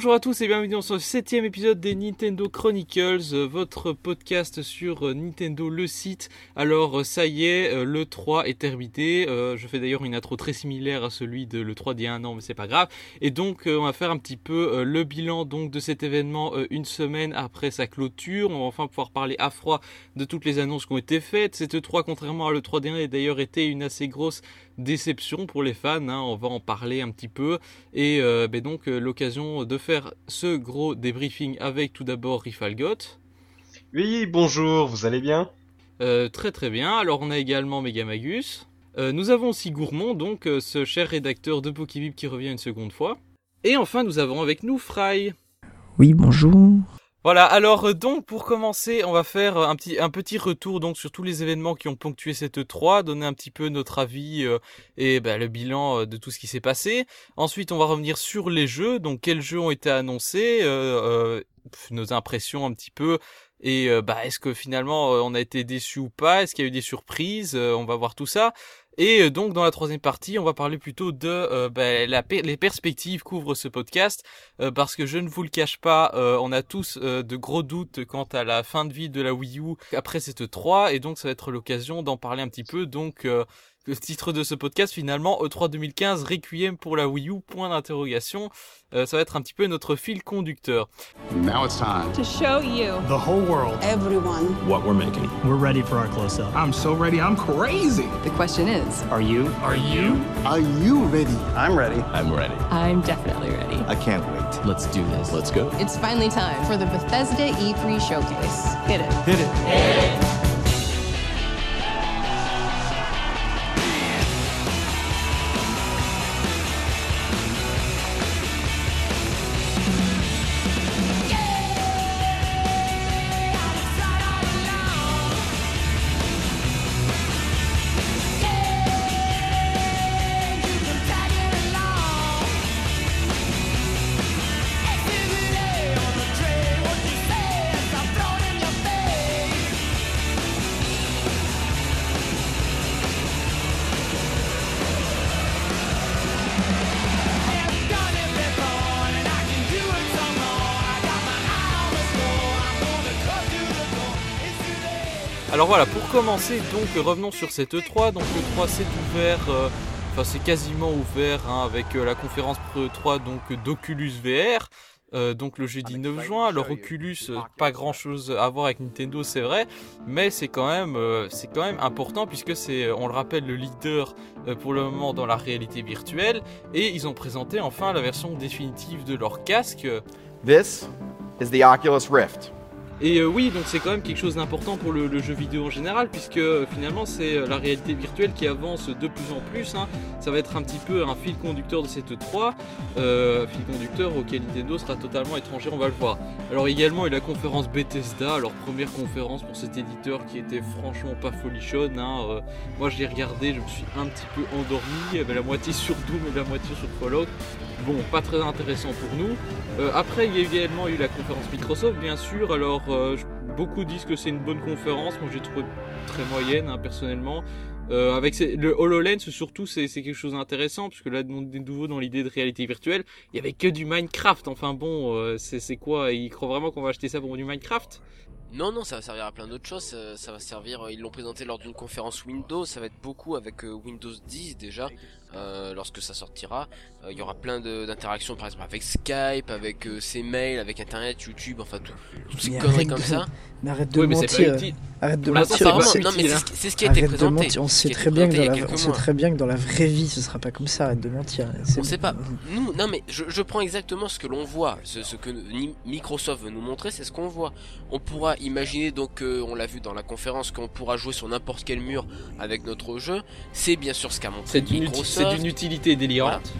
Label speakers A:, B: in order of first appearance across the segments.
A: Bonjour à tous et bienvenue dans ce septième épisode des Nintendo Chronicles, euh, votre podcast sur euh, Nintendo le site. Alors euh, ça y est, le 3 est terminé. je fais d'ailleurs une intro très similaire à celui de le 3 d'il y a un an, mais c'est pas grave. Et donc on va faire un petit peu le bilan donc de cet événement une semaine après sa clôture. On va enfin pouvoir parler à froid de toutes les annonces qui ont été faites. Cette 3, contrairement à le 3 dernier, a d'ailleurs été une assez grosse déception pour les fans. Hein. On va en parler un petit peu et ben donc l'occasion de faire ce gros débriefing avec tout d'abord Rifalgot.
B: Oui, bonjour, vous allez bien?
A: Euh, Très très bien. Alors on a également Megamagus. Euh, nous avons aussi Gourmand, donc euh, ce cher rédacteur de Pokébib qui revient une seconde fois. Et enfin nous avons avec nous Fry.
C: Oui, bonjour.
A: Voilà, alors euh, donc pour commencer, on va faire un petit un petit retour donc sur tous les événements qui ont ponctué cette 3, donner un petit peu notre avis euh, et bah, le bilan euh, de tout ce qui s'est passé. Ensuite, on va revenir sur les jeux, donc quels jeux ont été annoncés, nos impressions un petit peu et bah est-ce que finalement on a été déçu ou pas, est-ce qu'il y a eu des surprises, on va voir tout ça. Et euh, donc dans la troisième partie, on va parler plutôt de euh, la les perspectives qu'ouvre ce podcast, euh, parce que je ne vous le cache pas, on a tous de gros doutes quant à la fin de vie de la Wii U après cette 3, et donc ça va être l'occasion d'en parler un petit peu. Donc le titre de ce podcast finalement E3 2015 Requiem pour la Wii U point d'interrogation. Euh, ça va être un petit peu notre fil conducteur.
D: Now it's time. To show you. The whole world. Everyone. What we're making. We're ready for our close up I'm so ready. I'm crazy. The question is are you? Are you? Are you ready? I'm ready. I'm ready. I'm definitely ready. I can't wait. Let's do this. Let's go. It's finally time for the Bethesda E3 showcase. Hit it. Hit it, hit it.
A: Commencer, donc revenons sur cette E3. Donc le 3 s'est ouvert, euh, enfin c'est quasiment ouvert hein, avec euh, la conférence E3 donc d'Oculus VR. Euh, donc le jeudi 9 juin. Alors Oculus, pas grand chose à voir avec Nintendo, c'est vrai, mais c'est quand même, c'est quand même important puisque c'est, on le rappelle, le leader pour le moment dans la réalité virtuelle et ils ont présenté enfin la version définitive de leur casque.
E: This is the Oculus Rift.
A: Et euh, oui, donc c'est quand même quelque chose d'important pour le, jeu vidéo en général, puisque euh, finalement c'est euh, la réalité virtuelle qui avance de plus en plus. Hein. Ça va être un petit peu un fil conducteur de cette 3, fil conducteur auquel Nintendo sera totalement étranger, on va le voir. Alors également il y a la conférence Bethesda, leur première conférence pour cet éditeur qui était franchement pas folichonne. Hein. moi je l'ai regardé, je me suis un petit peu endormi, il y avait la moitié sur Doom et la moitié sur Fallout. Bon, pas très intéressant pour nous. après il y a également eu la conférence Microsoft bien sûr, alors euh, beaucoup disent que c'est une bonne conférence. Moi, j'ai trouvé très moyenne, hein, personnellement. Euh, avec le HoloLens, surtout, c'est quelque chose d'intéressant, puisque là, de nouveau, dans l'idée de réalité virtuelle, il y avait que du Minecraft. Enfin bon, euh, c'est quoi? Ils croient vraiment qu'on va acheter ça pour du Minecraft?
F: Non, non, ça va servir à plein d'autres choses. Ça, va servir, ils l'ont présenté lors d'une conférence Windows. Ça va être beaucoup avec Windows 10 déjà. Euh, lorsque ça sortira. Euh, il y aura plein d'interactions, par exemple avec Skype, avec euh, ses mails, avec Internet, YouTube, enfin tout, toutes ces conneries comme ça.
C: Mais arrête de mentir. Arrête de mentir.
F: Non, mais c'est ce qui a été présenté.
C: On sait très bien que dans la, on sait très bien que dans la vraie vie, ce sera pas comme ça. Arrête de mentir.
F: On sait pas. Nous, non, mais je, je prends exactement ce que l'on voit, ce, ce, que Microsoft veut nous montrer, c'est ce qu'on voit. On pourra imaginer donc, on l'a vu dans la conférence, qu'on pourra jouer sur n'importe quel mur avec notre jeu. C'est bien sûr ce qu'a montré Microsoft
A: c'est d'une utilité délirante.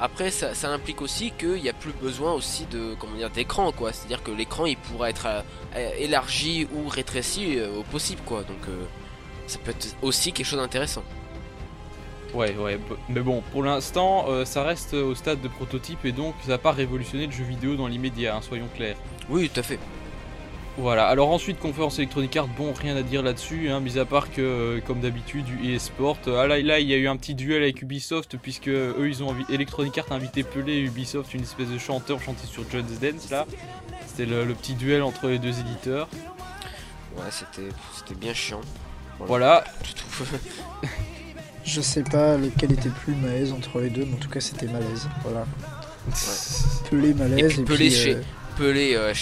F: Après, ça, implique aussi qu'il n'y a plus besoin aussi de comment dire d'écran, quoi. C'est-à-dire que l'écran il pourra être euh, élargi ou rétréci euh, au possible, quoi. Donc euh, ça peut être aussi quelque chose d'intéressant.
A: Ouais, ouais, mais bon, pour l'instant, ça reste au stade de prototype et donc ça n'a pas révolutionné le jeu vidéo dans l'immédiat, hein, soyons clairs.
F: Oui, tout à fait.
A: Voilà, alors ensuite, conférence Electronic Arts, bon, rien à dire là-dessus, hein, mis à part que, euh, comme d'habitude, du eSport. Ah là, là, il y a eu un petit duel avec Ubisoft, puisque eux, ils ont Electronic Arts a invité Pelé et Ubisoft, une espèce de chanteur chanté sur Just Dance, là. C'était le, petit duel entre les deux éditeurs.
F: Ouais, c'était bien chiant.
A: Voilà.
C: Je sais pas lequel était plus malaise entre les deux, mais en tout cas, c'était malaise. Voilà. Pelé malaise et,
F: Pelé chez, euh, Pelé euh,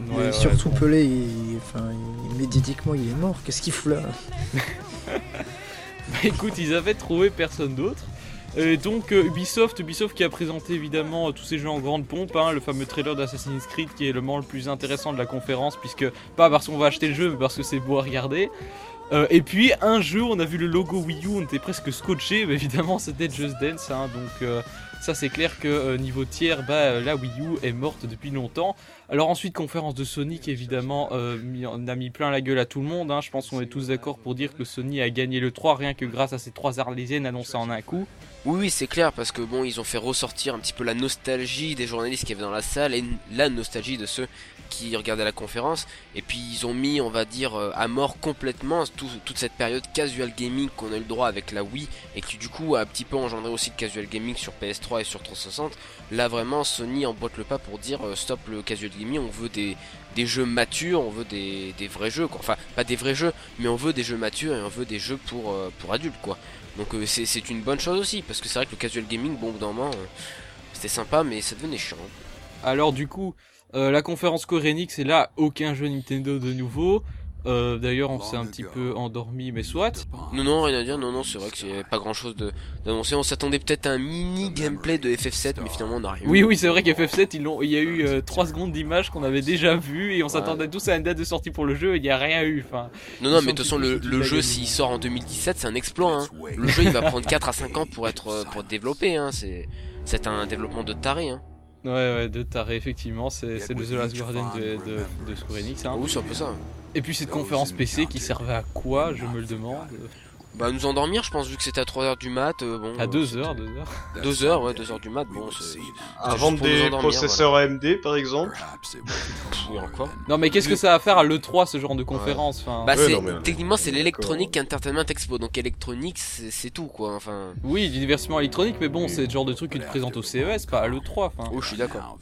F: IE
C: surtout Pelé, il, enfin, médiatiquement il est mort. Qu'est-ce qu'il fout là
A: Bah écoute, ils avaient trouvé personne d'autre. Et donc euh, Ubisoft, Ubisoft qui a présenté évidemment tous ces jeux en grande pompe, hein, le fameux trailer d'Assassin's Creed qui est le moment le plus intéressant de la conférence, puisque pas parce qu'on va acheter le jeu, mais parce que c'est beau à regarder. Euh, et puis un jour, on a vu le logo Wii U, on était presque scotché, mais évidemment c'était Just Dance, hein, donc euh, ça c'est clair que euh, niveau tiers, bah, la Wii U est morte depuis longtemps. Alors ensuite, conférence de Sony qui évidemment on a mis plein la gueule à tout le monde, hein. je pense qu'on est tous d'accord pour dire que Sony a gagné le 3 rien que grâce à ces trois arlésiennes annoncées en un coup.
F: Oui, oui, c'est clair parce que bon, ils ont fait ressortir un petit peu la nostalgie des journalistes qui avaient dans la salle et la nostalgie de ceux qui regardaient la conférence et puis ils ont mis on va dire euh, à mort complètement toute cette période casual gaming qu'on a eu le droit avec la Wii et qui du coup a un petit peu engendré aussi le casual gaming sur PS3 et sur 360 là vraiment Sony emboîte le pas pour dire euh, stop le casual on veut des, jeux matures on veut des, vrais jeux quoi. enfin pas des vrais jeux mais on veut des jeux matures et on veut des jeux pour, euh, adultes quoi donc c'est une bonne chose aussi parce que c'est vrai que le casual gaming bon d'un moment c'était sympa mais ça devenait chiant
A: alors du coup euh, la conférence Corénix, c'est là, aucun jeu Nintendo de nouveau. Euh, d'ailleurs, on s'est un petit peu endormi, mais soit.
F: Non, non, rien à dire. Non, non, c'est vrai qu'il n'y avait pas grand chose d'annoncer. On s'attendait peut-être à un mini gameplay de FF7, mais finalement, on n'a rien.
A: Oui, oui, c'est vrai qu'FF7, ils il y a eu 3 euh, secondes d'image qu'on avait déjà vu et on s'attendait tous à une date de sortie pour le jeu et il n'y a rien eu. Enfin,
F: non, non, mais de toute façon, le, jeu, s'il sort en 2017, c'est un exploit. Hein. Le jeu, il va prendre 4 à 5 ans pour être, pour être développé. Hein. C'est un développement de taré. Hein.
A: Ouais, ouais, de taré, effectivement, c'est le The Last Guardian de, de, de Square Enix. Hein.
F: Oui, c'est un peu ça.
A: Et puis cette conférence PC qui servait à quoi, je me le demande.
F: Bah nous endormir je pense vu que c'était à 3h du mat euh, bon
A: à 2h 2h
F: 2h ouais 2h du mat bon c'est
B: à vendre des processeurs AMD par exemple.
A: Non mais qu'est-ce que ça va faire à l'E3 ce genre de conférence enfin
F: bah c'est techniquement c'est l'électronique Entertainment Expo. Donc électronique c'est tout quoi enfin.
A: Oui du divertissement électronique mais bon c'est le genre de truc que tu présentes au CES pas à l'E3 enfin.
F: Oh je suis d'accord.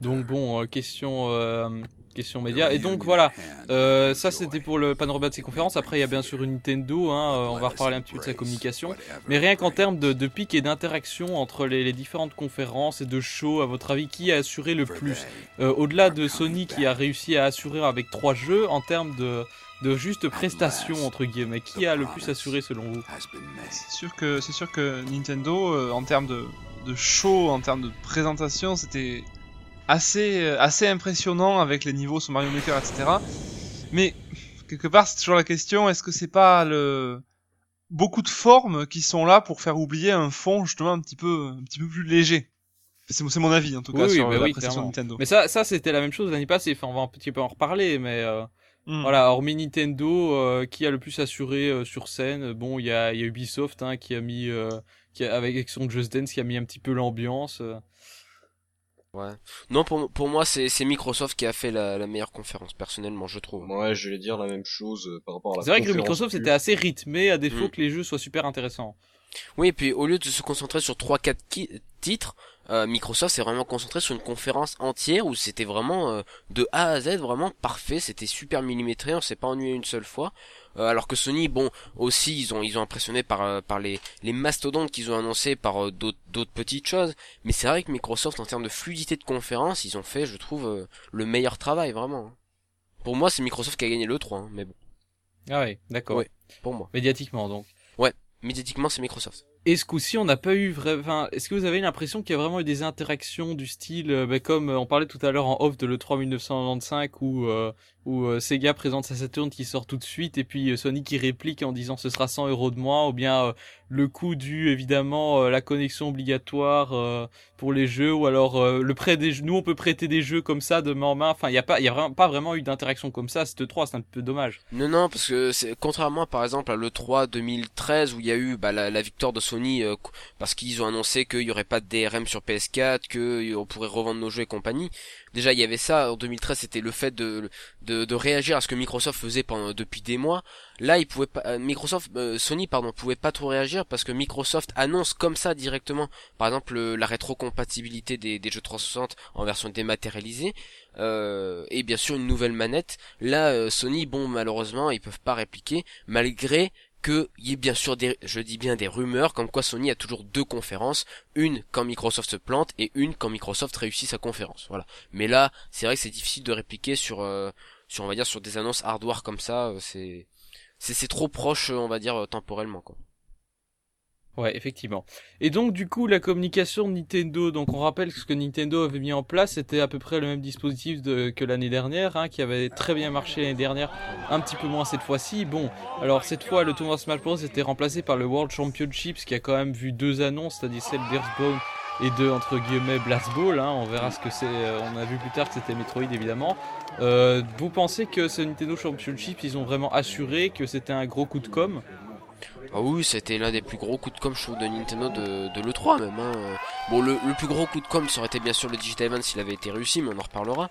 A: Donc bon euh, question euh, question média. Et donc voilà, euh, ça c'était pour le panorama de ces conférences. Après il y a bien sûr une Nintendo, hein, euh, on va reparler un petit peu de sa communication. Mais rien qu'en termes de, de pic et d'interaction entre les, différentes conférences et de shows, à votre avis, qui a assuré le plus? Euh, Au-delà de Sony qui a réussi à assurer avec trois jeux, en termes de, de juste prestations entre guillemets, qui a le plus assuré selon vous?
G: C'est sûr que sûr que Nintendo, en termes de, de show, en termes de présentation, c'était assez, euh, assez impressionnant avec les niveaux sur Mario Maker, etc. Mais quelque part, c'est toujours la question est-ce que c'est pas le beaucoup de formes qui sont là pour faire oublier un fond justement un petit peu, un petit peu plus léger? C'est mon avis en tout cas sur bah de Nintendo.
A: Mais ça, ça c'était la même chose l'année passée. Enfin, on va un petit peu en reparler, mais euh, hmm. voilà. Hormis Nintendo, euh, qui a le plus assuré sur scène Bon, il y a, y a, Ubisoft hein, qui a mis, qui a, avec son Just Dance, qui a mis un petit peu l'ambiance.
F: Ouais. Non, pour, pour moi, c'est Microsoft qui a fait la, la, meilleure conférence, personnellement, je trouve.
B: Ouais, je vais dire la même chose euh, par rapport à la
A: C'est vrai que Microsoft, c'était assez rythmé, à défaut mm. que les jeux soient super intéressants.
F: Oui, et puis au lieu de se concentrer sur 3-4 titres, euh, Microsoft s'est vraiment concentré sur une conférence entière où c'était vraiment euh, de A à Z vraiment parfait, c'était super millimétré, on s'est pas ennuyé une seule fois. Euh, alors que Sony, bon, aussi ils ont ils ont impressionné par par les les mastodontes qu'ils ont annoncé par d'autres d'autres petites choses, mais c'est vrai que Microsoft en termes de fluidité de conférence, ils ont fait, je trouve, le meilleur travail vraiment. Pour moi, c'est Microsoft qui a gagné le 3, hein, mais bon.
A: Ah oui, d'accord.
F: Ouais, pour moi.
A: Médiatiquement donc.
F: Ouais, médiatiquement c'est Microsoft.
A: Et ce coup-ci, on n'a pas eu vraiment. est-ce que vous avez l'impression qu'il y a vraiment eu des interactions du style, euh, bah, comme euh, on parlait tout à l'heure en off de le 3 1995 où euh, où euh, Sega présente sa Saturn qui sort tout de suite et puis Sony qui réplique en disant ce sera 100 euros de moins ou bien le coût du évidemment la connexion obligatoire pour les jeux ou alors le prêt des jeux nous on peut prêter des jeux comme ça de main en main enfin il y a pas il y a vraiment pas vraiment eu d'interaction comme ça c'était 3 c'est un peu dommage
F: non non parce que c'est contrairement par exemple à le 3 2013 où il y a eu bah, la, victoire de Sony Sony parce qu'ils ont annoncé qu'il y aurait pas de DRM sur PS4, que on pourrait revendre nos jeux et compagnie. Déjà, il y avait ça en 2013, c'était le fait de, de, réagir à ce que Microsoft faisait pendant depuis des mois. Là, il pouvait pas, Microsoft, Sony pardon, pouvait pas trop réagir parce que Microsoft annonce comme ça directement, par exemple la rétrocompatibilité des, des jeux 360 en version dématérialisée. Euh, et bien sûr une nouvelle manette. Là, euh, Sony, bon, malheureusement, ils peuvent pas répliquer, malgré qu'il y ait bien sûr des, je dis bien des rumeurs, comme quoi Sony a toujours deux conférences, une quand Microsoft se plante et une quand Microsoft réussit sa conférence. Voilà. Mais là, c'est vrai que c'est difficile de répliquer sur, euh, sur on va dire sur des annonces hardware comme ça. c'est, c'est trop proche, on va dire temporellement.
A: Ouais, effectivement. Et donc du coup, la communication Nintendo, donc on rappelle que ce que Nintendo avait mis en place, c'était à peu près le même dispositif que l'année dernière, hein, qui avait très bien marché l'année dernière, un petit peu moins cette fois-ci. Bon, alors cette fois, le tournoi Smash Bros était remplacé par le World Championships, qui a quand même vu deux annonces, c'est-à-dire celle d'Earthbound et de entre guillemets Blast Ball. Hein, on verra ce que c'est. Euh, on a vu plus tard que c'était Metroid évidemment. Euh, vous pensez que ce Nintendo Championships, ils ont vraiment assuré que c'était un gros coup de com'
F: Ah oui, c'était l'un des plus gros coups de com, je trouve, de Nintendo de, de l'E3 même. Hein. Bon, le, plus gros coup de com, ça aurait été bien sûr le Digital Event s'il avait été réussi, mais on en reparlera.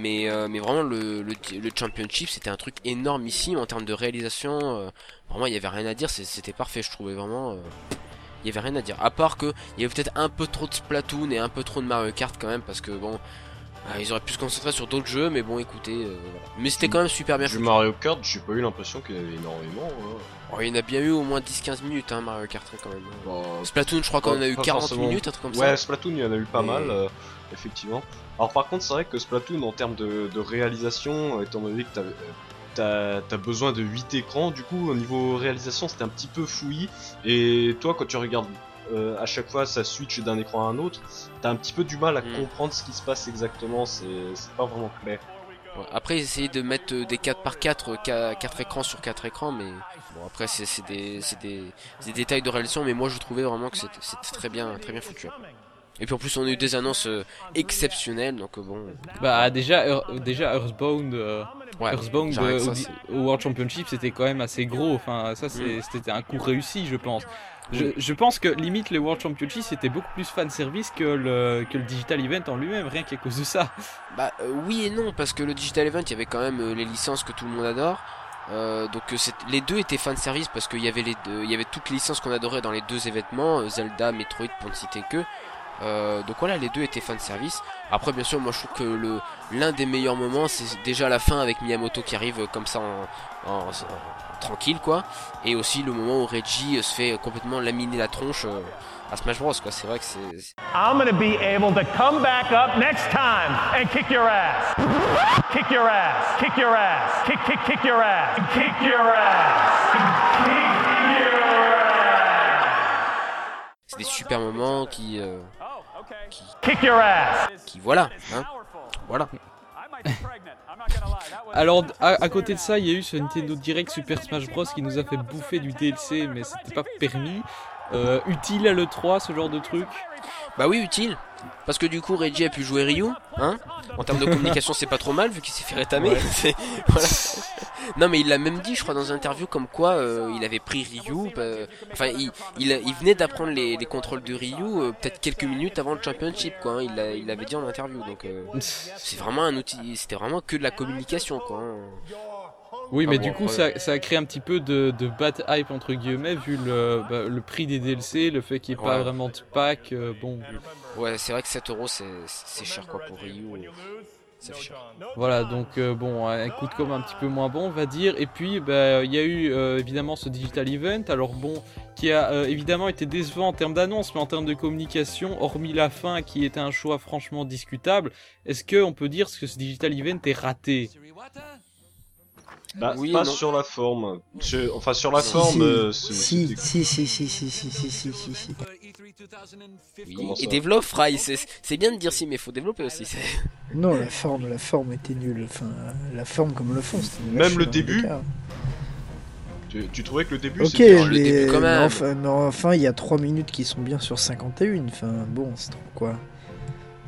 F: Mais, euh, mais vraiment, le, le, Championship, c'était un truc énormissime en termes de réalisation. Euh, vraiment, il y avait rien à dire, c'était parfait, je trouvais vraiment. Euh, il y avait rien à dire. À part que il y avait peut-être un peu trop de Splatoon et un peu trop de Mario Kart quand même, parce que bon. ils auraient pu se concentrer sur d'autres jeux, mais bon, écoutez, mais c'était quand même super bien.
B: Du Mario Kart, j'ai pas eu l'impression qu'il y avait énormément. Hein.
F: Oh, il y en a bien eu au moins 10-15 minutes, hein, Mario Kart quand même. Bah, Splatoon, je crois qu'on en a eu 40 minutes, un truc comme
B: ça. Ouais, Splatoon, il y en a eu pas mal, euh, effectivement. Alors par contre, c'est vrai que Splatoon, en termes de, réalisation, euh, étant donné que t'as as, besoin de 8 écrans, du coup, au niveau réalisation, c'était un petit peu fouillis. Et toi, quand tu regardes euh, à chaque fois ça switch d'un écran à un autre, t'as un petit peu du mal à mm. comprendre ce qui se passe exactement, c'est pas vraiment clair.
F: Après, essayer de mettre des 4 par 4, 4 écrans sur 4 écrans, mais bon, après, c'est des, des, des, détails de réalisation, mais moi je trouvais vraiment que c'était très bien, très bien foutu. Et puis en plus, on a eu des annonces euh, exceptionnelles, donc euh, bon.
A: Bah, déjà, déjà Earthbound, euh, Earthbound au, World Championship, c'était quand même assez gros, enfin, ça, mm. c'était un coup réussi, je pense. Je, pense que limite le World Championship c'était beaucoup plus fan service que le, que le Digital Event en lui-même, rien qu'à cause de ça.
F: Bah euh, oui et non, parce que le Digital Event il y avait quand même euh, les licences que tout le monde adore. Euh, donc les deux étaient fan service parce qu'il y avait les deux, il y avait toutes les licences qu'on adorait dans les deux événements, Zelda, Metroid pour ne citer que. donc voilà, les deux étaient fan service. Après, bien sûr, moi je trouve que l'un des meilleurs moments, c'est déjà la fin avec Miyamoto qui arrive comme ça en tranquille quoi. Et aussi le moment où Reggie se fait complètement laminer la tronche euh, à Smash Bros quoi. C'est vrai que c'est. I'm gonna be able to come back up next time and kick your ass. Kick your ass. Kick your ass. Kick kick kick your ass. Kick your ass. Kick your ass. C'est des super moments qui, euh, qui. Kick your ass. Qui voilà. Hein. Voilà.
A: Alors, à, côté de ça, il y a eu ce Nintendo Direct Super Smash Bros qui nous a fait bouffer du DLC, mais c'était pas permis. Euh, utile à l'E3, ce genre de truc
F: Bah oui, utile. Parce que du coup, Reggie a pu jouer Ryu, hein En termes de communication, c'est pas trop mal vu qu'il s'est fait rétamer. Non, mais il l'a même dit, je crois, dans une interview, comme quoi euh, il avait pris Ryu. Bah, enfin, il, il, venait d'apprendre les, contrôles de Ryu euh, peut-être quelques minutes avant le championship, quoi. Hein. il l'avait dit en interview. Donc, c'est vraiment un outil. C'était vraiment que de la communication, quoi. Hein.
A: Oui, mais du coup, ça, a créé un petit peu de, bad hype entre guillemets, vu le, bah, le prix des DLC, le fait qu'il n'y ait pas vraiment de pack. Euh, bon.
F: Ouais, c'est vrai que 7 euros c'est cher quoi pour Ryu. Cher.
A: Voilà, donc euh, bon, un coup de com un petit peu moins bon, on va dire. Et puis, bah, il y a eu euh, évidemment ce digital event. Alors bon, qui a évidemment été décevant en termes d'annonce, mais en termes de communication, hormis la fin qui était un choix franchement discutable, est-ce qu'on peut dire que ce digital event est raté?
B: Bah, oui, pas sur la forme. Enfin, sur la forme.
C: Si, si, si, si, si, si, si, si, si, si,
F: Oui, et développe Fry, c'est bien de dire si, mais faut développer aussi.
C: Non, la forme, la forme était nulle. Enfin, la forme comme le fond, c'était
B: Même le début. Tu, tu, trouvais que le début
C: Ok, mais, le début quand même. Enfin, mais enfin, il y a 3 minutes qui sont bien sur 51. Enfin, bon, c'est trop quoi.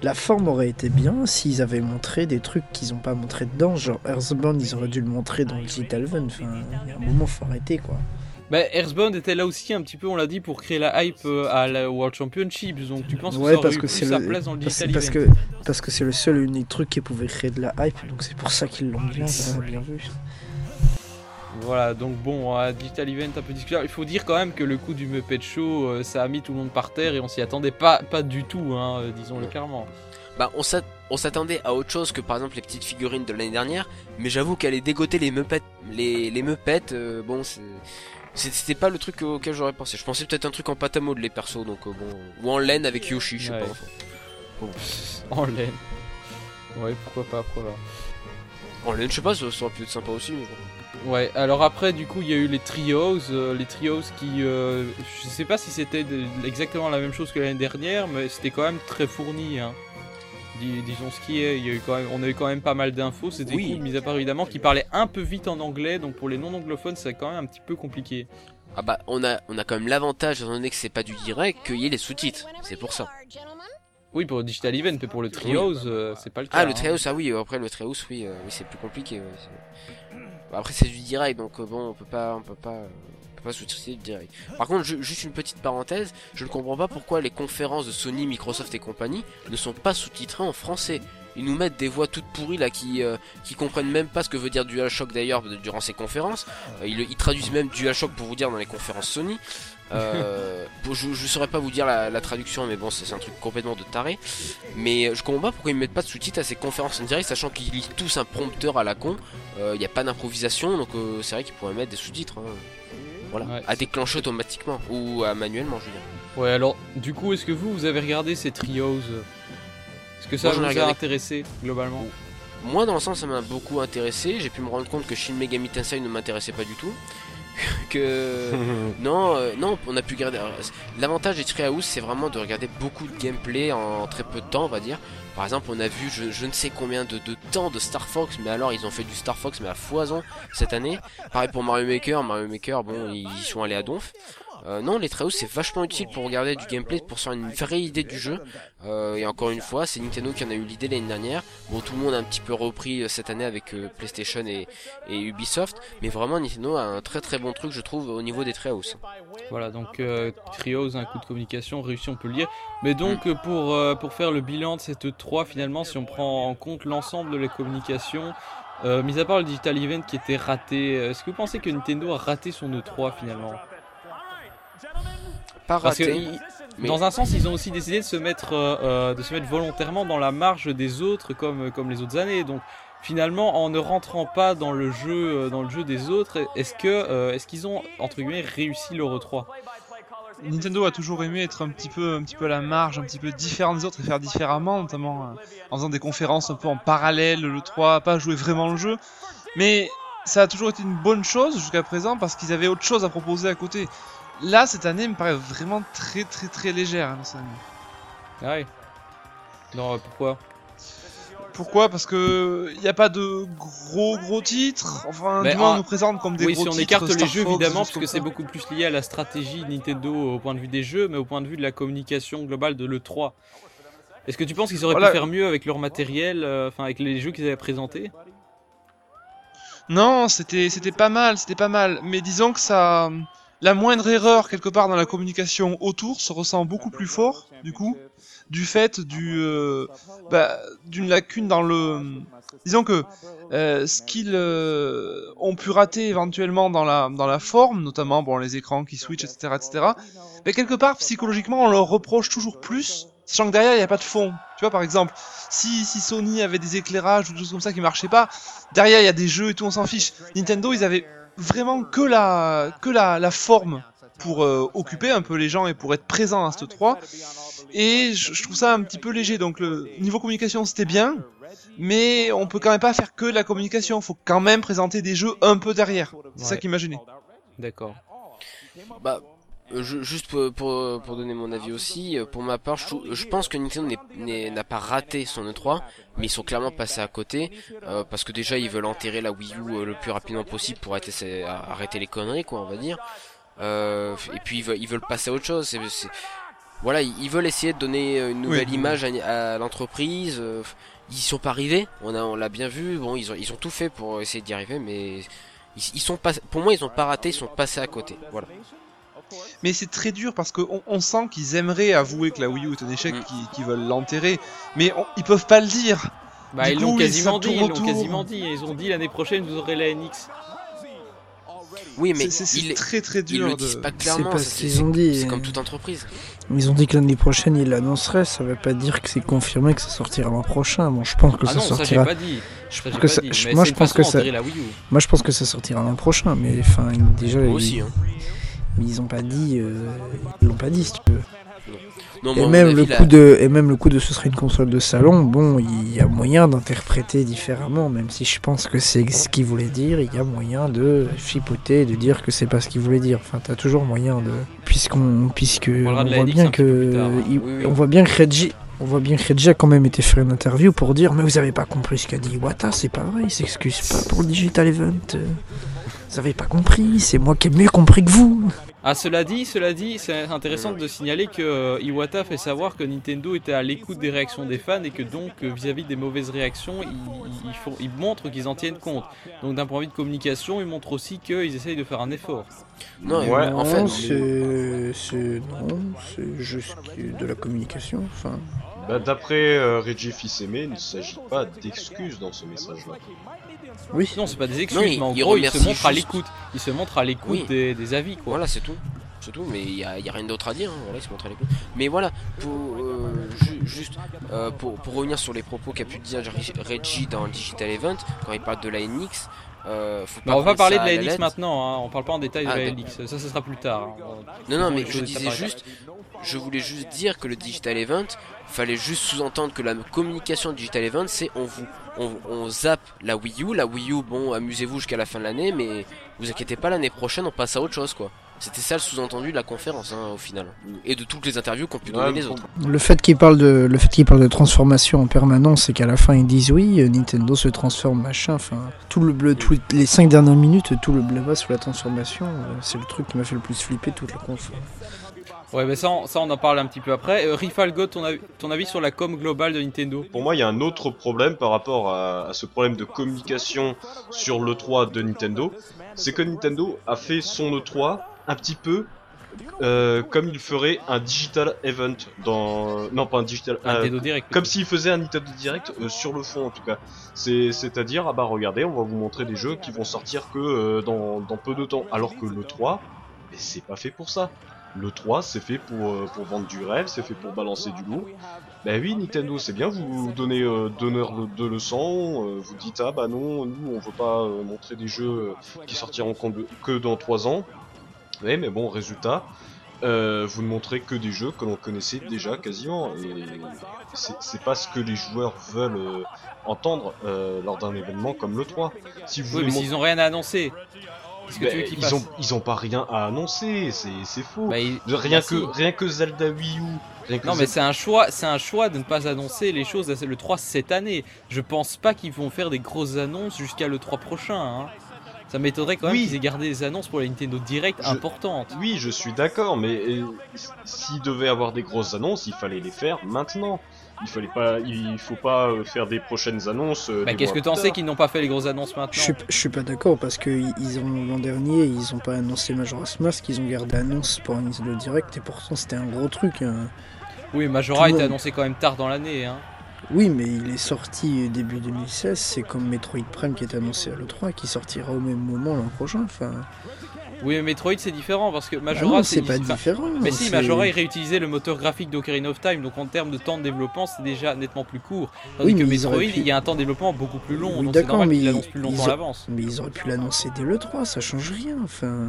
C: La forme aurait été bien s'ils avaient montré des trucs qu'ils n'ont pas montré dedans, genre Earthbound, ils auraient dû le montrer dans Digital Event. Enfin, il y a un moment, faut arrêter quoi.
A: Bah, Earthbound était là aussi un petit peu, on l'a dit, pour créer la hype euh, à la World Championship. Donc tu penses que
C: ouais,
A: ça
C: parce que c'est
A: sa
C: le...
A: place dans le digital
C: parce,
A: event.
C: que parce que c'est le seul unique truc qui pouvait créer de la hype, donc c'est pour ça qu'ils l'ont bien, bien vu.
A: Voilà, donc bon, à Digital Event un peu discutable. Il faut dire quand même que le coup du Muppet Show, euh, ça a mis tout le monde par terre et on s'y attendait pas, pas du tout, hein, euh, disons-le clairement.
F: Bah, on s'attendait à autre chose que par exemple les petites figurines de l'année dernière, mais j'avoue qu'aller dégoter les Muppets, les, les Muppets, euh, bon, c'était pas le truc auquel j'aurais pensé. Je pensais peut-être un truc en pâte à les persos, donc bon, ou en laine avec Yoshi, je sais pas.
A: Enfin. en laine. Ouais, pourquoi pas, pourquoi
F: pas. En laine, je sais pas, ça, aurait pu être sympa aussi, mais bon.
A: Ouais, alors après, du coup, il y a eu les trios, euh, les trios qui, euh, je sais pas si c'était exactement la même chose que l'année dernière, mais c'était quand même très fourni. Hein. disons ce qui est, il y a eu quand même, on a eu quand même pas mal d'infos, c'était oui. cool, mis à part évidemment qui parlait un peu vite en anglais, donc pour les non anglophones, c'est quand même un petit peu compliqué.
F: Ah bah, on a, on a quand même l'avantage, étant donné que c'est pas du direct, qu'il y ait les sous-titres, c'est pour ça.
A: Oui, pour le Digital Event, mais pour le Trios, euh, c'est pas le cas.
F: Ah, le
A: hein.
F: Trios, ah oui, après le Trios, oui, oui c'est plus compliqué. Après c'est du direct donc euh, bon on peut pas on peut pas peut pas sous-titrer du direct. Par contre juste une petite parenthèse, je ne comprends pas pourquoi les conférences de Sony, Microsoft et compagnie ne sont pas sous-titrées en français. Ils nous mettent des voix toutes pourries là qui euh, qui comprennent même pas ce que veut dire DualShock d'ailleurs durant ces conférences. Euh, ils, ils, traduisent même DualShock pour vous dire dans les conférences Sony. Euh, je, ne saurais pas vous dire la, traduction, mais bon, c'est un truc complètement de taré. Mais je comprends pas pourquoi ils mettent pas de sous-titres à ces conférences en direct, sachant qu'ils lisent tous un prompteur à la con. Il euh, n'y a pas d'improvisation, donc euh, c'est vrai qu'ils pourraient mettre des sous-titres. Hein. Voilà, à déclencher automatiquement ou à manuellement, je veux dire.
A: Ouais, alors du coup, est-ce que vous, vous avez regardé ces trios? Est-ce que ça vous a intéressé globalement?
F: Moi, dans le sens, ça m'a beaucoup intéressé. J'ai pu me rendre compte que Shin Megami Tensei ne m'intéressait pas du tout. Que non, euh, non, on a pu garder. L'avantage des Treehouse, c'est vraiment de regarder beaucoup de gameplay en très peu de temps, on va dire. Par exemple, on a vu je, ne sais combien de, temps de Star Fox, mais alors ils ont fait du Star Fox mais à foison cette année. Pareil pour Mario Maker, Mario Maker, bon, ils sont allés à donf. Euh, non, les Treehouse c'est vachement utile pour regarder du gameplay, pour se faire une vraie idée du jeu. Euh, et encore une fois, c'est Nintendo qui en a eu l'idée l'année dernière. Bon, tout le monde a un petit peu repris euh, cette année avec PlayStation et, Ubisoft, mais vraiment Nintendo a un très très bon truc, je trouve, au niveau des Treehouse.
A: Voilà, donc Treehouse, un coup de communication réussi, on peut le dire. Mais donc pour pour faire le bilan de cette 3 finalement, si on prend en compte l'ensemble de les communications. mis à part le Digital Event qui était raté, est-ce que vous pensez que Nintendo a raté son E3 finalement? Parce que dans un sens, ils ont aussi décidé de se mettre, euh, euh, de se mettre volontairement dans la marge des autres, comme, comme les autres années. Donc finalement, en ne rentrant pas dans le jeu, euh, dans le jeu des autres, est-ce que, est-ce qu'ils ont entre guillemets réussi l'Euro 3
G: Nintendo a toujours aimé être un petit peu, un petit peu à la marge, un petit peu différent des autres et faire différemment, notamment en faisant des conférences un peu en parallèle, le 3, pas jouer vraiment le jeu. Mais ça a toujours été une bonne chose jusqu'à présent parce qu'ils avaient autre chose à proposer à côté. Là, cette année me paraît vraiment très très très légère. Hein,
A: ah oui. Non, pourquoi
G: pourquoi? Parce que il n'y a pas de gros gros titres. Enfin, du moins, on nous présente comme des
A: oui,
G: gros
A: si on écarte les jeux, évidemment, parce que c'est beaucoup plus lié à la stratégie Nintendo au point de vue des jeux, mais au point de vue de la communication globale de l'E3. Est-ce que tu penses qu'ils auraient pu faire mieux avec leur matériel, euh, enfin avec les jeux qu'ils avaient présentés?
G: Non, c'était c'était pas mal, c'était pas mal. Mais disons que ça la moindre erreur quelque part dans la communication autour se ressent beaucoup plus fort, du coup, du fait euh, bah, d'une lacune dans le. Disons que euh, ce qu'ils euh, ont pu rater éventuellement dans la dans la forme, notamment bon les écrans qui switchent, etc., etc. Mais quelque part psychologiquement on leur reproche toujours plus, sachant que derrière il n'y a pas de fond. Tu vois par exemple, si si Sony avait des éclairages ou des choses comme ça qui marchaient pas, derrière il y a des jeux et tout, on s'en fiche. Nintendo ils avaient vraiment que la, que la, la forme pour euh, occuper un peu les gens et pour être présent à ce 3. Et je, trouve ça un petit peu léger. Donc le niveau communication c'était bien, mais on peut quand même pas faire que de la communication. Faut quand même présenter des jeux un peu derrière. C'est ça qui m'a gêné.
A: D'accord.
F: Bah euh, juste pour, pour, donner mon avis aussi, euh, pour ma part, je, pense que Nintendo n'a pas raté son E3, mais ils sont clairement passés à côté, euh, parce que déjà ils veulent enterrer la Wii U le plus rapidement possible pour arrêter, arrêter les conneries, quoi, on va dire. et puis ils veulent, passer à autre chose. voilà, ils veulent essayer de donner une nouvelle image à, l'entreprise. ils sont pas arrivés, on a, on l'a bien vu. Bon, ils ont, ils ont tout fait pour essayer d'y arriver, mais ils, sont pas, pour moi, ils ont pas raté, ils sont passés à côté. Voilà.
G: Mais c'est très dur parce qu'on on sent qu'ils aimeraient avouer que la Wii U est un échec, mm. qu'ils veulent l'enterrer, mais ils peuvent pas le dire.
A: Bah, ils l'ont quasiment dit, ils l'ont quasiment dit. Ils ont dit l'année prochaine vous aurez la NX.
G: Oui, mais c'est très très dur.
F: Ils le disent pas clairement.
C: C'est ce qu'ils ont dit.
F: C'est comme toute entreprise.
C: Ils ont dit que l'année prochaine ils l'annonceraient. Ça veut pas dire que c'est confirmé que ça sortira l'an prochain. Bon, je pense que
A: ah
C: ça sortira.
A: Ça, pas dit.
C: Je pense que ça... Moi, je pense que ça. Moi, je pense que ça sortira l'an prochain. Mais enfin, déjà.
F: Moi aussi. Hein.
C: Mais ils ont pas dit. Euh... Ils l'ont pas dit, si tu veux et, même le coup de, et même le coup de ce serait une console de salon, bon, il y a moyen d'interpréter différemment, même si je pense que c'est ce qu'il voulait dire, il y a moyen de chipoter, de dire que c'est pas ce qu'il voulait dire. Enfin, t'as toujours moyen de. Puisqu'on. Puisque. On, voit bien que. Hein. On voit bien que Reggie. On voit bien que Reggie a quand même été faire une interview pour dire Mais vous avez pas compris ce qu'a dit Wata, c'est pas vrai, il s'excuse pas pour le Digital Event. Vous avez pas compris, c'est moi qui ai mieux compris que vous.
A: Ah, cela dit, cela dit, c'est intéressant de signaler que euh, Iwata fait savoir que Nintendo était à l'écoute des réactions des fans et que donc euh, vis-à-vis des mauvaises réactions, ils, font, ils montrent qu'ils en tiennent compte. Donc d'un point de vue de communication, ils montrent aussi qu'ils essayent de faire un effort.
C: Non, ouais, en fait, c'est juste de la communication. Enfin.
B: Bah, D'après euh, Reggie Fils-Aimé, il ne s'agit pas d'excuses dans ce message-là.
A: Oui. Non, c'est pas des excuses, mais en gros, il se montre à l'écoute. Il se montre à l'écoute des, avis, quoi.
F: Voilà, c'est tout. C'est tout, mais il n'y a, a, rien d'autre à dire. Hein. Voilà, il se montre à l'écoute. Mais voilà, pour, euh, juste euh, pour, pour, revenir sur les propos qu'a pu dire Reggie dans le Digital Event, quand il parle de la NX,
A: euh, faut pas on va parler de la NX maintenant, hein. on parle pas en détail de ah, la NX, ça ce sera plus tard. Hein.
F: Non, non, mais je disais juste, je voulais juste dire que le Digital Event, fallait juste sous-entendre que la communication Digital Event, c'est on vous on, on, zappe la Wii U. La Wii U, bon, amusez-vous jusqu'à la fin de l'année, mais vous inquiétez pas, l'année prochaine, on passe à autre chose, quoi. C'était ça le sous-entendu de la conférence, hein, au final, et de toutes les interviews qu'ont pu donner les autres.
C: Le fait qu'ils parlent de, le fait qu'ils parlent de transformation en permanence, c'est qu'à la fin ils disent oui, euh, Nintendo se transforme, machin. Enfin, tout le bleu, tous les 5 dernières minutes, tout le blabla sur la transformation, euh, c'est le truc qui m'a fait le plus flipper toute la conférence.
A: Ouais, mais ça, on, ça, on en parle un petit peu après. Euh, Rifalgo, ton, ton, avis sur la com globale de Nintendo?
B: Pour moi, il y a un autre problème par rapport à, ce problème de communication sur l'E3 de Nintendo. C'est que Nintendo a fait son E3 un petit peu euh, comme il ferait un digital event dans non pas un digital
A: un euh, Direct,
B: comme s'il faisait un Nintendo Direct euh, sur le fond en tout cas. C'est c'est à dire ah bah regardez on va vous montrer des jeux qui vont sortir que dans, dans peu de temps. Alors que le 3 c'est pas fait pour ça le 3, c'est fait pour, euh, pour vendre du rêve, c'est fait pour balancer du lourd. Ben oui, Nintendo, c'est bien, vous donnez euh, donneur de, leçons, euh, vous dites, ah bah non, nous, on veut pas montrer des jeux qui sortiront que dans 3 ans. Ouais, mais bon, résultat, vous ne montrez que des jeux que l'on connaissait déjà quasiment. Et c'est pas ce que les joueurs veulent entendre lors d'un événement comme le 3.
A: Si vous oui, mais s'ils ont rien à annoncer,
B: bah, ils, ont, ils ont pas rien à annoncer, c'est faux. Bah, rien, bah, que, rien que Zelda Wii U.
A: non, mais c'est un choix, c'est un choix de ne pas annoncer les choses le 3 cette année. Je pense pas qu'ils vont faire des grosses annonces jusqu'à le 3 prochain. Hein. Ça m'étonnerait quand même qu'ils aient gardé des annonces pour la Nintendo Direct importantes.
B: Oui, je suis d'accord, mais euh, s'ils devaient avoir des grosses annonces, il fallait les faire maintenant il fallait pas, il faut pas euh, faire des prochaines annonces.
A: Euh, bah, qu'est-ce que t'en sais qu'ils n'ont pas fait les grosses annonces maintenant
C: je suis, suis pas d'accord parce que ils ont l'an dernier, ils ont pas annoncé Majora's Mask, ils ont gardé annonce pour un le direct et pourtant c'était un gros truc. Hein.
A: Oui, Majora a été annoncé quand même tard dans l'année. Hein.
C: Oui, mais il est sorti début 2016. C'est comme Metroid Prime qui est annoncé à l'E3 qui sortira au même moment l'an prochain. Enfin,
A: oui, mais Metroid c'est différent parce que Majora
C: ah c'est pas différent.
A: Mais si, Majora il réutilisait le moteur graphique d'Ocarina of Time, donc en termes de temps de développement c'est déjà nettement plus court. Tandis que Metroid il y a un temps de développement beaucoup plus long, donc c'est normal qu'ils l'annoncent plus longtemps à l'avance.
C: Mais ils auraient pu l'annoncer dès le 3, ça change rien, enfin.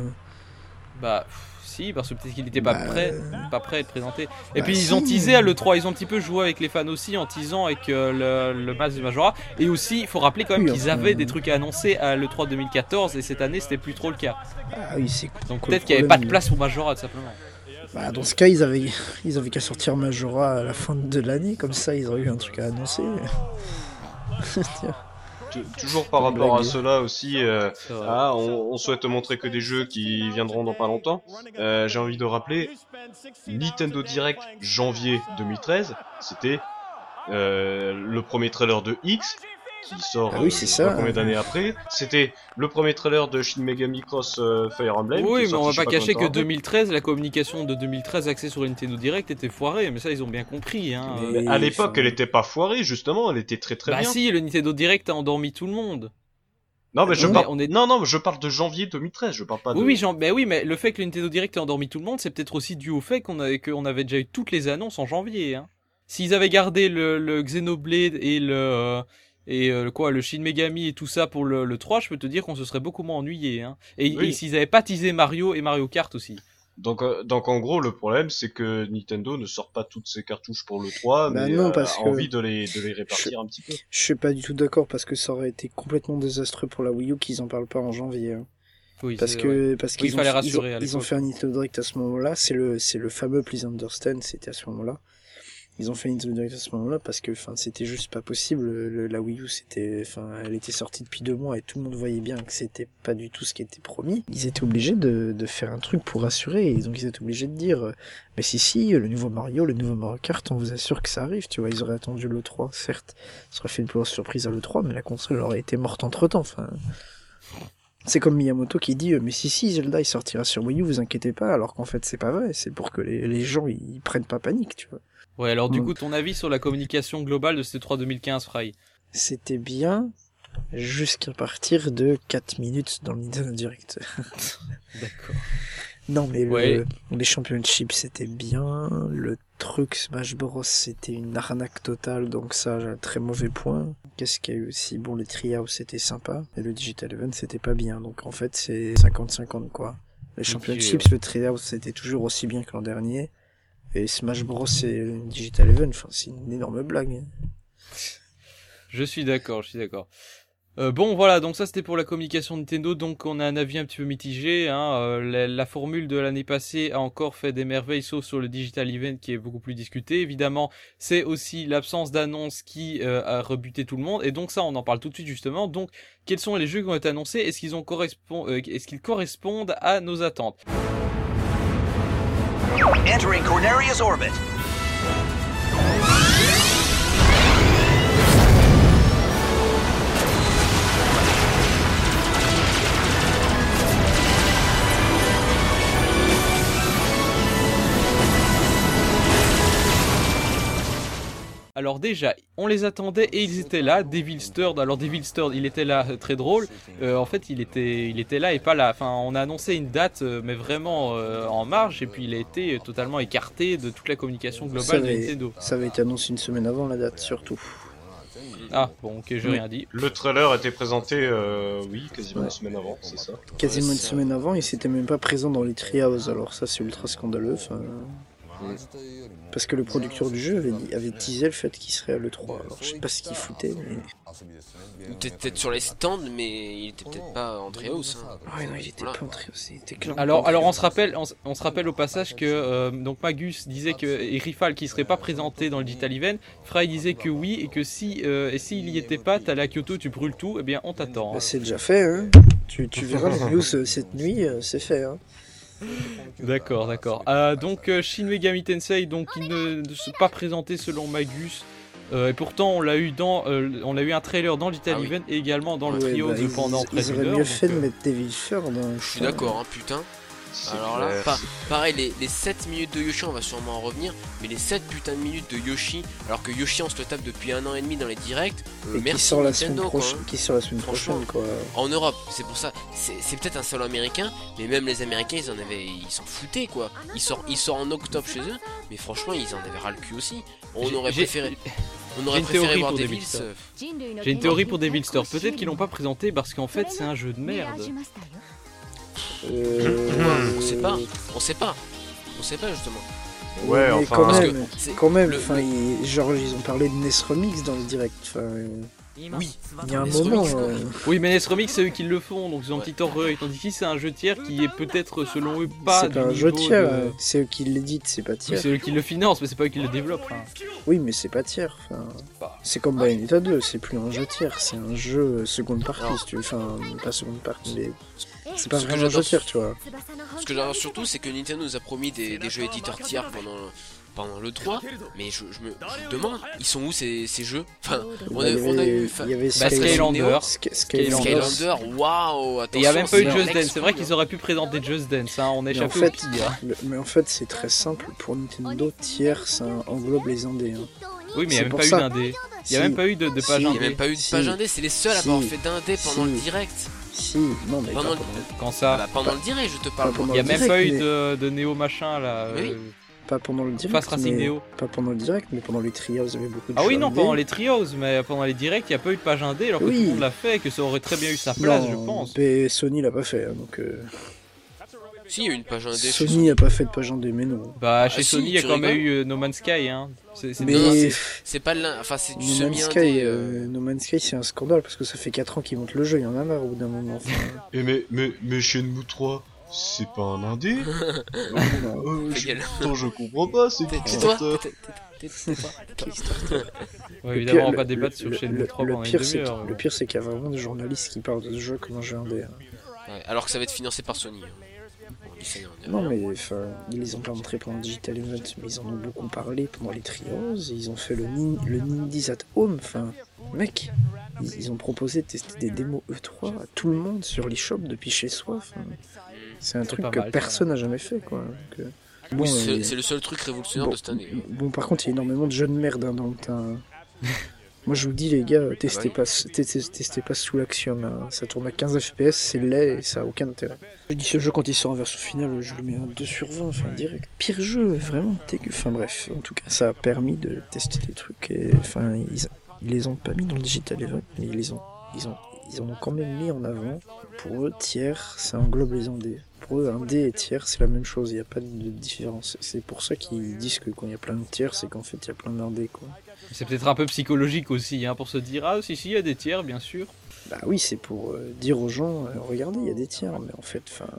A: Bah si, parce que peut-être qu'il n'était pas bah, prêt, pas prêt à être présenté. Et bah, puis ils ont teasé à l'E3, ils ont un petit peu joué avec les fans aussi en teasant avec euh, le, le match de Majora. Et aussi, il faut rappeler quand même qu'ils avaient des trucs à annoncer à l'E3 2014 et cette année c'était plus trop le cas.
C: Ah oui, c'est
A: Donc peut-être qu'il n'y avait pas de place pour Majora tout simplement.
C: Bah, dans ce cas, ils avaient, ils avaient qu'à sortir Majora à la fin de l'année, comme ça ils auraient eu un truc à annoncer.
B: toujours par rapport à cela aussi, euh, ah, on, souhaite montrer que des jeux qui viendront dans pas longtemps. Euh, j'ai envie de rappeler, Nintendo Direct janvier 2013, c'était euh, le premier trailer de X qui sort
C: ah oui, c'est ça.
B: combien d'années après. C'était le premier trailer de Shin Megami Cross Fire Emblem.
A: Oui, mais on va pas cacher que 2013, la communication de 2013 axée sur Nintendo Direct était foirée, mais ça ils ont bien compris. Hein.
B: Mais à l'époque, elle était pas foirée, justement, elle était très très
A: bah
B: bien.
A: Bah si, le Nintendo Direct a endormi tout le monde.
B: Non mais je parle. On est... Non non, je parle de janvier 2013. Je parle pas de.
A: Oui oui, ben oui, mais le fait que le Nintendo Direct ait endormi tout le monde, c'est peut-être aussi dû au fait qu'on avait qu'on avait déjà eu toutes les annonces en janvier. Hein. S'ils avaient gardé le, le Xenoblade et le euh, et euh, quoi le Shin Megami et tout ça pour le, le 3, je peux te dire qu'on se serait beaucoup moins ennuyé. Hein. Et, et s'ils avaient pas teasé Mario et Mario Kart aussi.
B: Donc, euh, donc en gros, le problème, c'est que Nintendo ne sort pas toutes ses cartouches pour le 3, bah mais non, parce a envie de les, de les répartir un petit peu.
C: Je suis pas du tout d'accord parce que ça aurait été complètement désastreux pour la Wii U qu'ils en parlent pas en janvier. Hein. Oui, parce que parce qu'ils ont, ils ont, ils ont, fait un Nintendo Direct à ce moment-là. C'est le c'est le fameux Please Understand. C'était à ce moment-là. Ils ont fait une Nintendo Direct à ce moment-là parce que, enfin, c'était juste pas possible. la Wii U, c'était, enfin, elle était sortie depuis deux mois et tout le monde voyait bien que c'était pas du tout ce qui était promis. Ils étaient obligés de, de faire un truc pour rassurer. Et donc ils étaient obligés de dire, mais si si, le nouveau Mario, le nouveau Mario Kart, on vous assure que ça arrive. Tu vois, ils auraient attendu le 3, certes, ça aurait fait une plus grosse surprise à le 3, mais la console aurait été morte entre temps. Enfin. C'est comme Miyamoto qui dit mais si si Zelda il sortira sur Wii U vous inquiétez pas alors qu'en fait c'est pas vrai c'est pour que les, les gens ils prennent pas panique tu vois.
A: Ouais, alors du coup, ton avis sur la communication globale de ce 3 2015, Fry?
C: C'était bien jusqu'à partir de 4 minutes dans le Nintendo Direct.
A: D'accord.
C: Non, mais le, les championships c'était bien. Le truc Smash Bros c'était une arnaque totale, donc ça j'ai un très mauvais point. Qu'est-ce qu'il y a eu aussi? Bon, les Treehouse c'était sympa, et le Digital Event c'était pas bien, donc en fait c'est 50-50 quoi. Les championships, le Treehouse c'était toujours aussi bien que l'an dernier. Et Smash Bros et Digital Event, enfin, c'est une énorme blague.
A: Je suis d'accord, je suis d'accord. Euh, bon voilà, donc ça c'était pour la communication Nintendo, donc on a un avis un petit peu mitigé. Hein. Euh, la, formule de l'année passée a encore fait des merveilles, sauf sur le Digital Event qui est beaucoup plus discuté. Évidemment, c'est aussi l'absence d'annonce qui euh, a rebuté tout le monde, et donc ça on en parle tout de suite justement. Donc quels sont les jeux qui ont été annoncés? Est-ce qu'ils correspondent à nos attentes? Entering Corneria's orbit. Alors déjà, on les attendait et ils étaient là. Devil Stirred, alors Devil Stirred, il était là, euh, très drôle. Euh, en fait, il était, il était là et pas là. Enfin, on a annoncé une date, euh, mais vraiment en marge, et puis il a été totalement écarté de toute la communication globale de Nintendo.
C: Ça avait été annoncé une semaine avant la date, surtout.
A: Ah, bon, ok, j'ai rien dit.
B: Le trailer a été présenté, oui, quasiment une semaine avant, c'est ça
C: Quasiment une semaine avant, il s'était même pas présent dans les Treehouse, alors ça c'est ultra scandaleux. Parce que le producteur du jeu avait, dit, avait teasé le fait qu'il serait à l'E3. Alors je sais pas ce qu'il foutait, mais.
F: Il était peut-être sur les stands, mais il était peut-être pas en Treehouse. Hein.
C: Ah ouais, non, il était pas en Treehouse, il était clairement.
A: Alors, alors on, se rappelle, on, se rappelle au passage que euh, donc Magus disait que. Et Rifal qui serait pas présenté dans le Digital Event. Fry disait que oui, et que si euh, et s'il y était pas, t'allais à Kyoto, tu brûles tout, et eh bien on t'attend. Hein.
C: Bah, c'est déjà fait, hein. Tu, tu verras les news euh, cette nuit, c'est fait, hein.
A: D'accord, d'accord. Euh, donc euh, Shin Megami Tensei, donc il ne, s'est pas présenté selon Magus. Euh, et pourtant, on l'a eu dans, on a eu un trailer dans l'Italy ah Event et également dans le trio bah, de pendant
C: ils, ils auraient mieux fait de mettre Devil Shore dans.
F: Je suis d'accord, hein, putain. Alors là, pareil, les, les, 7 minutes de Yoshi, on va sûrement en revenir, mais les 7 putains de minutes de Yoshi, alors que Yoshi on se le tape depuis un an et demi dans les directs,
C: euh, merci qui sort la semaine prochaine, qui sort la semaine prochaine quoi.
F: En Europe, c'est pour ça, c'est peut-être un salon américain, mais même les Américains ils en avaient, ils s'en foutaient quoi. Il sort, il sort en octobre chez eux, mais franchement ils en avaient ras le cul aussi. On aurait préféré. On aurait préféré voir Devil
A: J'ai une théorie pour Devil Store. Peut-être qu'ils l'ont pas présenté parce qu'en fait c'est un jeu de merde.
F: Euh... on sait pas, on sait pas, on sait pas justement.
B: Ouais, enfin,
C: quand même, quand même, enfin, genre ils ont parlé de NES Remix dans le direct. Enfin,
F: oui,
C: il y a un moment. Euh,
A: oui, mais NES Remix, c'est eux qui le font, donc ils ont un petit orgueil. Tandis qu'ici, c'est un jeu tiers qui est peut-être, selon eux, pas.
C: C'est pas un jeu tiers, c'est eux qui l'éditent, c'est pas tiers.
A: c'est eux qui le financent, mais c'est pas eux qui le développent. Hein.
C: Oui, mais c'est pas tiers. Enfin, bah. c'est comme Bayonetta 2, c'est plus un jeu tiers, c'est un jeu seconde partie, si tu veux. Enfin, pas seconde partie, mais c'est pas vraiment un jeu tiers, tu vois.
F: Ce que j'adore surtout, c'est que Nintendo nous a promis des, jeux éditeurs tiers pendant, pendant le 3, mais je, me, demande, ils sont où ces, ces jeux? Enfin,
C: on, a, on a eu. Il y avait
A: Skylander.
F: Skylander, waouh
A: Il n'y a même pas eu Just Dance, c'est vrai qu'ils auraient pu présenter Just Dance, hein, on est échappé
C: en fait, hein. Mais en fait, c'est très simple, pour Nintendo, tiers, ça englobe les indés. Hein.
A: Oui, mais il n'y a même pas eu d'indé. Il n'y a même pas eu de, page indé. Il n'y
F: a même pas eu de page indé, c'est les seuls à avoir fait d'indé pendant le direct.
C: Si, non, mais
F: pendant,
C: le...
A: Quand ça
F: bah, Pendant le direct, je te parle.
A: Il n'y a même pas eu de, de Néo machin là.
F: Oui.
C: Pas pendant le direct.
A: Face Racing Néo.
C: Pas pendant le direct, mais pendant les trios, il y avait beaucoup de
A: Ah oui, non, pendant les trios, mais pendant les directs, il n'y a pas eu de page indé alors que tout le monde l'a fait et que ça aurait très bien eu sa place, je pense.
C: Mais Sony l'a pas fait, hein, donc. Euh...
F: Si, il y a une page indé.
C: Sony n'a pas fait de page indé, mais non.
A: Bah, chez ah, Sony, il y a quand même eu euh, No Man's Sky, hein.
F: C'est mais... c'est pas l'un, enfin c'est du
C: no Man's Sky, euh, euh... No Man's Sky, c'est un scandale parce que ça fait 4 ans qu'ils montent le jeu, il y en a marre au bout d'un moment.
B: Et mais, mais, mais Shenmue 3, c'est pas un indé euh, je... je comprends pas, c'est.
A: Ouais, évidemment, on va pas débattre sur Shenmue 3 pendant
C: une
A: demi-heure.
C: Le pire, c'est qu'il y a vraiment des journalistes qui parlent de ce jeu comme un jeu indé. Hein.
F: Ouais, alors que ça va être financé par Sony.
C: Non, mais enfin, ils les ont pas montré pendant Digital Event, mais ils en ont beaucoup parlé pendant les trios. Ils ont fait le, le Nindies at Home. Enfin, mec, ils, ont proposé de tester des démos E3 à tout le monde sur l'eShop depuis chez soi. c'est un truc que personne n'a jamais fait, quoi.
F: Oui, euh, c'est le seul truc révolutionnaire
C: de
F: cette année.
C: Bon, par contre, il y a énormément de jeunes merdes hein, dans le teint. Moi je vous dis les gars, testez, pas, testez, pas sous l'action, hein. ça tourne à 15 fps, c'est laid et ça a aucun intérêt. Je dis ce jeu quand il sort en version finale, je le mets un 2 sur 20, enfin direct. Pire jeu, vraiment dégueu. Enfin bref, en tout cas ça a permis de tester des trucs et enfin ils, ils les ont pas mis dans le digital event, mais ils les ont, ils ont, ils en ont quand même mis en avant. Pour eux, tiers, ça englobe les indés. Pour eux, un dé et tiers, c'est la même chose, il n'y a pas de différence. C'est pour ça qu'ils disent que quand il y a plein de tiers, c'est qu'en fait il y a plein d'indés quoi.
A: C'est peut-être un peu psychologique aussi, hein, pour se dire ah si si il y a des tiers bien sûr.
C: Bah oui, c'est pour euh, dire aux gens, euh, regardez, il y a des tiers, mais en fait, enfin,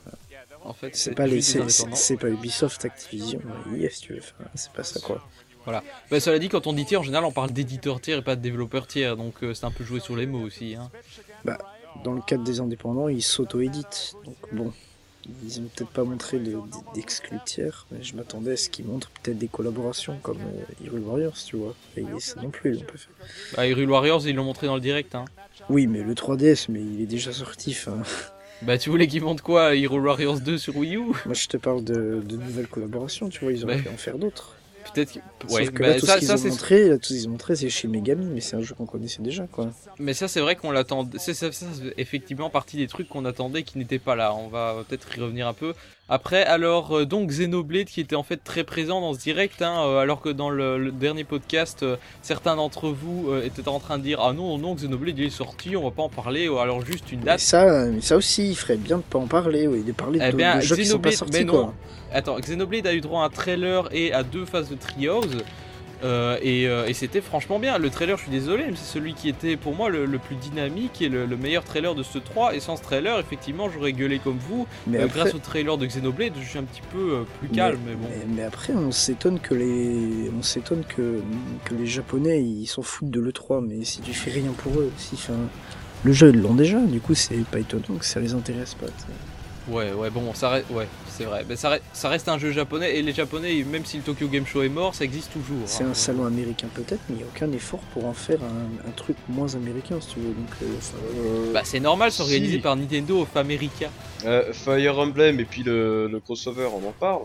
C: en fait, c'est pas les, c'est pas Ubisoft, Activision, yes, tu veux, c'est pas ça quoi.
A: Voilà. Bah, cela dit, quand on dit tiers, en général, on parle d'éditeur tiers et pas de développeur tiers, donc euh, c'est un peu joué sur les mots aussi. Hein.
C: Bah, dans le cadre des indépendants, ils s'auto-éditent, donc bon. Ils ont peut-être pas montré d'exclus tiers, mais je m'attendais à ce qu'ils montrent peut-être des collaborations comme euh, Hyrule Warriors, tu vois. Et ça non plus, ils l'ont pas fait.
A: Bah, Hyrule Warriors, ils l'ont montré dans le direct. Hein.
C: Oui, mais le 3DS, mais il est déjà sorti.
A: Bah, tu voulais qu'ils montrent quoi Hyrule Warriors 2 sur Wii U?
C: Moi, je te parle de, de nouvelles collaborations, tu vois, ils auraient pu en faire d'autres.
A: Peut-être
C: Ouais, que là, tout ça, ce ont montré, là, tout ce qu'ils ont montré, c'est chez Megami, mais c'est un jeu qu'on connaissait déjà, quoi.
A: Mais ça, c'est vrai qu'on l'attendait. C'est ça, effectivement partie des trucs qu'on attendait qui n'étaient pas là. On va peut-être y revenir un peu. Après, alors, euh, donc Xenoblade qui était en fait très présent dans ce direct, hein, euh, alors que dans le, dernier podcast, euh, certains d'entre vous étaient en train de dire Ah non, non, Xenoblade il est sorti, on va pas en parler, ou alors juste une date.
C: Mais ça, ça aussi, il ferait bien de pas en parler, oui, de parler de, eh jeux qui sont pas sortis, mais non.
A: Attends, Xenoblade a eu droit à un trailer et à deux phases de trios. Euh, euh, et, c'était franchement bien. Le trailer, je suis désolé, mais c'est celui qui était pour moi le, plus dynamique et le, meilleur trailer de ce 3. Et sans ce trailer, effectivement, j'aurais gueulé comme vous. Mais euh, grâce au trailer de Xenoblade, je suis un petit peu plus calme. Mais, bon.
C: mais, après, on s'étonne que les, on s'étonne que, que les Japonais ils s'en foutent de l'E3. Mais si tu fais rien pour eux, si, fin, le jeu ils l'ont déjà. Du coup, c'est pas étonnant que ça les intéresse pas.
A: Ouais, ouais, bon, ça reste, ouais, c'est vrai. Mais ça, reste, ça reste un jeu japonais et les japonais, même si le Tokyo Game Show est mort, ça existe toujours.
C: C'est hein. un salon américain peut-être, mais il n'y a aucun effort pour en faire un, truc moins américain, si tu veux. Donc, euh,
A: euh, Bah, c'est normal, c'est organisé par Nintendo of America.
B: Euh, Fire Emblem et puis le, crossover, on en parle.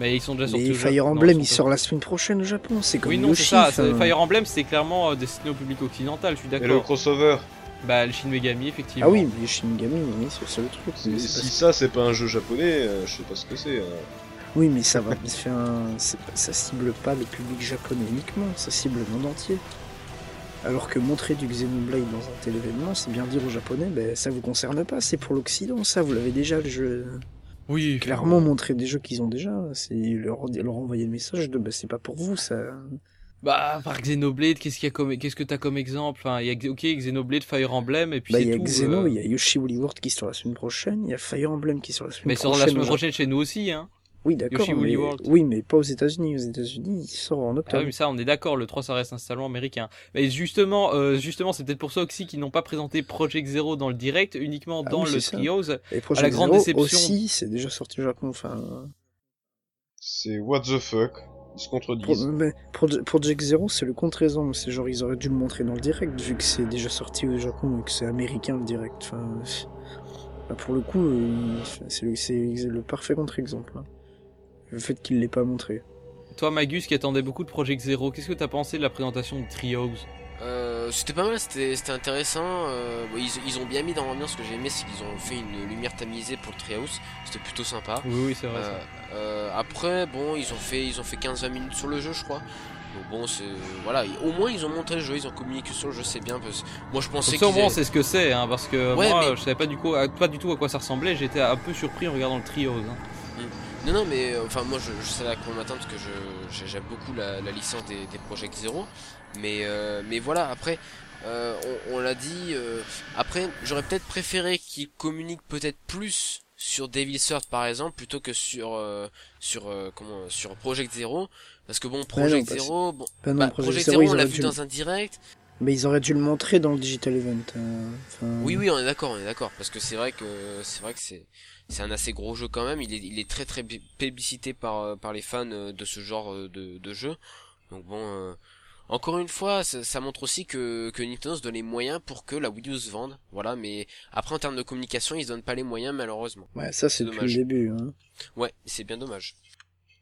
A: Mais ils sont déjà sortis.
C: Fire Emblem, il sort la semaine prochaine au Japon. C'est comme
A: Oui, non, c'est ça. Fire Emblem, c'est clairement destiné au public occidental. Je suis d'accord.
B: Et le crossover
A: bah, le Shin Megami, effectivement.
C: Ah oui, mais le Shin Megami, oui, c'est le seul truc.
B: si ça, c'est pas un jeu japonais, euh, je sais pas ce que c'est. Hein.
C: Oui, mais ça va un... ça cible pas le public japonais uniquement, ça cible le monde entier. Alors que montrer du Xenoblade dans un tel événement, c'est bien dire aux japonais, ben, ça vous concerne pas, c'est pour l'Occident, ça, vous l'avez déjà le jeu.
A: Oui.
C: Clairement, montrer des jeux qu'ils ont déjà, c'est leur, leur envoyer le message de ben, c'est pas pour vous, ça.
A: Bah, par Xenoblade, qu'est-ce qu'il y a comme, qu'est-ce que t'as comme exemple? Enfin, il y a, ok, Xenoblade, Fire Emblem, et puis
C: bah,
A: il
C: y
A: a
C: Xeno,
A: euh.
C: il y a Yoshi Woolly World qui sort la semaine prochaine, il y a Fire Emblem qui sort la semaine prochaine.
A: Mais sort la semaine prochaine chez nous aussi, hein.
C: Oui, d'accord. Mais... Oui, mais pas aux États-Unis. Aux États-Unis, il sort en octobre. Ah
A: oui, mais ça, on est d'accord. Le 3, ça reste un salon américain. Mais justement, euh, justement, c'est peut-être pour ça aussi qu'ils n'ont pas présenté Project Zero dans le direct, uniquement ah dans le Trios.
C: Et Project à la grande Zero déception. aussi, c'est déjà sorti au Japon. Enfin.
B: C'est what the fuck. Ils se contredisent.
C: Pour, pour, Jack Zero, c'est le contre-raison. C'est genre, ils auraient dû le montrer dans le direct, vu que c'est déjà sorti au Japon et que c'est américain le direct. Enfin, bah, pour le coup, euh, c'est le, le, parfait contre-exemple. Hein. Le fait qu'il l'ait pas montré.
A: Toi, Magus, qui attendait beaucoup de Project Zero, qu'est-ce que t'as pensé de la présentation de Trios
F: euh, c'était pas mal, c'était intéressant. Euh, ils, ont bien mis dans l'ambiance. Ce que j'ai aimé, c'est qu'ils ont fait une lumière tamisée pour le Treehouse. C'était plutôt sympa.
A: Oui, oui, c'est vrai.
F: Euh, après, bon, ils ont fait, ils ont fait 15-20 minutes sur le jeu, je crois. Donc bon, c'est voilà. Au moins, ils ont montré le jeu, ils ont communiqué sur le jeu, c'est bien. Parce... Moi, je pensais que.
A: C'est ce que c'est, hein, parce que moi, je savais pas du coup, pas du tout à quoi ça ressemblait. J'étais un peu surpris en regardant le Treehouse. Hein.
F: Mm. Non, non, mais enfin, moi, je, je sais à quoi m'attendre parce que j'aime beaucoup la, licence des, des Project Zero. Mais, euh, mais voilà, après, euh, on, l'a dit. Euh, après, j'aurais peut-être préféré qu'ils communiquent peut-être plus sur Devil Third par exemple plutôt que sur sur comment sur Project Zero. Parce que bon Project Zero bon bah, Project, Zero, on l'a vu dans un direct.
C: Mais ils auraient dû le montrer dans le digital event
F: oui oui on est d'accord on est d'accord. Parce que c'est vrai que c'est vrai que c'est c'est un assez gros jeu quand même. Il est il est très très publicité par par les fans de ce genre de, de jeu. Donc bon encore une fois, ça, montre aussi que, que Nintendo se donne les moyens pour que la Wii U se vende. Voilà, mais après en termes de communication, ils se donnent pas les moyens malheureusement.
C: Ouais, ça c'est depuis le début. Hein.
F: Ouais, c'est bien dommage.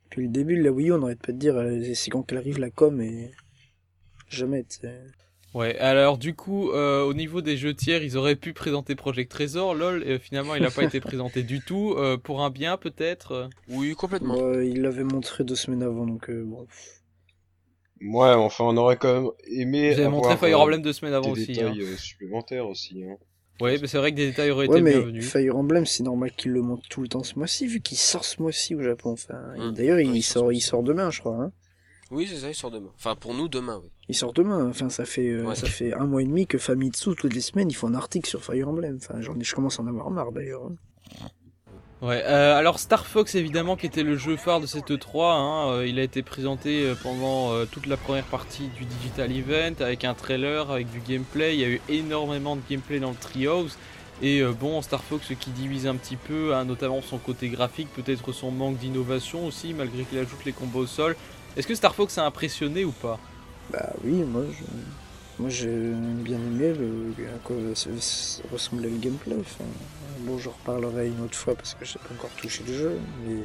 C: Depuis le début de la Wii U, on n'arrête pas de dire euh, c'est quand qu'elle arrive la com et jamais.
A: Ouais, alors du coup, euh, au niveau des jeux tiers, ils auraient pu présenter Project Trésor, lol, et finalement il n'a pas été présenté du tout, euh, pour un bien peut-être
F: Oui, complètement.
C: il l'avait montré deux semaines avant, donc bon.
B: Ouais, enfin, on aurait quand même aimé.
A: J'avais montré Fire euh, Emblem deux semaines avant
B: des
A: aussi.
B: Détails hein. Euh, supplémentaires aussi. Hein.
A: Ouais, mais c'est vrai que des détails auraient été mais bienvenus.
C: Fire Emblem, c'est normal qu'il le montre tout le temps ce mois-ci, vu qu'il sort ce mois-ci au Japon. Enfin, hum. D'ailleurs, il, sort, il sort demain, je crois. Hein.
F: Oui, c'est ça, il sort demain. Enfin, pour nous, demain, oui.
C: Il sort demain. Enfin, ça fait, euh, ça fait un mois et demi que Famitsu, toutes les semaines, il faut un article sur Fire Emblem. Enfin, j'en ai, je commence à en avoir marre d'ailleurs. Hein.
A: Ouais, euh, alors Star Fox évidemment qui était le jeu phare de cette 3, hein, euh, il a été présenté euh, pendant toute la première partie du Digital Event avec un trailer, avec du gameplay, il y a eu énormément de gameplay dans le Treehouse et bon Star Fox qui divise un petit peu, hein, notamment son côté graphique, peut-être son manque d'innovation aussi malgré qu'il ajoute les combos au sol. Est-ce que Star Fox a impressionné ou pas?
C: Bah oui, moi je... J'ai bien aimé à quoi ressemblait le gameplay. Bon, j'en reparlerai une autre fois parce que je n'ai pas encore touché le jeu, mais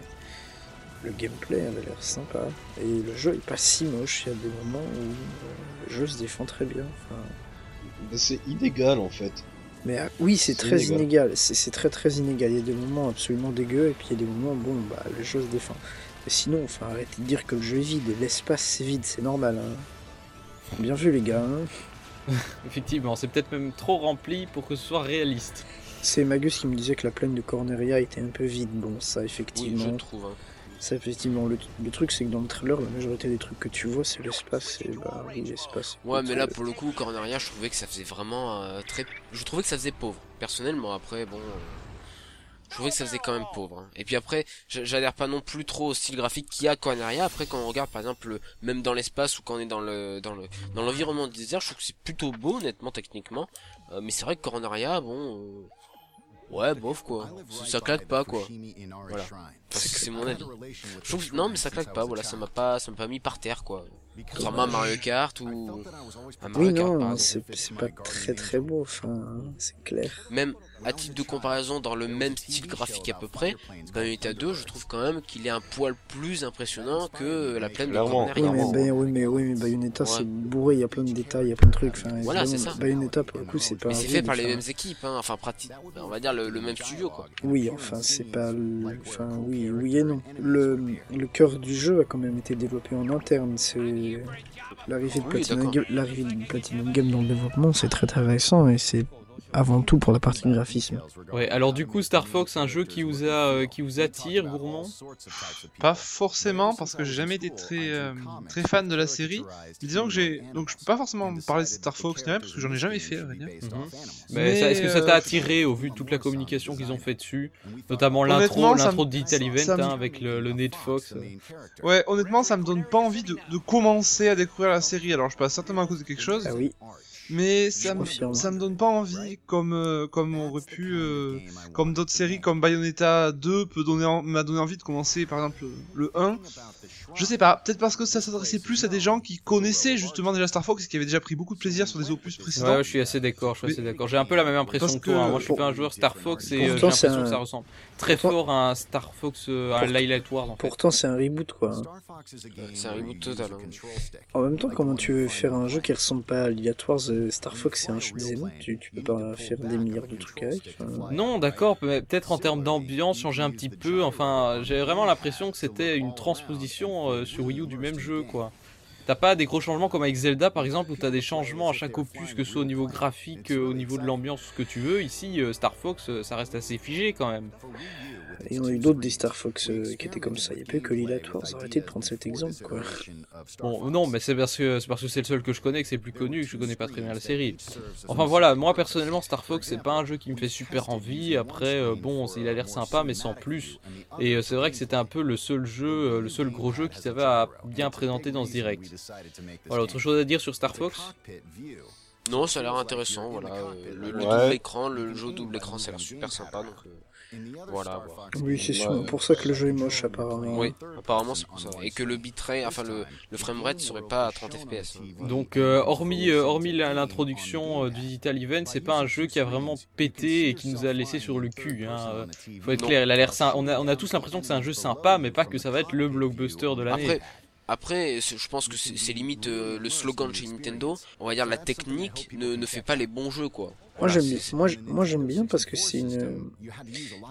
C: le gameplay avait l'air sympa. Et le jeu est pas si moche, il y a des moments où euh, le jeu se défend très bien.
B: C'est inégal en fait.
C: Mais ah, oui, c'est très inégal, c'est très très inégal. Il y a des moments absolument dégueux et puis il y a des moments, bon, bah le jeu se défend. Mais sinon, enfin, arrêtez de dire que le jeu est vide, l'espace c'est vide, c'est normal. Hein. Bien vu les gars. Hein.
A: Effectivement, c'est peut-être même trop rempli pour que ce soit réaliste.
C: C'est Magus qui me disait que la plaine de Corneria était un peu vide. Bon, ça effectivement.
F: Oui, je trouve. Hein.
C: Ça effectivement. Le, truc c'est que dans le trailer, la majorité des trucs que tu vois, c'est l'espace et bah l'espace.
F: Ouais, mais là pour le coup, Corneria, je trouvais que ça faisait vraiment euh, très. Je trouvais que ça faisait pauvre. Personnellement, après, bon. Euh, je trouvais que ça faisait quand même pauvre. Hein. Et puis après, j'adhère pas non plus trop au style graphique qu'il y a Corneria. Après, quand on regarde par exemple, même dans l'espace ou quand on est dans le dans le dans l'environnement du désert, je trouve que c'est plutôt beau, honnêtement, techniquement. Euh, mais c'est vrai que Corneria, bon, euh, Ouais, bof quoi. Ça claque pas quoi. Voilà. C'est mon avis. Je trouve non mais ça claque pas. Voilà, ça m'a pas, ça m'a pas mis par terre quoi. Contrairement à Mario Kart ou
C: Mario oui, non, c'est pas très très beau. Enfin, c'est clair.
F: Même à titre de comparaison, dans le même style graphique à peu près, Bayonetta 2, je trouve quand même qu'il est un poil plus impressionnant que la plaine de.
C: Oui, mais, oui, mais, oui, mais Bayonetta c'est bourré, il y a plein de détails, il y a plein de trucs. Enfin,
F: voilà, c'est ça.
C: Bayonetta pour le coup, c'est pas.
F: Mais c'est fait par les mêmes équipes, hein. enfin pratique, on va dire le, même studio quoi.
C: Oui, enfin c'est pas, enfin oui, oui et non. Le, le cœur du jeu a quand même été développé en interne. C'est l'arrivée de, Platinum de Platinum Game dans le développement, c'est très très récent et c'est avant tout pour la partie graphisme.
A: Ouais, alors du coup Star Fox, un jeu qui vous a euh, qui vous attire, gourmand?
G: Pas forcément parce que j'ai jamais été très euh, très fan de la série. Disons que j'ai donc je peux pas forcément parler de Star Fox parce que j'en ai jamais fait. Mhm.
A: Mais, est-ce que ça t'a euh, attiré au vu de toute la communication qu'ils ont fait dessus, notamment l'intro, l'intro de Digital Event hein, avec le, le, nez de Fox.
G: Ouais, honnêtement, ça me donne pas envie de, de commencer à découvrir la série. Alors je passe certainement à cause de quelque chose.
C: Ah oui.
G: Mais ça me, ça me donne pas envie comme euh, comme on aurait pu euh, comme d'autres séries comme Bayonetta 2 peut donner m'a donné envie de commencer par exemple le 1 je sais pas peut-être parce que ça s'adressait plus à des gens qui connaissaient justement déjà Star Fox et qui avaient déjà pris beaucoup de plaisir sur des opus précédents.
A: Ouais, je suis assez d'accord je suis assez d'accord. J'ai un peu la même impression que, toi hein. moi je suis pas un joueur Star Fox et euh, j'ai l'impression que ça ressemble très fort à un Star Fox à un Light Wars en
C: fait. pourtant c'est un reboot quoi
F: c'est un reboot total hein.
C: en même temps comment tu veux faire un jeu qui ressemble pas à Light Wars Star Fox c'est tu, peux pas faire des milliards de trucs avec.
A: Non, d'accord, peut-être en termes d'ambiance, changer un petit peu. Enfin, j'ai vraiment l'impression que c'était une transposition euh, sur Wii U du même jeu, quoi. T'as pas des gros changements comme avec Zelda par exemple où t'as des changements à chaque opus que ce soit au niveau graphique, euh, au niveau de l'ambiance, ce que tu veux. Ici, euh, Star Fox, ça reste assez figé quand même.
C: Il y en a eu d'autres des Star Fox euh, qui étaient comme ça. Il n'y a pas que Lila Wars. Arrêtez de prendre cet exemple, quoi.
A: Bon, non, mais c'est parce que c'est parce que c'est le seul que je connais, que c'est plus connu, que je connais pas très bien la série. Enfin voilà, moi personnellement, Star Fox, c'est pas un jeu qui me fait super envie. Après, euh, bon, il a l'air sympa, mais sans plus. Et euh, c'est vrai que c'était un peu le seul jeu, le seul gros jeu qui savait à bien présenter dans ce direct. Voilà, autre chose à dire sur Star Fox
F: non, ça a l'air intéressant, voilà. Le, double écran, le jeu double écran, ça a l'air super sympa. Donc, voilà.
C: Oui, c'est sûr. pour ça que le jeu est moche, apparemment.
F: Oui, apparemment c'est pour ça. Et que le bitrate, enfin le, le framerate serait pas à 30 fps.
A: Donc, euh, hormis, euh, hormis l'introduction euh, du Digital Event, c'est pas un jeu qui a vraiment pété et qui nous a laissé sur le cul. Hein. Faut être clair, il a l'air on a, on a tous l'impression que c'est un jeu sympa, mais pas que ça va être le blockbuster de l'année.
F: Après, je pense que c'est limite le slogan chez Nintendo. On va dire la technique ne, ne fait pas les bons jeux, quoi.
C: Moi j'aime moi j'aime bien parce que c'est une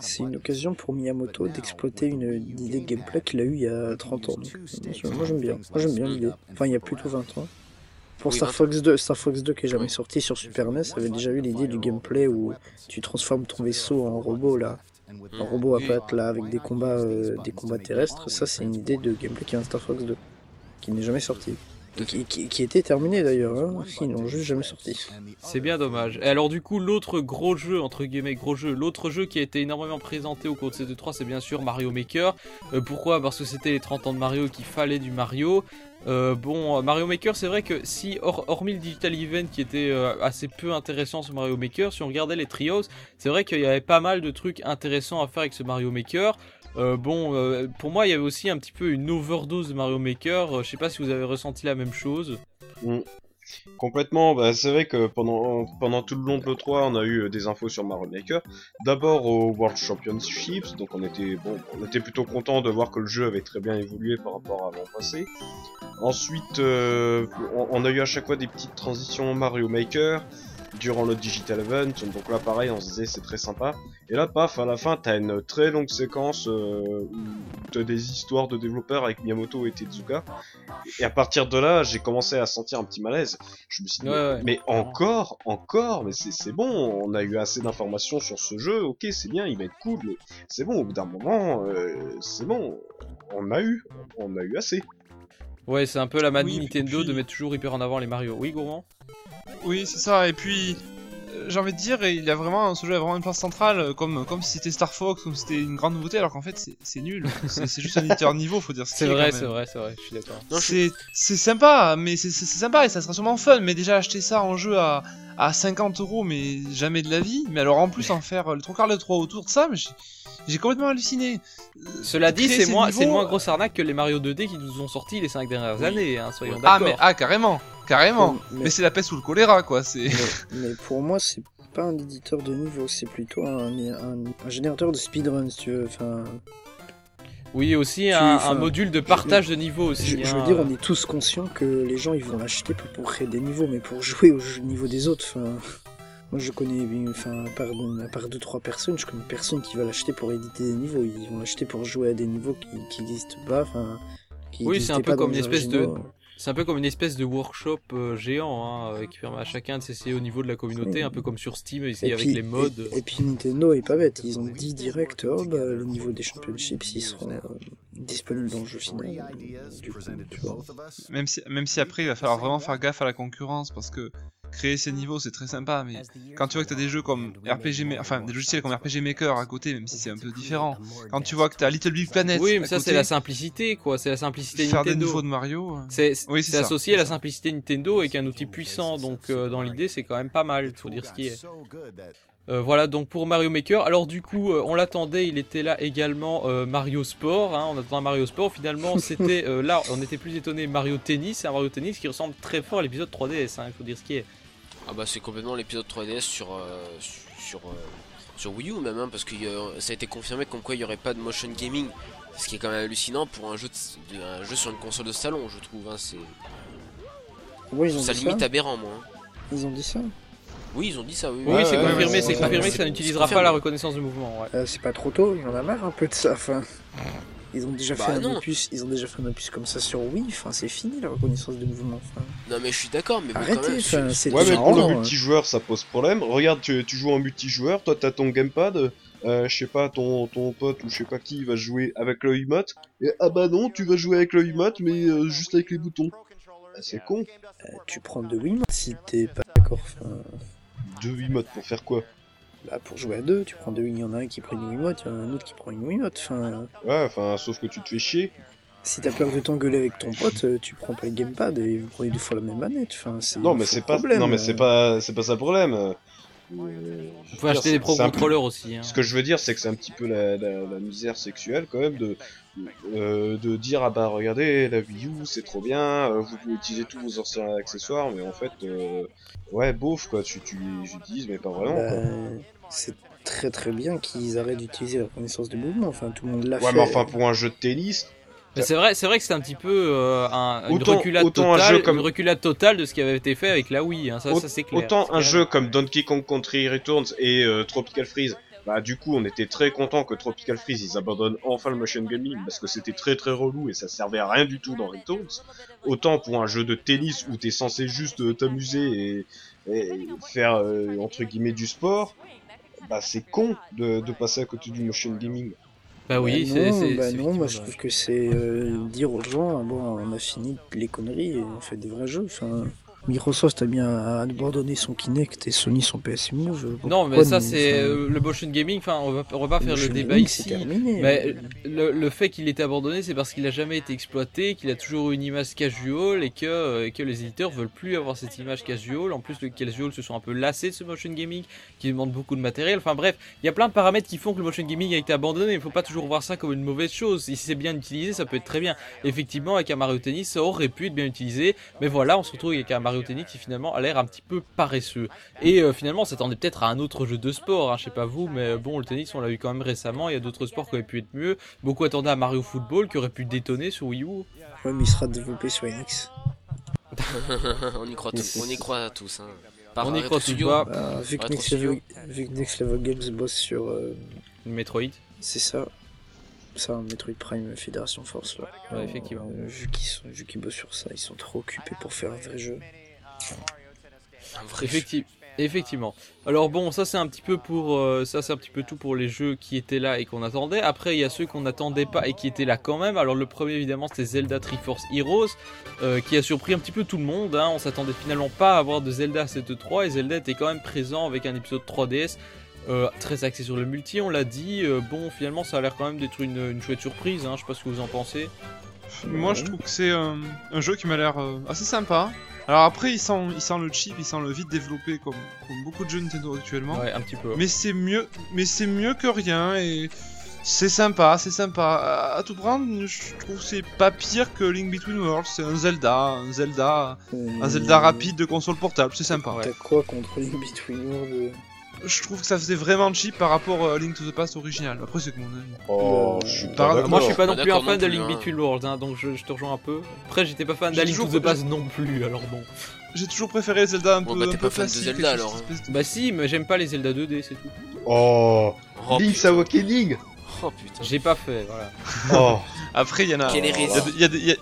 C: c'est une occasion pour Miyamoto d'exploiter une, idée de gameplay qu'il a eu il y a 30 ans. moi j'aime bien. Moi j'aime bien l'idée. Enfin il y a plutôt 20 ans. Pour Star Fox 2, Star Fox 2 qui est jamais sorti sur Super NES avait déjà eu l'idée du gameplay où tu transformes ton vaisseau en robot là, en robot à pattes là avec des combats euh, des combats terrestres? Ça c'est une idée de gameplay qui est un Star Fox 2 qui n'est jamais sorti. Qui, était terminé d'ailleurs, hein. ils n'ont juste jamais sorti.
A: C'est bien dommage. Et alors du coup, l'autre gros jeu, entre guillemets gros jeu, l'autre jeu qui a été énormément présenté au cours de ces 2 3 c'est bien sûr Mario Maker. Euh, pourquoi? Parce que c'était les 30 ans de Mario qu'il fallait du Mario. Euh, bon, Mario Maker, c'est vrai que si, hormis le Digital Event qui était euh, assez peu intéressant sur Mario Maker, si on regardait les trios, c'est vrai qu'il y avait pas mal de trucs intéressants à faire avec ce Mario Maker. Euh, bon, euh, pour moi, il y avait aussi un petit peu une overdose de Mario Maker. Euh, je sais pas si vous avez ressenti la même chose.
B: Mm. Complètement, bah, c'est vrai que pendant, tout le long de l'E3, on a eu des infos sur Mario Maker. D'abord au World Championships, donc on était, bon, on était plutôt content de voir que le jeu avait très bien évolué par rapport à l'an passé. Ensuite, on, a eu à chaque fois des petites transitions Mario Maker durant le Digital Event, donc là pareil on se disait c'est très sympa. Et là paf, à la fin t'as une très longue séquence euh, où t'as des histoires de développeurs avec Miyamoto et Tezuka. Et à partir de là j'ai commencé à sentir un petit malaise. Je me suis dit mais, encore, encore, mais c'est bon, on a eu assez d'informations sur ce jeu, ok c'est bien, il va être cool, mais c'est bon, au bout d'un moment, euh, c'est bon, on a eu, on a eu assez.
A: Ouais, c'est un peu la manie Nintendo de mettre toujours hyper en avant les Mario. Oui, Gourmand
G: oui, c'est ça. Et puis, euh, j'ai envie de dire, il a vraiment, ce jeu a vraiment une place centrale, euh, comme, comme si c'était Star Fox, comme si c'était une grande nouveauté, alors qu'en fait, c'est nul. C'est juste un éditeur niveau, faut dire.
A: C'est vrai, c'est vrai, c'est vrai, je suis d'accord.
G: C'est sympa, mais c'est sympa et ça sera sûrement fun, mais déjà acheter ça en jeu à, à 50 euros, mais jamais de la vie. Mais alors en plus en faire le trois quarts de trois autour de ça, mais j'ai complètement halluciné.
A: Cela dit, c'est moins, c'est moins grosse arnaque que les Mario 2D qui nous ont sorti les 5 dernières années, hein, soyons d'accord.
G: Ah mais ah carrément, carrément. mais, c'est la peste ou le choléra quoi. C'est.
C: Mais, pour moi c'est pas un éditeur de niveau, c'est plutôt un, un, générateur de speedrun si tu veux. Enfin.
A: Oui, aussi un, module de partage de niveau aussi.
C: Je, veux hein. dire, on est tous conscients que les gens ils vont l'acheter pour créer des niveaux, mais pour jouer au niveau des autres. Enfin, moi je connais, enfin, à part, à part deux trois personnes, je connais personne qui va l'acheter pour éditer des niveaux. Ils vont l'acheter pour jouer à des niveaux qui n'existent pas. Enfin,
A: oui, c'est un peu comme une espèce de c'est un peu comme une espèce de workshop euh, géant hein, euh, qui permet à chacun de s'essayer au niveau de la communauté, un peu comme sur Steam ici avec les modes.
C: Et, puis Nintendo est pas bête, ils ont dit direct, oh, bah, le niveau des championships ils seront euh, disponibles dans le jeu final.
G: Même si, même si après il va falloir vraiment faire gaffe à la concurrence parce que créer ces niveaux, c'est très sympa, mais quand tu vois que tu as des jeux comme RPG, enfin des logiciels comme RPG Maker à côté, même si c'est un peu différent, quand tu vois que tu as Little Big Planet.
A: Oui, mais ça c'est la simplicité, quoi. C'est la simplicité
G: faire
A: Nintendo.
G: des niveaux de Mario.
A: C'est oui, associé à la simplicité Nintendo avec un outil puissant, donc euh, dans l'idée c'est quand même pas mal, faut dire ce qui est. Euh, voilà donc pour Mario Maker. Alors du coup, euh, on l'attendait, il était là également Mario Sport. Hein, on attendait Mario Sport. Finalement, c'était là, on était plus étonné Mario Tennis. C'est un Mario Tennis qui ressemble très fort à l'épisode 3DS. Hein, il faut dire ce qui est.
F: Ah bah c'est complètement l'épisode 3DS sur sur sur Wii U même, hein, parce que ça a été confirmé comme quoi il n'y aurait pas de motion gaming. Ce qui est quand même hallucinant pour un jeu, un jeu sur une console de salon, je trouve. Hein, c'est ça limite aberrant, moi. Hein.
C: Ils ont dit ça
F: Oui, ils ont dit ça, oui.
A: Oui, c'est confirmé, c'est confirmé que ça n'utilisera pas la reconnaissance de mouvement. Ouais.
C: Euh, c'est pas trop tôt, il y en a marre un peu de ça. Enfin, ils ont déjà bah fait un opus, ils ont déjà fait un opus comme ça sur Wii. Enfin, c'est fini la reconnaissance de mouvement.
F: Non, mais je suis d'accord, mais
C: arrêtez.
B: c'est ouais, mais pour le hein. multijoueur, ça pose problème. Regarde, tu, joues en multijoueur, toi t'as ton gamepad. Euh, je sais pas, ton, ton pote ou je sais pas qui va jouer avec le Wiimote, et ah bah non, tu vas jouer avec le Wiimote, mais euh, juste avec les boutons. Ah, c'est con.
C: Euh, tu prends deux Wiimotes si t'es pas d'accord. Enfin...
B: Deux Wiimotes pour faire quoi?
C: Bah pour jouer à deux, tu prends deux il y en a un qui prend une Wiimote, il y en a un autre qui prend une Wiimote. Enfin...
B: Ouais, enfin, sauf que tu te fais chier.
C: Si t'as peur de t'engueuler avec ton pote, euh, tu prends pas le gamepad et vous prenez deux fois la même manette. Enfin, c'est
B: non, mais c'est pas, non, mais c'est pas, c'est pas ça le problème.
A: Vous pouvez acheter des pro contrôleurs aussi. Hein.
B: Ce que je veux dire, c'est que c'est un petit peu la, misère sexuelle quand même de, euh, de dire ah bah regardez la Wii U c'est trop bien, euh, vous pouvez utiliser tous vos anciens accessoires, mais en fait euh, ouais bof quoi, tu, utilises mais pas vraiment.
C: Bah, c'est très très bien qu'ils arrêtent d'utiliser la connaissance de mouvement. Enfin tout le monde l'a
B: fait.
C: Ouais
B: mais enfin pour un jeu de tennis,
A: c'est vrai, c'est vrai que c'est un petit peu euh, un, une, reculade totale, comme... reculade totale de ce qui avait été fait avec la Wii. Hein. Ça, ça c'est clair.
B: Autant un jeu comme Donkey Kong Country Returns et euh, Tropical Freeze. Bah du coup on était très content que Tropical Freeze ils abandonnent enfin le motion gaming parce que c'était très très relou et ça servait à rien du tout dans Returns. Autant pour un jeu de tennis où t'es censé juste euh, t'amuser et, faire entre guillemets du sport, bah c'est con de, de passer à côté du motion gaming.
A: Bah oui, bah c'est.
C: Bah non, moi je trouve que c'est euh, dire aux gens, bon, on a fini les conneries et on fait des vrais jeux. Enfin, Microsoft a bien abandonné son Kinect et Sony son PS Move.
A: Non, mais ça c'est euh, le motion gaming. Enfin, on va, on va pas faire le débat ici. Terminé, mais le, le, fait qu'il ait abandonné, c'est parce qu'il a jamais été exploité, qu'il a toujours eu une image casual et que, euh, que les éditeurs veulent plus avoir cette image casual. En plus, les casual se sont un peu lassés de ce motion gaming, qui demande beaucoup de matériel. Enfin bref, il y a plein de paramètres qui font que le motion gaming a été abandonné. Il faut pas toujours voir ça comme une mauvaise chose. Si c'est bien utilisé, ça peut être très bien. Effectivement, avec un Mario Tennis, ça aurait pu être bien utilisé. Mais voilà, on se retrouve avec un Mario Tennis qui finalement a l'air un petit peu paresseux. Et euh, finalement, on s'attendait peut-être à un autre jeu de sport, hein, je sais pas vous, mais euh, bon, le tennis, on l'a eu quand même récemment, il y a d'autres sports qui auraient pu être mieux. Beaucoup attendaient à Mario Football qui aurait pu détonner sur Wii U. Ouais,
C: mais il sera développé sur NX.
F: on y croit tous, on y croit tous. Hein.
A: on y croit tous pas.
C: Bah, vu, que Next Level, vu, que Next Level, Games bosse sur euh,
A: Metroid.
C: C'est ça. Un Metroid Prime Fédération Force là.
A: Ouais, effectivement.
C: vu qu'ils qu bossent sur ça, ils sont trop occupés pour faire un vrai jeu.
A: Effectivement. Alors bon, ça c'est un petit peu pour euh, ça c'est un petit peu tout pour les jeux qui étaient là et qu'on attendait. Après il y a ceux qu'on n'attendait pas et qui étaient là quand même. Alors le premier évidemment c'était Zelda Triforce Heroes euh, qui a surpris un petit peu tout le monde. Hein. On s'attendait finalement pas à avoir de Zelda 7.3 et Zelda était quand même présent avec un épisode 3DS. Euh, très axé sur le multi, on l'a dit. bon, finalement, ça a l'air quand même d'être une, chouette surprise. Hein. Je sais pas ce que vous en pensez.
G: Moi, je trouve que c'est un jeu qui m'a l'air assez sympa. Alors après, il sent, il sent le chip, il sent le vite développé comme, comme beaucoup de jeux Nintendo actuellement.
A: Ouais, un petit peu.
G: Mais c'est mieux, mais c'est mieux que rien et c'est sympa, c'est sympa. À, tout prendre, je trouve c'est pas pire que Link Between Worlds. C'est un Zelda, un Zelda, un Zelda rapide de console portable. C'est sympa.
C: T'as quoi contre Link Between Worlds?
G: Je trouve que ça faisait vraiment cheap par rapport à Link to the Past original. Après, c'est que mon avis.
B: Oh, je suis pas
A: Moi, je suis pas non plus un fan de Link Between Worlds, hein, donc je, te rejoins un peu. Après, j'étais pas fan de Link to the Past non plus, alors bon.
G: J'ai toujours préféré Zelda un
F: peu.
G: Bah,
F: t'es pas fan de Zelda alors. Hein.
A: Bah, si, mais j'aime pas les Zelda 2D, c'est tout.
B: Oh, oh Link's Awakening
F: Oh putain.
A: J'ai pas fait, voilà.
B: Oh.
G: Après, il y en a.
F: Quelle
G: Il y a, y, a,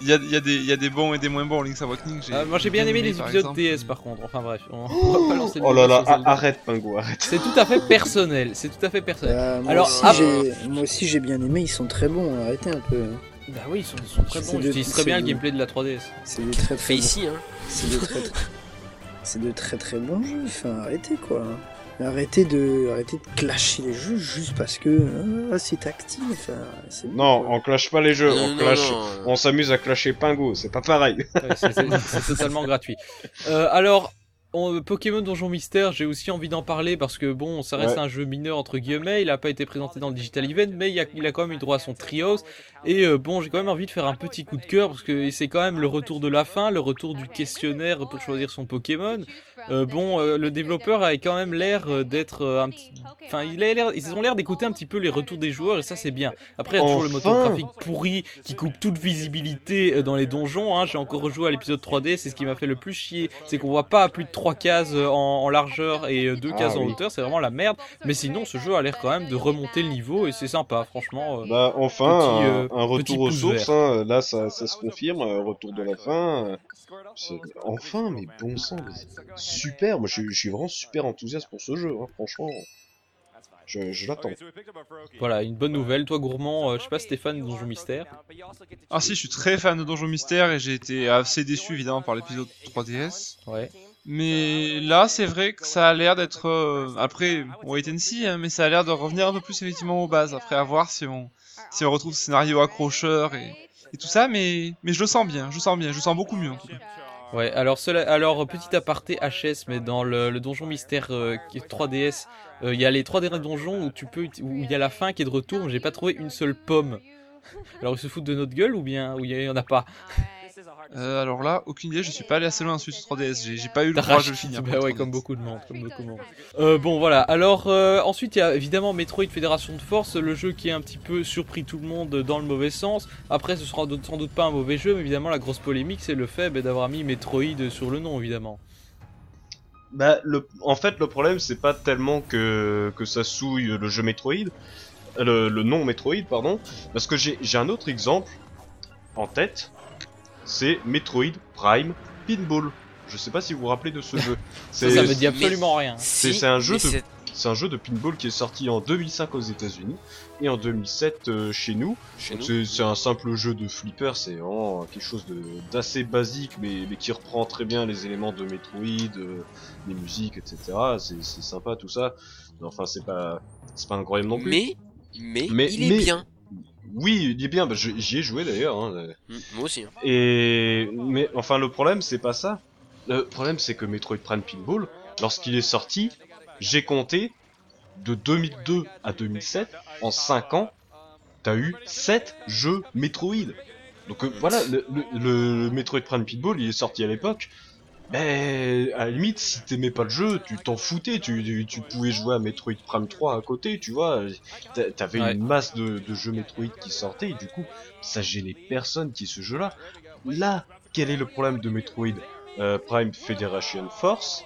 G: il y a, y, a des, y a des bons et des moins bons Link's Awakening.
A: Euh, moi j'ai bien aimé les épisodes DS par contre. Enfin bref, on, va pas lancer
B: Oh là là, arrête Pingo, arrête.
A: C'est tout à fait personnel. C'est tout à fait personnel.
C: Euh, moi, Alors, aussi, moi aussi j'ai bien aimé. Ils sont très bons. Arrêtez un peu.
A: Bah oui, ils sont, ils sont très bons. J'utilise très bien le gameplay de la 3DS.
C: C'est du très
F: fait ici, hein.
C: C'est du très c'est de très très bons jeux. Enfin, arrêtez quoi. Arrêtez de, arrêtez de clasher les jeux juste parce que ah, c'est. Enfin,
B: non, on clash pas les jeux, on, clash, on s'amuse à clasher Pingo, c'est pas pareil.
A: c'est totalement gratuit. Euh, alors, Pokémon Donjon Mystère, j'ai aussi envie d'en parler parce que bon, ça reste un jeu mineur entre guillemets. Il a pas été présenté dans le Digital Event, mais il a, il a quand même eu droit à son Trios. Et euh, bon, j'ai quand même envie de faire un petit coup de cœur parce que c'est quand même le retour de la fin, le retour du questionnaire pour choisir son Pokémon. Euh, bon, euh, le développeur a quand même l'air d'être un petit, enfin, il a l'air, ils ont l'air d'écouter un petit peu les retours des joueurs et ça c'est bien. Après, il y a toujours le moteur graphique pourri qui coupe toute visibilité dans les donjons. Hein. J'ai encore rejoué à l'épisode 3D, c'est ce qui m'a fait le plus chier, c'est qu'on voit pas plus de 3 cases en, largeur et 2 ah cases en hauteur, c'est vraiment la merde. Mais sinon, ce jeu a l'air quand même de remonter le niveau et c'est sympa, franchement.
B: bah enfin, un retour aux sources, hein. là ça, se confirme, retour de la fin. Enfin, mais bon sang, super, moi je, suis vraiment super enthousiaste pour ce jeu, hein. franchement. Je, l'attends.
A: Voilà, une bonne nouvelle. Toi, Gourmand, euh, je sais pas Stéphane de Donjon Mystère.
G: Ah si, je suis très fan de Donjon Mystère et j'ai été assez déçu évidemment par l'épisode 3DS.
A: Ouais.
G: Mais là, c'est vrai que ça a l'air d'être... Euh, après, wait and see, hein, mais ça a l'air de revenir un peu plus effectivement aux bases. Après, à voir si on, si on retrouve ce scénario accrocheur et, tout ça, mais, mais je le sens bien, je le sens bien, je le sens beaucoup mieux en tout cas.
A: Ouais, alors, cela, alors petit aparté HS, mais dans le, donjon mystère euh, qui est 3DS, euh, il y a les 3 derniers donjons où tu peux, où il y a la fin qui est de retour. J'ai pas trouvé une seule pomme. Alors ils se foutent de notre gueule ou bien où il y en a pas?
G: Euh, alors là, aucune idée, je suis pas allé assez loin sur 3DS, j'ai pas eu le droit de le finir.
A: Bah ouais, comme beaucoup de monde. Euh, bon voilà, alors euh, ensuite il y a évidemment Metroid Fédération de Force, le jeu qui a un petit peu surpris tout le monde dans le mauvais sens. Après ce sera sans doute pas un mauvais jeu, mais évidemment la grosse polémique c'est le fait bah, d'avoir mis Metroid sur le nom évidemment.
B: Bah, le, en fait, le problème, c'est pas tellement que, que ça souille le jeu Metroid, le, le nom Metroid, pardon, parce que j'ai un autre exemple en tête, c'est Metroid Prime Pinball. Je sais pas si vous vous rappelez de ce jeu.
A: Ça, ça me dit absolument rien.
B: C'est un jeu de c'est un jeu de pinball qui est sorti en 2005 aux États-Unis et en 2007 euh, chez nous. C'est un simple jeu de flipper, c'est vraiment quelque chose d'assez basique, mais, mais, qui reprend très bien les éléments de Metroid, euh, les musiques, etc. C'est sympa tout ça. Enfin, c'est pas, c'est pas incroyable non plus.
F: Mais, mais, mais il est bien.
B: Oui, il est bien, bah, j'y ai joué d'ailleurs. Hein.
F: Mm, moi aussi. Hein.
B: Et mais enfin le problème c'est pas ça. Le problème c'est que Metroid Prime Pinball, lorsqu'il est sorti, j'ai compté de 2002 à 2007, en 5 ans, t'as eu 7 jeux Metroid. Donc euh, voilà, le, le, Metroid Prime Pinball il est sorti à l'époque, mais à la limite, si t'aimais pas le jeu, tu t'en foutais, tu, tu, pouvais jouer à Metroid Prime 3 à côté, tu vois. T'avais une masse de, jeux Metroid qui sortaient, et du coup, ça gênait personne qui ce jeu-là. Là, quel est le problème de Metroid euh, Prime Federation Force?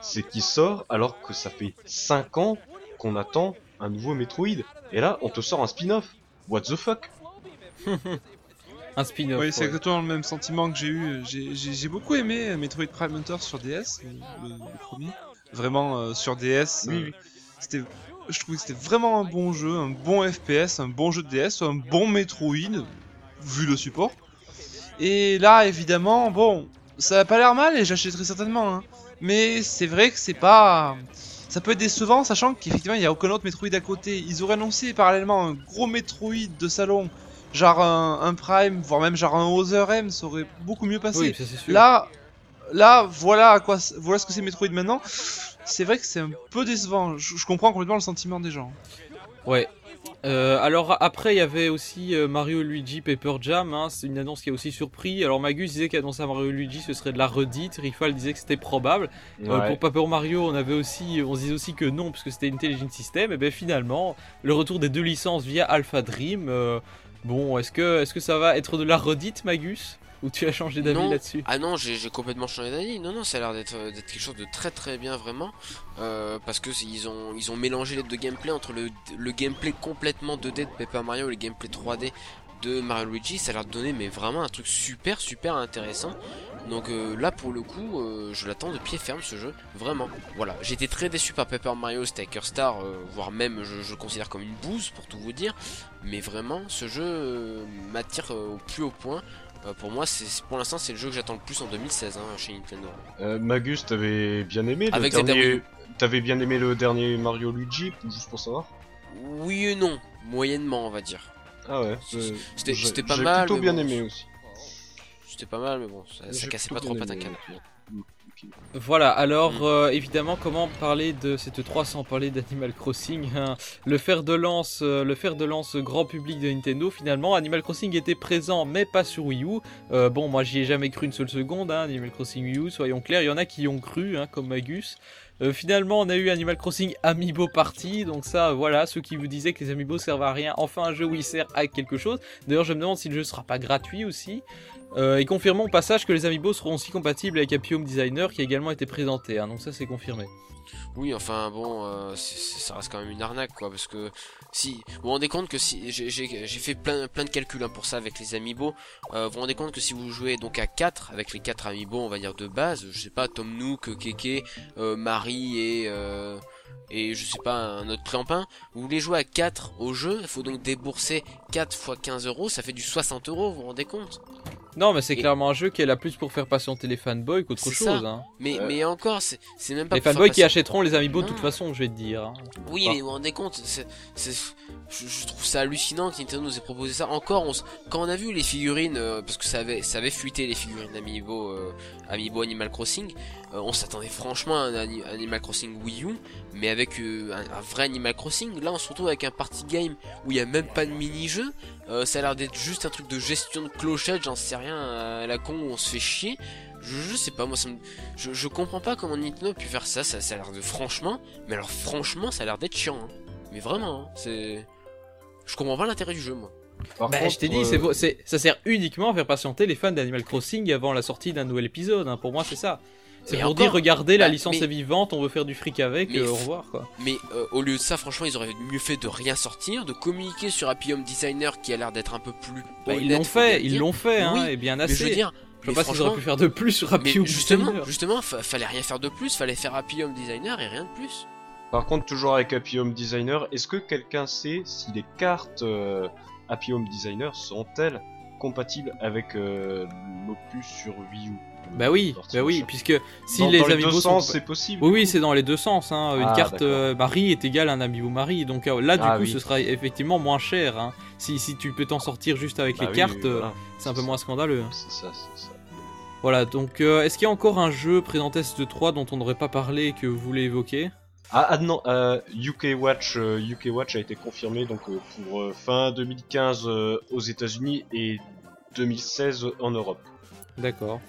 B: C'est qu'il sort alors que ça fait 5 ans qu'on attend un nouveau Metroid. Et là, on te sort un spin-off. What the fuck?
A: un spin-off.
G: Oui, c'est exactement le même sentiment que j'ai eu. J'ai beaucoup aimé Metroid Prime Hunter sur DS, le, premier. Vraiment euh, sur DS. Euh, c'était, je trouvais que c'était vraiment un bon jeu, un bon FPS, un bon jeu de DS, un bon Metroid vu le support. Et là, évidemment, bon, ça a pas l'air mal et j'achèterai certainement. Hein. Mais c'est vrai que c'est pas. Ça peut être décevant, sachant qu'effectivement il n'y a aucun autre Metroid à côté. Ils auraient annoncé parallèlement un gros Metroid de salon genre un, Prime, voire même genre un Other M, ça aurait beaucoup mieux passé. Là, là, voilà à quoi, voilà ce que c'est Metroid maintenant. C'est vrai que c'est un peu décevant. Je, comprends complètement le sentiment des gens.
A: Ouais. Euh, alors après il y avait aussi euh, Mario Luigi Paper Jam, hein. c'est une annonce qui a aussi surpris. Alors Magus disait qu'annoncer à Mario Luigi ce serait de la redite, Rifal disait que c'était probable. Euh, pour Paper Mario on avait aussi, on se disait aussi que non puisque c'était Intelligent System. Et bien finalement le retour des deux licences via Alpha Dream, Bon, est-ce que, est que ça va être de la redite, Magus? Ou tu as changé d'avis là-dessus?
F: Ah non, j'ai complètement changé d'avis. Non, non, ça a l'air d'être quelque chose de très très bien, vraiment. Euh, parce que ils ont, ils ont mélangé les deux gameplays entre le, le gameplay complètement 2D de Paper Mario et le gameplay 3D de Mario Luigi. Ça a l'air de donner mais vraiment un truc super super intéressant. Donc euh, là pour le coup euh, je l'attends de pied ferme ce jeu, vraiment. Voilà, j'étais très déçu par Paper Mario Stacker Star, euh, voire même je, le considère comme une bouse pour tout vous dire. Mais vraiment ce jeu m'attire au plus haut point. pour moi, c'est pour l'instant, c'est le jeu que j'attends le plus en 2016 hein, chez Nintendo.
B: Magus, t'avais bien aimé le dernier... T'avais bien aimé le dernier Mario Luigi, juste pour savoir?
F: Oui et non, moyennement, on va dire.
B: Ah ouais.
F: C'était pas mal.
B: J'ai plutôt bien aimé aussi.
F: C'était pas mal, mais bon, ça, cassait pas trop patin
A: voilà, alors mm. euh, évidemment, comment parler de cette 3 sans parler d'Animal Crossing hein Le fer de lance, euh, le fer de lance grand public de Nintendo. Finalement, Animal Crossing était présent, mais pas sur Wii U. Euh, bon, moi, j'y ai jamais cru une seule seconde. Hein, Animal Crossing Wii U, soyons clairs. Il y en a qui y ont cru, hein, comme Magus. Finalement, on a eu Animal Crossing Amiibo Party, donc ça, voilà, ceux qui vous disaient que les Amiibo servent à rien, enfin un jeu où il sert à quelque chose. D'ailleurs, je me demande si le jeu sera pas gratuit aussi. Euh, et confirmons au passage que les amiibo seront aussi compatibles avec Happy Designer qui a également été présenté, hein, donc ça c'est confirmé.
F: Oui, enfin bon, euh, ça reste quand même une arnaque quoi, parce que si vous vous rendez compte que si j'ai fait plein, plein de calculs hein, pour ça avec les amiibo, euh, vous vous rendez compte que si vous jouez donc à 4 avec les 4 amiibo, on va dire de base, je sais pas, Tom Nook, Keke, Marie et et je sais pas un autre clampin, vous voulez jouer à 4 au jeu, il faut donc débourser 4 fois 15 euros, ça fait du 60 euros, vous vous rendez compte?
A: Non, mais c'est clairement un jeu qui est là plus pour faire patienter les fanboys qu'autre chose. Hein.
F: Mais, mais encore, c'est même pas
A: Les fanboys qui achèteront les amiibo de toute façon, je vais te dire. Hein.
F: Oui, mais vous vous rendez compte, je, trouve ça hallucinant que Nintendo nous ait proposé ça. Encore, quand on a vu les figurines, euh, parce que ça avait, ça avait fuité les figurines Amiibo, euh, Amiibo Animal Crossing, euh, on s'attendait franchement à un Animal Crossing Wii U, mais avec un, un, vrai Animal Crossing. Là, on se retrouve avec un party game où il y a même pas de mini-jeu. Ça a l'air d'être juste un truc de gestion de clochette, j'en sais rien, à la con où on se fait chier. Je, sais pas, moi ça me... je, je comprends pas comment Nintendo a pu faire ça, ça, a l'air de franchement, mais alors franchement ça a l'air d'être chiant. Hein. Mais vraiment, hein, c'est... Je comprends pas l'intérêt du jeu moi.
A: bah, je t'ai dit, euh, c'est, ça sert uniquement à faire patienter les fans d'Animal Crossing avant la sortie d'un nouvel épisode. Hein. Pour moi, c'est ça. C'est pour dire, regardez, la bah, licence est vivante, on veut faire du fric avec, euh, au revoir quoi.
F: Mais euh, au lieu de ça, franchement, ils auraient mieux fait de rien sortir, de communiquer sur Happy Home Designer qui a l'air d'être un peu plus.
A: Bah, ils l'ont fait, ils l'ont fait, hein, et bien assez. je veux dire, je sais pas s'ils auraient pu faire de plus sur Happy Home
F: justement,
A: Designer.
F: Justement, fallait rien faire de plus, fallait faire Happy Home Designer et rien de plus.
B: Par contre, toujours avec Happy Home Designer, est-ce que quelqu'un sait si les cartes euh, Happy Home Designer sont-elles compatibles avec l'opus sur Wii U?
A: Bah oui, bah oui, puisque si
B: dans,
A: les
B: dans les deux sens, c'est possible.
A: Oui, oui, c'est dans les deux sens. Hein. Une ah, carte euh, Marie est égale à un amiibo Marie, donc euh, là, du ah coup, ce sera effectivement moins cher. Hein. Si, si tu peux t'en sortir juste avec bah les cartes, euh, c'est un peu moins scandaleux. Hein.
B: C'est ça, c'est ça.
A: Voilà, donc est-ce qu'il y a encore un jeu présenté s 3 dont on n'aurait pas parlé que vous voulez évoquer?
B: Ah, ah, non, UK Watch, UK Watch a été confirmé donc pour fin 2015 aux États-Unis et 2016 en Europe.
A: D'accord.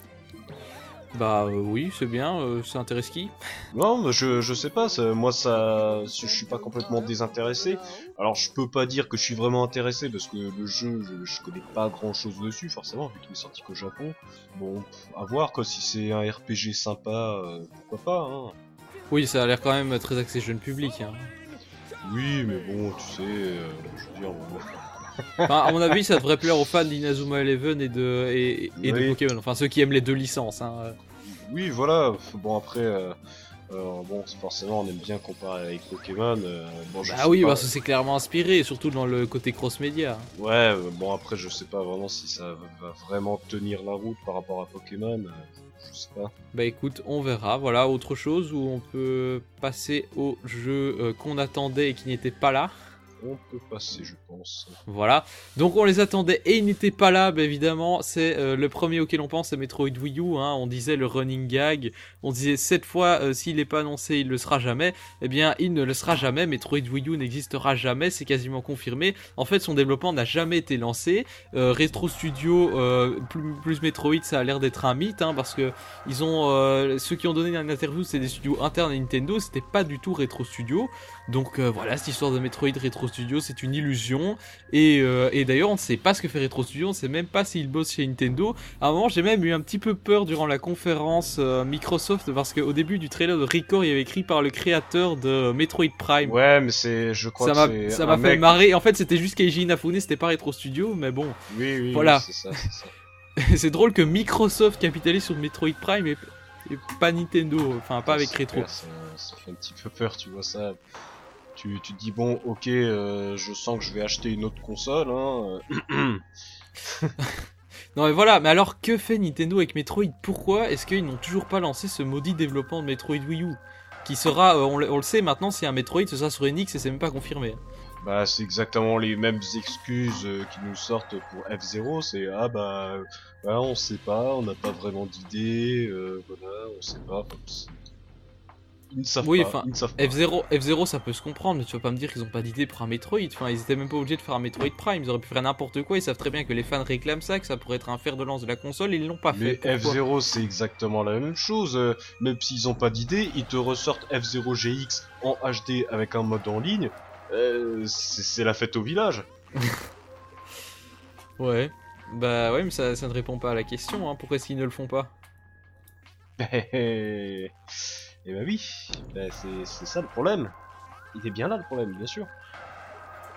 A: Bah euh, oui, c'est bien, euh, ça intéresse qui?
B: Non, je, je sais pas, moi ça, je suis pas complètement désintéressé. Alors je peux pas dire que je suis vraiment intéressé parce que le jeu, je, connais pas grand chose dessus forcément, vu qu'il est sorti qu'au Japon. Bon, à voir quoi, si c'est un RPG sympa, euh, pourquoi pas. Hein.
A: Oui, ça a l'air quand même très axé jeune public. Hein.
B: Oui, mais bon, tu sais, je veux dire,
A: Enfin, à mon avis, ça devrait plaire aux fans d'Inazuma Eleven et de, et, de Pokémon. Enfin, ceux qui aiment les deux licences. Hein.
B: Oui, voilà. Bon, après, euh, euh, bon, forcément, on aime bien comparer avec Pokémon. Euh, bon,
A: bah oui, parce que c'est clairement inspiré, surtout dans le côté cross-média.
B: Ouais, bon, après, je sais pas vraiment si ça va vraiment tenir la route par rapport à Pokémon. je sais pas.
A: Bah écoute, on verra. Voilà, autre chose où on peut passer au jeu qu'on attendait et qui n'était pas là?
B: On peut passer, je pense.
A: Voilà. Donc on les attendait et ils n'étaient pas là, bah, évidemment. C'est euh, le premier auquel on pense, c'est Metroid Wii U. Hein. On disait le running gag. On disait cette fois, euh, s'il n'est pas annoncé, il le sera jamais. Eh bien, il ne le sera jamais. Metroid Wii U n'existera jamais. C'est quasiment confirmé. En fait, son développement n'a jamais été lancé. Euh, Retro Studio plus, Metroid, ça a l'air d'être un mythe, hein, parce que ils ont ceux qui ont donné une interview, c'est des studios internes à Nintendo. C'était pas du tout Retro Studio. Donc voilà, cette histoire de Metroid Retro Studio, c'est une illusion. Euh, et, d'ailleurs, on ne sait pas ce que fait Retro Studio, on ne sait même pas s'il bosse chez Nintendo. À un moment, j'ai même eu un petit peu peur durant la conférence euh, Microsoft parce qu'au début du trailer de Record, il y avait écrit par le créateur de Metroid Prime.
B: Ouais, mais c'est, je crois
A: ça
B: que
A: Ça m'a fait marrer. En fait, c'était juste Keiji Inafune, c'était pas Retro Studio, mais bon.
B: Oui, oui,
A: voilà.
B: c'est ça, c'est ça.
A: c'est drôle que Microsoft capitalise sur Metroid Prime et, pas Nintendo, enfin pas avec Retro.
B: ça, fait un petit peu peur, tu vois ça. Tu, tu te dis bon ok euh, je sens que je vais acheter une autre console hein.
A: Non mais voilà, mais alors que fait Nintendo avec Metroid? Pourquoi est-ce qu'ils n'ont toujours pas lancé ce maudit développement de Metroid Wii U? Qui sera, euh, on, le sait maintenant, si un Metroid, ce sera sur NX et c'est même pas confirmé.
B: Bah c'est exactement les mêmes excuses euh, qui nous sortent pour F0, c'est ah bah, bah on sait pas, on n'a pas vraiment d'idée, euh, voilà, on sait pas
A: ils ne savent oui, pas. F0, F0, ça peut se comprendre, mais tu vas pas me dire qu'ils ont pas d'idée pour un Metroid. Enfin, ils étaient même pas obligés de faire un Metroid Prime. Ils auraient pu faire n'importe quoi. Ils savent très bien que les fans réclament ça, que ça pourrait être un fer de lance de la console. Et ils l'ont pas fait.
B: Mais F0, c'est exactement la même chose. Euh, même s'ils ont pas d'idée, ils te ressortent F0 GX en HD avec un mode en ligne. Euh, c'est la fête au village.
A: ouais. Bah ouais, mais ça, ça, ne répond pas à la question. Hein. Pourquoi est-ce qu'ils ne le font pas?
B: Et eh bah oui, bah c'est ça le problème. Il est bien là le problème, bien sûr.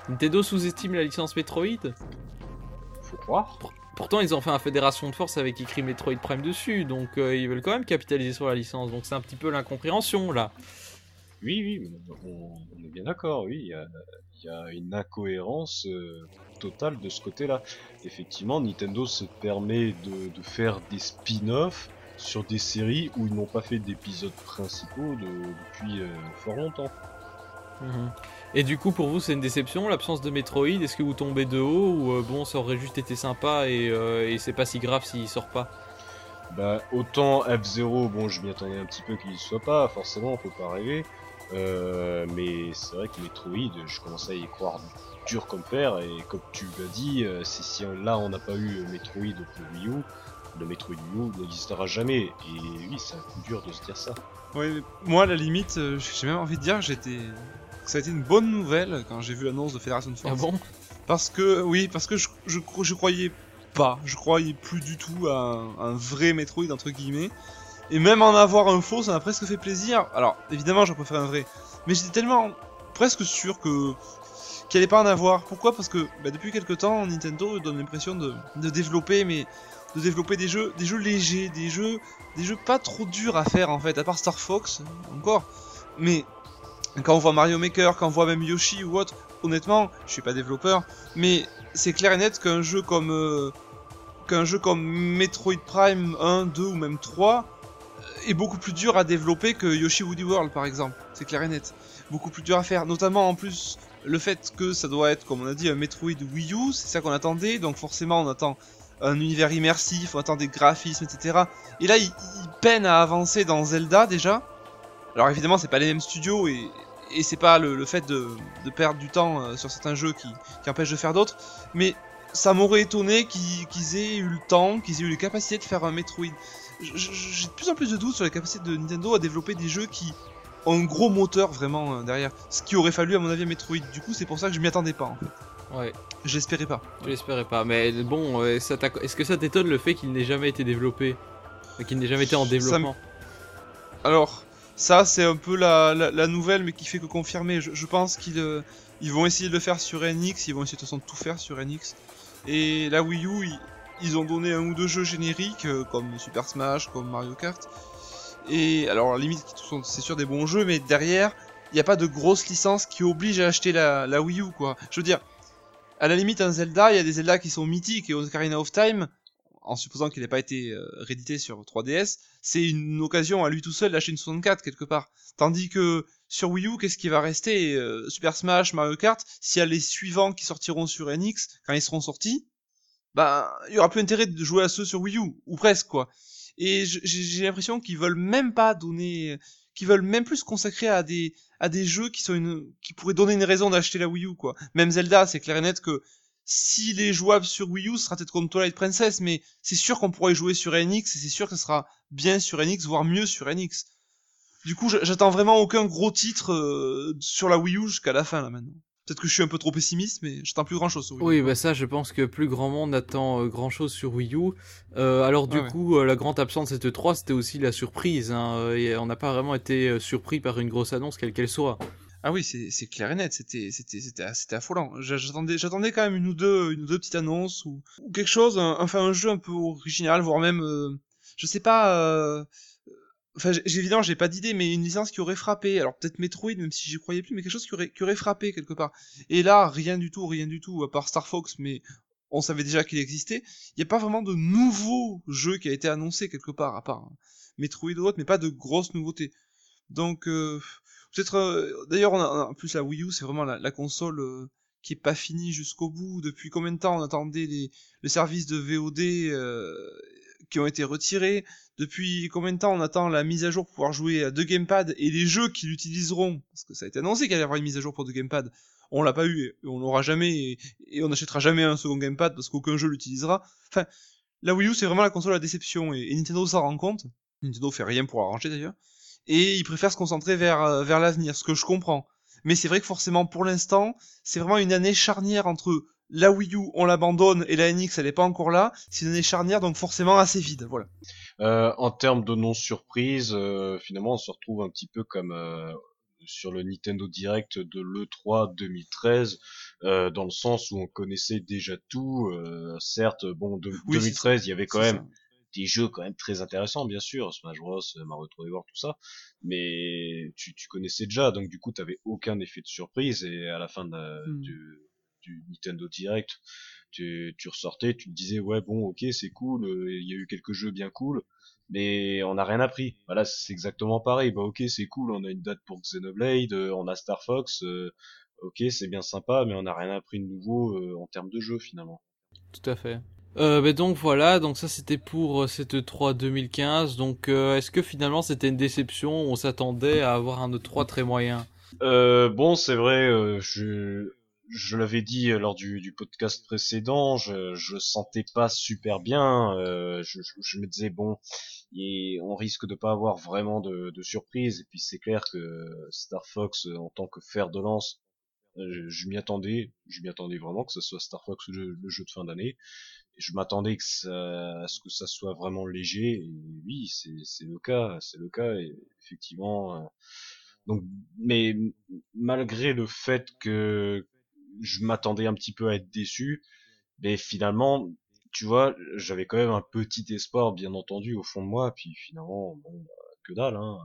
A: Nintendo sous-estime la licence Metroid
B: Faut croire.
A: pourtant, ils ont fait un fédération de force avec écrit Metroid Prime dessus, donc euh, ils veulent quand même capitaliser sur la licence. Donc c'est un petit peu l'incompréhension là.
B: Oui, oui, on, est bien d'accord, oui, il y a, une incohérence euh, totale de ce côté-là. Effectivement, Nintendo se permet de, de faire des spin-offs sur des séries où ils n'ont pas fait d'épisodes principaux depuis euh, fort longtemps.
A: Mhm. Et du coup, pour vous, c'est une déception l'absence de Metroid? Est-ce que vous tombez de haut ou euh, bon, ça aurait juste été sympa euh, et, c'est pas si grave s'il sort pas?
B: Bah, autant F0, bon, je m'y attendais un petit peu qu'il soit pas, forcément, on peut pas rêver. mais c'est vrai que Metroid, je commence à y croire dur comme fer et comme tu l'as dit, si là on n'a pas eu Metroid pour Wii U, le Metroid Mew n'existera jamais. Et oui, c'est un coup dur de se dire ça.
G: Oui, moi, à la limite, euh, j'ai même envie de dire j'étais... que ça a été une bonne nouvelle quand j'ai vu l'annonce de Fédération de Force.
A: Ah bon?
G: Parce que, oui, parce que je, je, je, croyais pas, je croyais plus du tout à un, vrai Metroid, entre guillemets. Et même en avoir un faux, ça m'a presque fait plaisir. Alors, évidemment, j'en préfère un vrai. Mais j'étais tellement presque sûr que qu'il allait pas en avoir. Pourquoi? Parce que bah, depuis quelques temps, Nintendo donne l'impression de, de développer, mais de développer des jeux, des jeux légers, des jeux, des jeux pas trop durs à faire en fait, à part Star Fox encore. Mais quand on voit Mario Maker, quand on voit même Yoshi ou autre, honnêtement, je suis pas développeur, mais c'est clair et net qu'un jeu comme euh, qu'un jeu comme Metroid Prime 1, 2 ou même 3 est beaucoup plus dur à développer que Yoshi Woody World par exemple. C'est clair et net. Beaucoup plus dur à faire, notamment en plus le fait que ça doit être, comme on a dit, un Metroid Wii U, c'est ça qu'on attendait, donc forcément on attend un univers immersif, on attend des graphismes, etc. Et là, il, peine à avancer dans Zelda déjà. Alors évidemment, c'est pas les mêmes studios et, et c'est pas le, fait de, perdre du temps euh, sur certains jeux qui, empêche de faire d'autres, mais ça m'aurait étonné qu'ils aient eu le temps, qu'ils aient eu les capacités de faire un Metroid. J'ai de plus en plus de doutes sur les capacités de Nintendo à développer des jeux qui ont un gros moteur vraiment euh, derrière. Ce qui aurait fallu à mon avis à Metroid. Du coup, c'est pour ça que je m'y attendais pas en fait.
A: Ouais.
G: J'espérais pas.
A: J'espérais pas, mais bon, euh, est-ce que ça t'étonne le fait qu'il n'ait jamais été développé? Qu'il n'ait jamais été en développement?
G: Alors, ça c'est un peu la, nouvelle, mais qui fait que confirmer. Je, pense qu'ils euh, ils vont essayer de le faire sur NX, ils vont essayer de, toute façon, tout faire sur NX. Et la Wii U, ils, ont donné un ou deux jeux génériques, euh, comme Super Smash, comme Mario Kart. Et alors, limite, c'est sûr des bons jeux, mais derrière, il n'y a pas de grosse licence qui oblige à acheter la, la Wii U, quoi. Je veux dire, à la limite, un Zelda, il y a des Zelda qui sont mythiques et Ocarina of Time, en supposant qu'il n'ait pas été euh, réédité sur 3DS, c'est une occasion à lui tout seul d'acheter une 64 quelque part. Tandis que sur Wii U, qu'est-ce qui va rester euh, Super Smash, Mario Kart, s'il y a les suivants qui sortiront sur NX quand ils seront sortis, bah il y aura plus intérêt de jouer à ceux sur Wii U ou presque quoi. Et j'ai l'impression qu'ils veulent même pas donner qui veulent même plus se consacrer à des à des jeux qui sont une qui pourraient donner une raison d'acheter la Wii U quoi. Même Zelda, c'est clair et net que s'il est jouable sur Wii U, ce sera peut-être comme Twilight Princess, mais c'est sûr qu'on pourrait jouer sur NX et c'est sûr que ce sera bien sur NX, voire mieux sur NX. Du coup, j'attends vraiment aucun gros titre euh, sur la Wii U jusqu'à la fin là maintenant. Peut-être que je suis un peu trop pessimiste, mais j'attends plus grand chose sur Wii U.
A: Oui, bah ça, je pense que plus grand monde attend euh, grand chose sur Wii U. Euh, alors, du coup, euh, la grande absence de cette 3, c'était aussi la surprise. Hein, et on n'a pas vraiment été surpris par une grosse annonce, quelle qu'elle soit.
G: Ah oui, c'est clair et net, c'était affolant. J'attendais j'attendais quand même une ou deux une ou deux petites annonces ou, quelque chose, enfin un jeu un peu original, voire même je sais pas Enfin, évidemment, j'ai pas d'idée, mais une licence qui aurait frappé. Alors peut-être Metroid, même si j'y croyais plus, mais quelque chose qui aurait, frappé quelque part. Et là, rien du tout, rien du tout, à part Star Fox, mais on savait déjà qu'il existait. Il n'y a pas vraiment de nouveau jeu qui a été annoncé quelque part, à part Metroid ou autre, mais pas de grosses nouveautés. Donc, euh, peut-être. Euh, d'ailleurs, en plus la Wii U, c'est vraiment la, console euh, qui est pas finie jusqu'au bout. Depuis combien de temps on attendait les, les services de VOD qui ont été retirés? Depuis combien de temps on attend la mise à jour pour pouvoir jouer à deux gamepads et les jeux qui l'utiliseront? Parce que ça a été annoncé qu'il y avoir une mise à jour pour deux gamepads on l'a pas eu et on l'aura jamais et, on n'achètera jamais un second gamepad parce qu'aucun jeu l'utilisera. Enfin, la Wii U c'est vraiment la console à déception et, Nintendo s'en rend compte. Nintendo fait rien pour arranger d'ailleurs et il préfère se concentrer vers euh, vers l'avenir, ce que je comprends. Mais c'est vrai que forcément pour l'instant, c'est vraiment une année charnière entre la Wii U, on l'abandonne et la NX, elle est pas encore là. C'est une année charnière, donc forcément assez vide. Voilà.
B: Euh, en termes de non surprise, euh, finalement, on se retrouve un petit peu comme sur le Nintendo Direct de l'E3 2013, euh, dans le sens où on connaissait déjà tout. Euh, certes, bon, de, 2013, il y avait quand même des jeux quand même très intéressants, bien sûr, Smash Bros, Mario 3D World, tout ça, mais tu, tu connaissais déjà, donc du coup, t'avais aucun effet de surprise, et à la fin hmm. du, du Nintendo Direct, tu, tu ressortais, tu te disais, ouais, bon, ok, c'est cool, euh, il y a eu quelques jeux bien cool, mais on n'a rien appris. Voilà, c'est exactement pareil. Bah ok, c'est cool, on a une date pour Xenoblade, euh, on a Star Fox, euh, ok, c'est bien sympa, mais on n'a rien appris de nouveau euh, en termes de jeu finalement.
A: Tout à fait. Euh, donc voilà, donc ça c'était pour cette 3 2015. Donc est-ce que finalement c'était une déception? On s'attendait à avoir un E3 très moyen?
B: bon, c'est vrai, je je l'avais dit lors du, du, podcast précédent, je, je sentais pas super bien. je, je, me disais bon, et on risque de pas avoir vraiment de, de surprise. Et puis c'est clair que Star Fox en tant que fer de lance, euh, je, m'y attendais, je m'y attendais vraiment que ce soit Star Fox le, jeu de fin d'année. Et je m'attendais que ça, à ce que ça soit vraiment léger. Et oui, c'est le cas, c'est le cas. Et effectivement, euh, donc, mais malgré le fait que je m'attendais un petit peu à être déçu, mais finalement tu vois, j'avais quand même un petit espoir, bien entendu, au fond de moi, puis finalement, bon, que dalle, hein.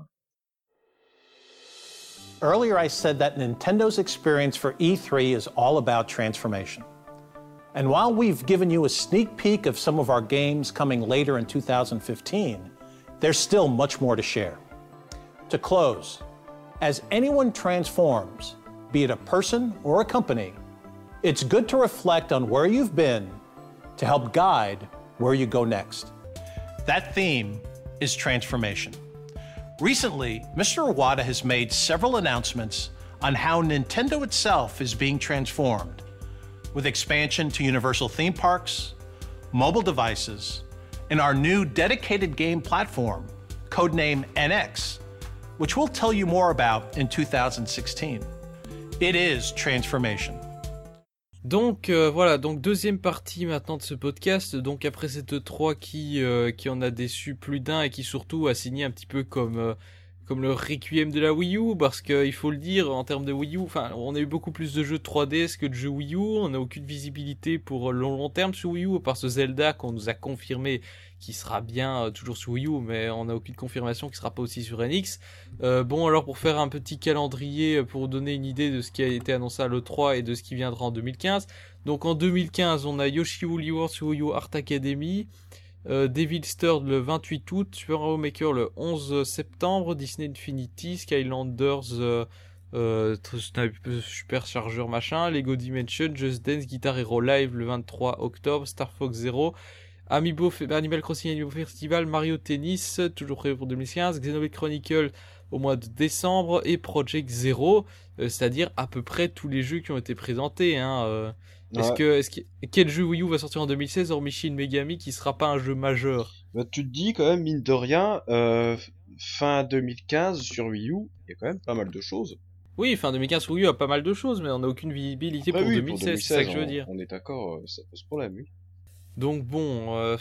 H: Earlier, I said that Nintendo's experience for E3 is all about transformation. And while we've given you a sneak peek of some of our games coming later in 2015, there's still much more to share. To close, as anyone transforms, be it a person or a company, it's good to reflect on where you've been to help guide where you go next. That theme is transformation. Recently, Mr. Iwata has made several announcements on how Nintendo itself is being transformed, with expansion to Universal theme parks, mobile devices, and our new dedicated game platform, codenamed NX, which we'll tell you more about in 2016. It is transformation.
A: Donc euh, voilà, donc deuxième partie maintenant de ce podcast. Donc après cette 3 qui euh, qui en a déçu plus d'un et qui surtout a signé un petit peu comme euh, comme le requiem de la Wii U parce qu'il faut le dire en termes de Wii U, enfin on a eu beaucoup plus de jeux 3DS que de jeux Wii U, on n'a aucune visibilité pour le long, terme sur Wii U par ce Zelda qu'on nous a confirmé qui sera bien euh, toujours sur Wii U, mais on n'a aucune confirmation qui sera pas aussi sur NX. Euh, bon, alors pour faire un petit calendrier, euh, pour donner une idée de ce qui a été annoncé à l'E3 et de ce qui viendra en 2015. Donc en 2015, on a Yoshi Woolly World sur Wii U Art Academy, euh, Devil Stir le 28 août, Super Mario Maker le 11 septembre, Disney Infinity, Skylanders, Super Chargeur machin, Lego Dimension, Just Dance, Guitar Hero Live le 23 octobre, Star Fox Zero, Amiibo, Animal Crossing Amiibo Festival, Mario Tennis, toujours prévu pour 2015, Xenoblade Chronicle au mois de décembre et Project Zero, euh, c'est-à-dire à peu près tous les jeux qui ont été présentés. Hein, euh. Est-ce que, est-ce quel jeu Wii U va sortir en 2016 hormis Shin Megami qui sera pas un jeu majeur?
B: Bah, Tu te dis quand même mine de rien, euh, fin 2015 sur Wii U, il y a quand même pas mal de choses.
A: Oui, fin 2015 sur Wii U a pas mal de choses, mais on n'a aucune visibilité pour, 2016, c'est ça que je veux dire.
B: On est d'accord, ça pose problème, oui.
A: Donc bon, euh,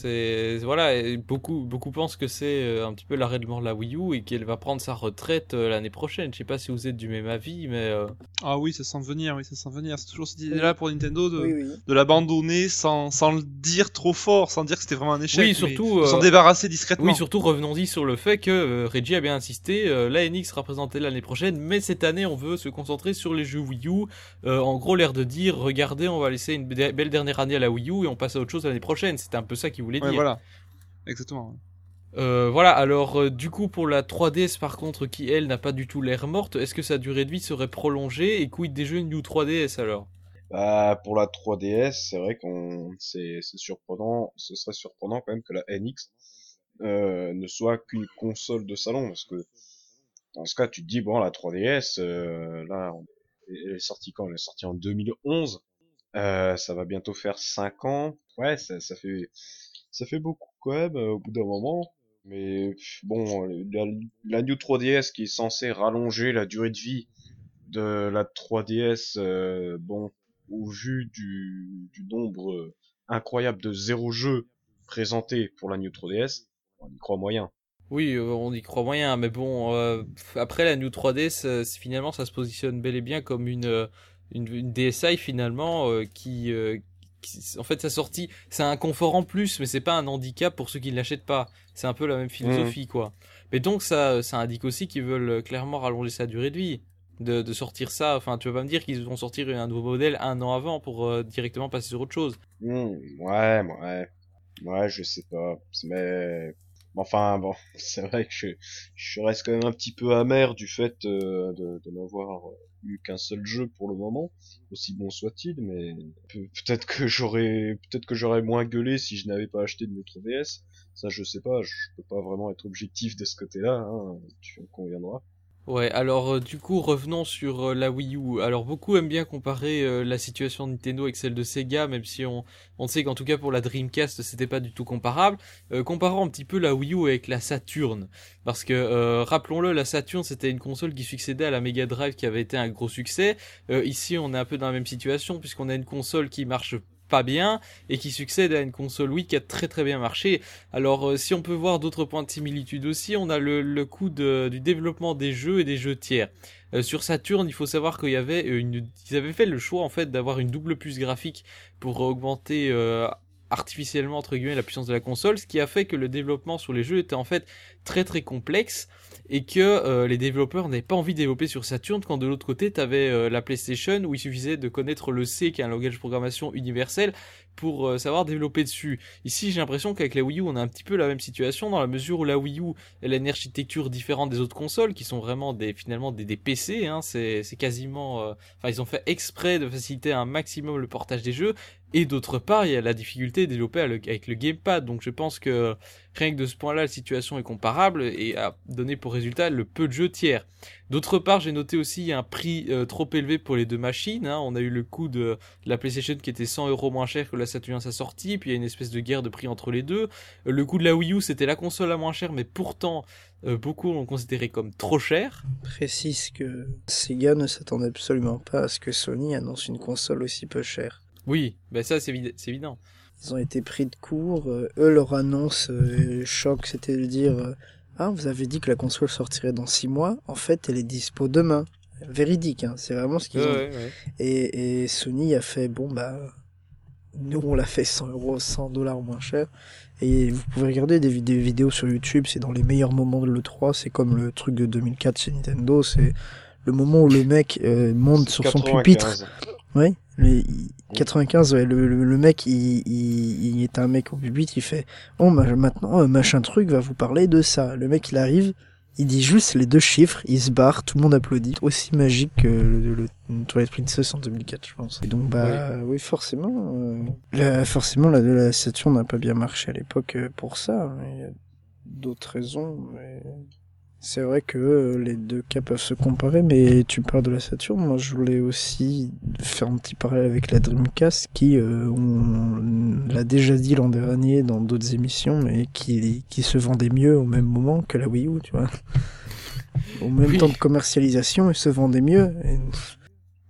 A: C'est voilà, beaucoup beaucoup pensent que c'est euh, un petit peu l'arrêt de mort de la Wii U et qu'elle va prendre sa retraite euh, l'année prochaine. Je sais pas si vous êtes du même avis, mais euh,
G: ah oui, ça sent venir, oui, ça sent venir. C'est toujours cette idée-là pour Nintendo de, de l'abandonner sans, sans le dire trop fort, sans dire que c'était vraiment un échec. Oui, surtout s'en débarrasser discrètement.
A: Oui, surtout revenons-y sur le fait que Reggie a bien insisté. la NX sera présentée l'année prochaine, mais cette année on veut se concentrer sur les jeux Wii U. en gros, l'air de dire, regardez, on va laisser une belle dernière année à la Wii U et on passe à autre chose l'année prochaine. C'était un peu ça dire.
G: Voilà, exactement.
A: Euh, voilà, alors euh, du coup pour la 3DS par contre qui elle n'a pas du tout l'air morte, est-ce que sa durée de vie serait prolongée et quid des jeux New 3DS alors?
B: Bah pour la 3DS c'est vrai qu'on c'est surprenant, ce serait surprenant quand même que la NX euh, ne soit qu'une console de salon parce que dans ce cas tu te dis bon la 3DS là elle est sortie quand? Elle est sortie en 2011, ça va bientôt faire 5 ans, ouais ça, ça fait ça fait beaucoup quand même au bout d'un moment. Mais bon, la, New 3DS qui est censée rallonger la durée de vie de la 3DS, euh, bon, au vu du, nombre incroyable de zéro jeux présentés pour la New 3DS, on y croit moyen.
A: Oui, euh, on y croit moyen, mais bon, euh, après la New 3DS, finalement, ça se positionne bel et bien comme une, une DSi finalement qui, en fait sa sortie c'est un confort en plus mais c'est pas un handicap pour ceux qui ne l'achètent pas. C'est un peu la même philosophie mmh. quoi. Mais donc ça ça indique aussi qu'ils veulent euh, clairement rallonger sa durée de vie. De, de sortir ça enfin tu vas pas me dire qu'ils vont sortir un nouveau modèle un an avant pour euh, directement passer sur autre chose.
B: Mmh, ouais ouais. Ouais je sais pas. Mais enfin bon c'est vrai que je, je reste quand même un petit peu amer du fait euh, de, n'avoir eu qu'un seul jeu pour le moment, aussi bon soit-il, mais peut-être que j'aurais peut-être que j'aurais moins gueulé si je n'avais pas acheté de notre DS. Ça, je sais pas, je peux pas vraiment être objectif de ce côté-là, hein, tu en conviendras.
A: Ouais, alors euh, du coup revenons sur euh, la Wii U. Alors beaucoup aiment bien comparer euh, la situation de Nintendo avec celle de Sega, même si on, on sait qu'en tout cas pour la Dreamcast c'était pas du tout comparable. comparons un petit peu la Wii U avec la Saturn, parce que rappelons-le, la Saturn c'était une console qui succédait à la Mega Drive qui avait été un gros succès. ici on est un peu dans la même situation puisqu'on a une console qui marche pas bien et qui succède à une console Wii qui a très très bien marché. Alors euh, si on peut voir d'autres points de similitude aussi, on a le, le coût du développement des jeux et des jeux tiers. Euh, sur Saturn, il faut savoir qu'il y avait une, ils avaient fait le choix en fait d'avoir une double puce graphique pour augmenter euh, artificiellement entre guillemets la puissance de la console, ce qui a fait que le développement sur les jeux était en fait très très complexe et que euh, les développeurs n'avaient pas envie de développer sur Saturn quand de l'autre côté tu avais euh, la PlayStation où il suffisait de connaître le C qui est un langage de programmation universel pour euh, savoir développer dessus. Ici, j'ai l'impression qu'avec la Wii U, on a un petit peu la même situation dans la mesure où la Wii U, elle a une architecture différente des autres consoles qui sont vraiment des finalement des, des PC. Hein, c'est quasiment, enfin, ils ont fait exprès de faciliter un maximum le portage des jeux. Et d'autre part, il y a la difficulté de développer avec le gamepad. Donc, je pense que rien que de ce point-là, la situation est comparable et a donné pour résultat le peu de jeux tiers. D'autre part, j'ai noté aussi un prix euh, trop élevé pour les deux machines. Hein. On a eu le coût de, la PlayStation qui était 100 euros moins cher que la Saturn à sa sortie, puis il y a une espèce de guerre de prix entre les deux. Le coût de la Wii U, c'était la console la moins chère, mais pourtant, euh, beaucoup l'ont considéré comme trop cher.
C: Précise que Sega ne s'attendait absolument pas à ce que Sony annonce une console aussi peu chère.
A: Oui, ben ça c'est évident.
C: Ils ont été pris de court. Euh, eux, leur annonce euh, choc, c'était de dire euh, Ah, vous avez dit que la console sortirait dans 6 mois. En fait, elle est dispo demain. Véridique, hein, c'est vraiment ce qu'ils ont Et, et, Sony a fait Bon, bah, nous, on l'a fait 100 euros, 100 dollars moins cher. Et vous pouvez regarder des, vidéos sur YouTube, c'est dans les meilleurs moments de l'E3. C'est comme le truc de 2004 chez Nintendo. C'est le moment où le mec monte sur son pupitre. Oui, le 95, le, le, mec, il, il, est un mec au pupitre, il fait Oh, maintenant, euh, machin truc va vous parler de ça. Le mec, il arrive, il dit juste les deux chiffres, il se barre, tout le monde applaudit. Aussi magique que le, le, Twilight Princess en 2004, je pense. Et donc, bah, oui, forcément, euh, la, forcément, la, la Saturn n'a pas bien marché à l'époque euh, pour ça. Il y a d'autres raisons, mais c'est vrai que euh, les deux cas peuvent se comparer, mais tu parles de la Saturn. Moi, je voulais aussi faire un petit parallèle avec la Dreamcast, qui, euh, on l'a déjà dit l'an dernier dans d'autres émissions, mais qui, qui se vendait mieux au même moment que la Wii U, tu vois. Au même temps de commercialisation, elle se vendait mieux.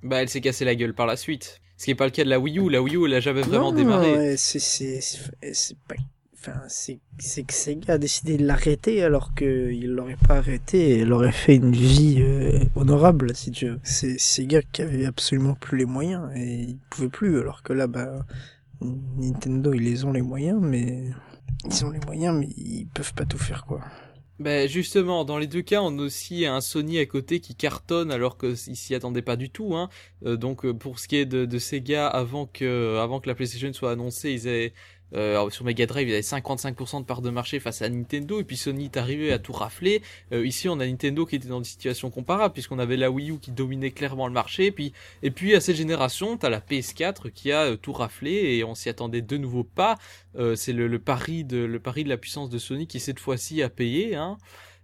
A: Bah, elle s'est cassée la gueule par la suite. Ce qui n'est pas le cas de la Wii U. La Wii U, elle a jamais vraiment démarré.
C: c'est, c'est, c'est pas Enfin, c'est que Sega a décidé de l'arrêter alors qu'il l'aurait pas arrêté et il aurait fait une vie euh, honorable, si tu veux. C'est Sega qui avait absolument plus les moyens et il pouvait plus, alors que là, bah, Nintendo, ils les ont les moyens, mais ils ont les moyens, mais ils peuvent pas tout faire, quoi.
A: Ben justement, dans les deux cas, on a aussi un Sony à côté qui cartonne alors qu'ils s'y attendaient pas du tout. Hein. Euh, donc euh, pour ce qui est de, de Sega, avant que, avant que la PlayStation soit annoncée, ils avaient euh, sur Mega Drive, il avait 55% de part de marché face à Nintendo, et puis Sony est arrivé à tout rafler. Euh, ici, on a Nintendo qui était dans une situation comparable, puisqu'on avait la Wii U qui dominait clairement le marché, et puis, à cette génération, t'as la PS4 qui a euh, tout raflé, et on s'y attendait de nouveau pas. c'est le, pari de, le pari de la puissance de Sony qui cette fois-ci a payé. Hein.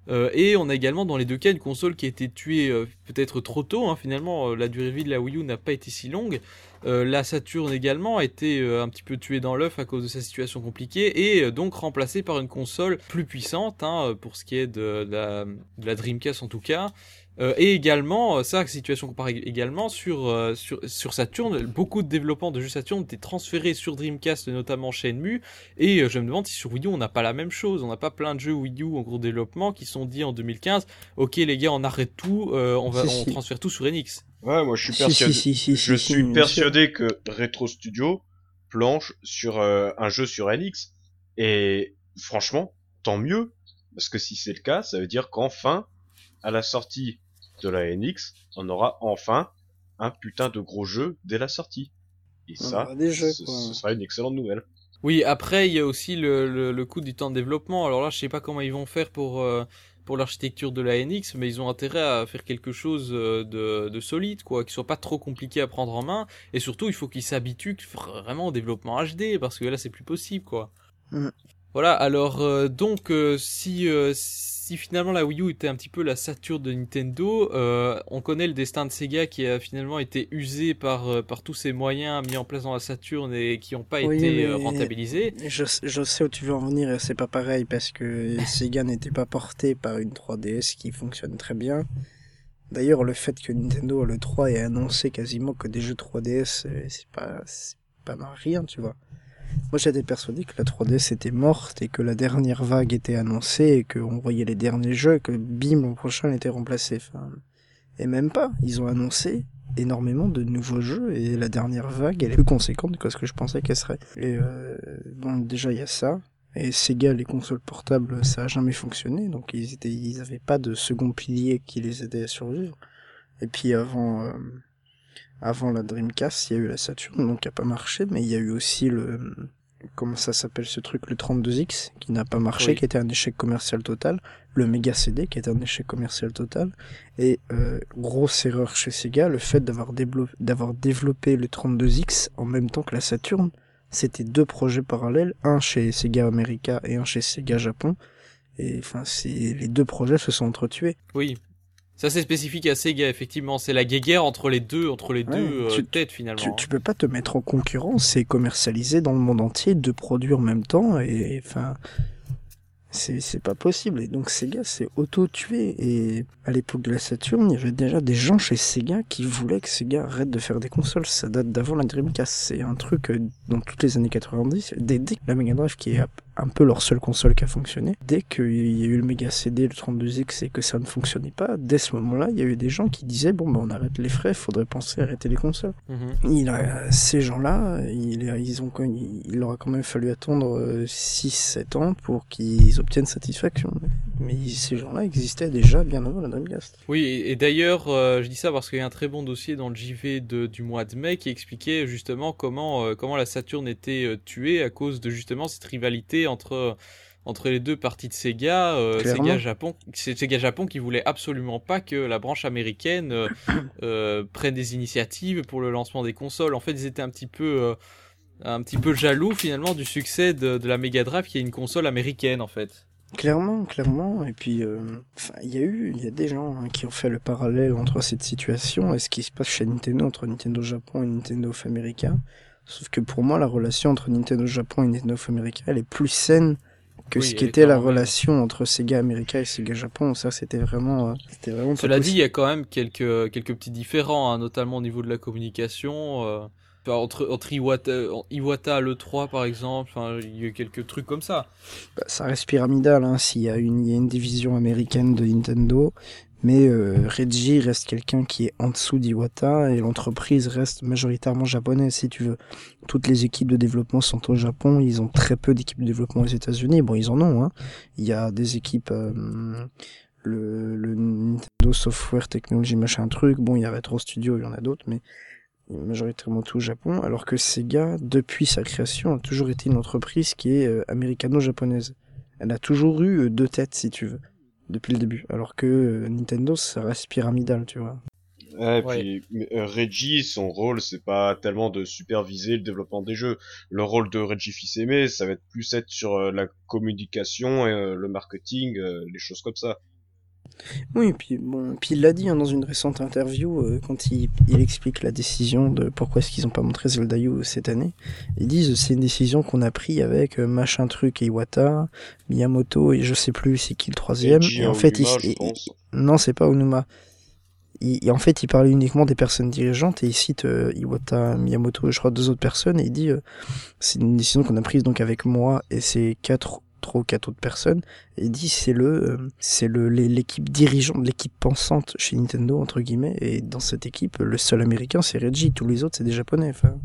A: Euh, et on a également dans les deux cas une console qui a été tuée peut-être trop tôt. Hein, finalement, la durée de vie de la Wii U n'a pas été si longue. La Saturn également a été un petit peu tuée dans l'œuf à cause de sa situation compliquée et donc remplacée par une console plus puissante hein, pour ce qui est de la Dreamcast en tout cas. Euh, et également, euh, ça, situation comparée également sur, euh, sur, sur Saturn, beaucoup de développement de jeux Saturn étaient transférés sur Dreamcast, notamment chez Enmu, et je me demande si sur Wii U on n'a pas la même chose, on n'a pas plein de jeux Wii U en gros développement qui sont dit en 2015, ok les gars on arrête tout, on va on transfère tout sur NX.
B: Ouais, moi je suis persuadé, je suis persuadé que Retro Studio planche sur un jeu sur NX, et franchement, tant mieux, parce que si c'est le cas, ça veut dire qu'enfin, à la sortie de la NX, on aura enfin un putain de gros jeu dès la sortie. Et ça, ce, sera une excellente nouvelle.
A: Oui, après, il y a aussi le, le, coût du temps de développement. Alors là, je sais pas comment ils vont faire pour, euh, pour l'architecture de la NX, mais ils ont intérêt à faire quelque chose euh, de, de solide, quoi, qui soit pas trop compliqué à prendre en main. Et surtout, il faut qu'ils s'habituent vraiment au développement HD, parce que là, c'est plus possible, quoi. Mm. Voilà, alors, euh, donc, si, si si finalement la Wii U était un petit peu la Saturne de Nintendo, euh, on connaît le destin de Sega qui a finalement été usé par, euh, par tous ces moyens mis en place dans la Saturne et qui n'ont pas été euh, rentabilisés.
C: Je, je, sais où tu veux en venir et c'est pas pareil parce que Sega n'était pas porté par une 3DS qui fonctionne très bien. D'ailleurs, le fait que Nintendo le 3 ait annoncé quasiment que des jeux 3DS, c'est pas, pas rien, tu vois. Moi j'étais persuadé que la 3DS était morte et que la dernière vague était annoncée et qu'on voyait les derniers jeux et que bim l'an prochain était remplacé. Et même pas, ils ont annoncé énormément de nouveaux jeux et la dernière vague elle est plus conséquente que ce que je pensais qu'elle serait. Et euh, bon déjà il y a ça. Et Sega, les consoles portables, ça a jamais fonctionné, donc ils étaient, ils avaient pas de second pilier qui les aidait à survivre. Et puis avant, euh, avant la Dreamcast, il y a eu la Saturn, donc qui a pas marché, mais il y a eu aussi le, comment ça s'appelle ce truc, le 32X, qui n'a pas marché, qui était un échec commercial total, le Mega CD, qui est un échec commercial total, et euh, grosse erreur chez Sega, le fait d'avoir d'avoir développé le 32X en même temps que la Saturn, c'était deux projets parallèles, un chez Sega America et un chez Sega Japon, et enfin, les deux projets se sont entretués.
A: Oui, ça c'est spécifique à Sega effectivement, c'est la guéguerre entre les deux, entre les deux euh, têtes finalement.
C: Tu, tu, peux pas te mettre en concurrence et commercialiser dans le monde entier deux produits en même temps et enfin c'est pas possible. Et donc Sega s'est auto tué et à l'époque de la Saturn il y avait déjà des gens chez Sega qui voulaient que Sega arrête de faire des consoles. Ça date d'avant la Dreamcast. C'est un truc euh, dans toutes les années 90 dès, dès la Mega Drive qui est un peu leur seule console qui a fonctionné. Dès qu'il y a eu le Mega CD, le 32X et que ça ne fonctionnait pas, dès ce moment-là, il y a eu des gens qui disaient bon ben on arrête les frais, faudrait penser à arrêter les consoles. Mhm. Il a, ces gens-là, il, ils ont, il leur a quand même fallu attendre 6-7 euh, ans pour qu'ils obtiennent satisfaction. Mais ces gens-là existaient déjà bien avant la Dreamcast.
A: Oui, et, d'ailleurs, euh, je dis ça parce qu'il y a un très bon dossier dans le JV de, du mois de mai qui expliquait justement comment, euh, comment la Saturn était tuée à cause de justement cette rivalité entre entre les deux parties de Sega, euh, Sega Japon, c'est Sega Japon qui voulait absolument pas que la branche américaine euh, euh, prenne des initiatives pour le lancement des consoles. En fait, ils étaient un petit peu un petit peu jaloux finalement du succès de, la Mega Drive qui est une console américaine en fait.
C: Clairement, clairement. Et puis, il y a eu, il y a des gens hein, qui ont fait le parallèle entre cette situation et ce qui se passe chez Nintendo entre Nintendo Japon et Nintendo of America. Sauf que pour moi, la relation entre Nintendo Japon et Nintendo of America, elle est plus saine que ce qui était la relation entre Sega America et Sega Japon. Ça, c'était vraiment, euh, c'était vraiment.
A: Cela dit, il y a quand même quelques quelques petits différends, hein, notamment au niveau de la communication. Euh, entre, entre Iwata, Iwata le 3 par exemple, il y a quelques trucs comme ça.
C: Bah, ça reste pyramidal, hein, s'il y, y a une division américaine de Nintendo, mais euh, Reggie reste quelqu'un qui est en dessous d'Iwata et l'entreprise reste majoritairement japonaise si tu veux. Toutes les équipes de développement sont au Japon, ils ont très peu d'équipes de développement aux États-Unis. Bon, ils en ont, hein. Il y a des équipes, euh, le, le, Nintendo Software Technology machin truc. Bon, il y a Retro Studio, il y en a d'autres, mais majoritairement tout au Japon. Alors que Sega, depuis sa création, a toujours été une entreprise qui est euh, américano-japonaise. Elle a toujours eu deux têtes, si tu veux depuis le début. Alors que euh, Nintendo, ça reste pyramidal, tu vois.
B: Ouais, puis euh, Reggie, son rôle, c'est pas tellement de superviser le développement des jeux. Le rôle de Reggie Fils-Aimé, ça va être plus être sur euh, la communication, et, le marketing, les choses comme ça.
C: Oui, puis bon, puis il l'a dit hein, dans une récente interview euh, quand il, il, explique la décision de pourquoi est-ce qu'ils n'ont pas montré Zelda U cette année. Ils disent c'est une décision qu'on a pris avec euh, machin truc et Iwata, Miyamoto et je sais plus c'est qui le troisième. Et, en fait, il, non c'est pas Onuma. En fait, il parle uniquement des personnes dirigeantes et il cite euh, Iwata, Miyamoto, je crois deux autres personnes et il dit c'est une décision qu'on a prise donc avec moi et ces quatre trois ou quatre autres personnes et dit c'est le euh, c'est le l'équipe dirigeante l'équipe pensante chez Nintendo entre guillemets et dans cette équipe le seul américain c'est Reggie tous les autres c'est des japonais enfin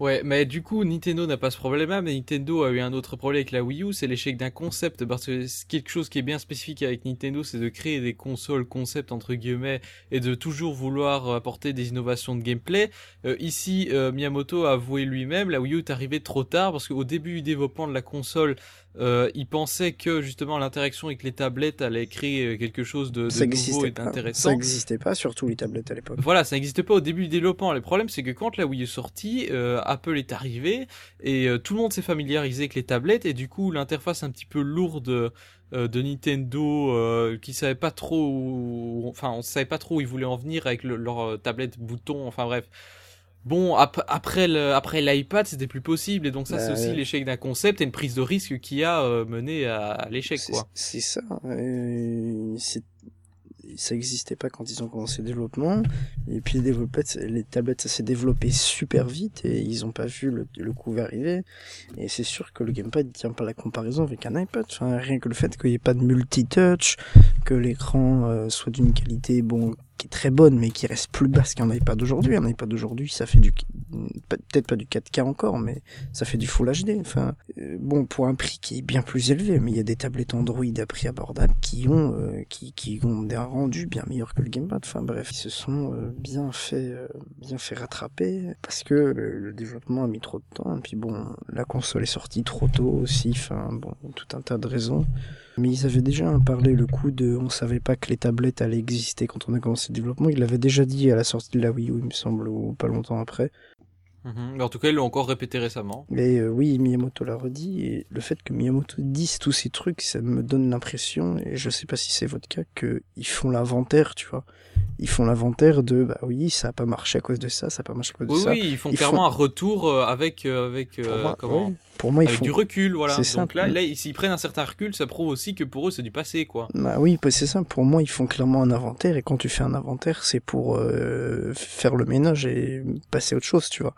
A: Ouais, mais du coup, Nintendo n'a pas ce problème-là, mais Nintendo a eu un autre problème avec la Wii U, c'est l'échec d'un concept, parce que quelque chose qui est bien spécifique avec Nintendo, c'est de créer des consoles concept, entre guillemets, et de toujours vouloir apporter des innovations de gameplay. Euh, ici, euh, Miyamoto a avoué lui-même, la Wii U est arrivée trop tard, parce qu'au début du développement de la console, euh, il pensait que justement l'interaction avec les tablettes allait créer quelque chose de, de nouveau et d'intéressant.
C: Ça n'existait pas, surtout les tablettes à l'époque.
A: Voilà, ça n'existait pas au début du développement. Le problème, c'est que quand la Wii est sortie, euh, Apple est arrivé et euh, tout le monde s'est familiarisé avec les tablettes et du coup l'interface un petit peu lourde euh, de Nintendo qui savait pas trop, où, enfin on savait pas trop où ils voulaient en venir avec leur tablette bouton, enfin bref. Bon, ap après le, après l'iPad, c'était plus possible, et donc ça, c'est bah, aussi l'échec d'un concept et une prise de risque qui a mené à, l'échec, quoi.
C: C'est ça. c'est ça n'existait pas quand ils ont commencé le développement. Et puis les, les tablettes, ça s'est développé super vite et ils n'ont pas vu le, le coup arriver. Et c'est sûr que le gamepad ne tient pas la comparaison avec un iPad. Enfin, rien que le fait qu'il n'y ait pas de multi-touch, que l'écran euh, soit d'une qualité bon qui est très bonne mais qui reste plus basse qu'un iPad d'aujourd'hui. Un iPad d'aujourd'hui, ça fait du peut-être pas du 4K encore, mais ça fait du Full HD. Enfin, euh, bon, pour un prix qui est bien plus élevé, mais il y a des tablettes Android à prix abordable qui ont euh, qui, qui ont des rendus bien meilleurs que le gamepad. Enfin bref, ils se sont euh, bien fait bien fait rattraper parce que le, développement a mis trop de temps. Et puis bon, la console est sortie trop tôt aussi. Enfin bon, tout un tas de raisons. Mais ils avaient déjà parlé le coup de on savait pas que les tablettes allaient exister quand on a commencé le développement. Ils l'avaient déjà dit à la sortie de la Wii U, il me semble, ou pas longtemps après.
A: Mhm. En tout cas, ils l'ont encore répété récemment.
C: Mais euh, oui, Miyamoto l'a redit, et le fait que Miyamoto dise tous ces trucs, ça me donne l'impression, et je sais pas si c'est votre cas, qu'ils font l'inventaire, tu vois. Ils font l'inventaire de, bah oui, ça a pas marché à cause de ça, ça a pas marché à cause de ça.
A: Oui, ils font clairement un retour euh, avec, euh, avec, comment
C: pour moi,
A: ils font... du recul, voilà. Donc là, là, s'ils prennent un certain recul, ça prouve aussi que pour eux, c'est du passé, quoi.
C: Bah oui, bah, c'est ça. Pour moi, ils font clairement un inventaire, et quand tu fais un inventaire, c'est pour faire le ménage et passer à autre chose, tu vois.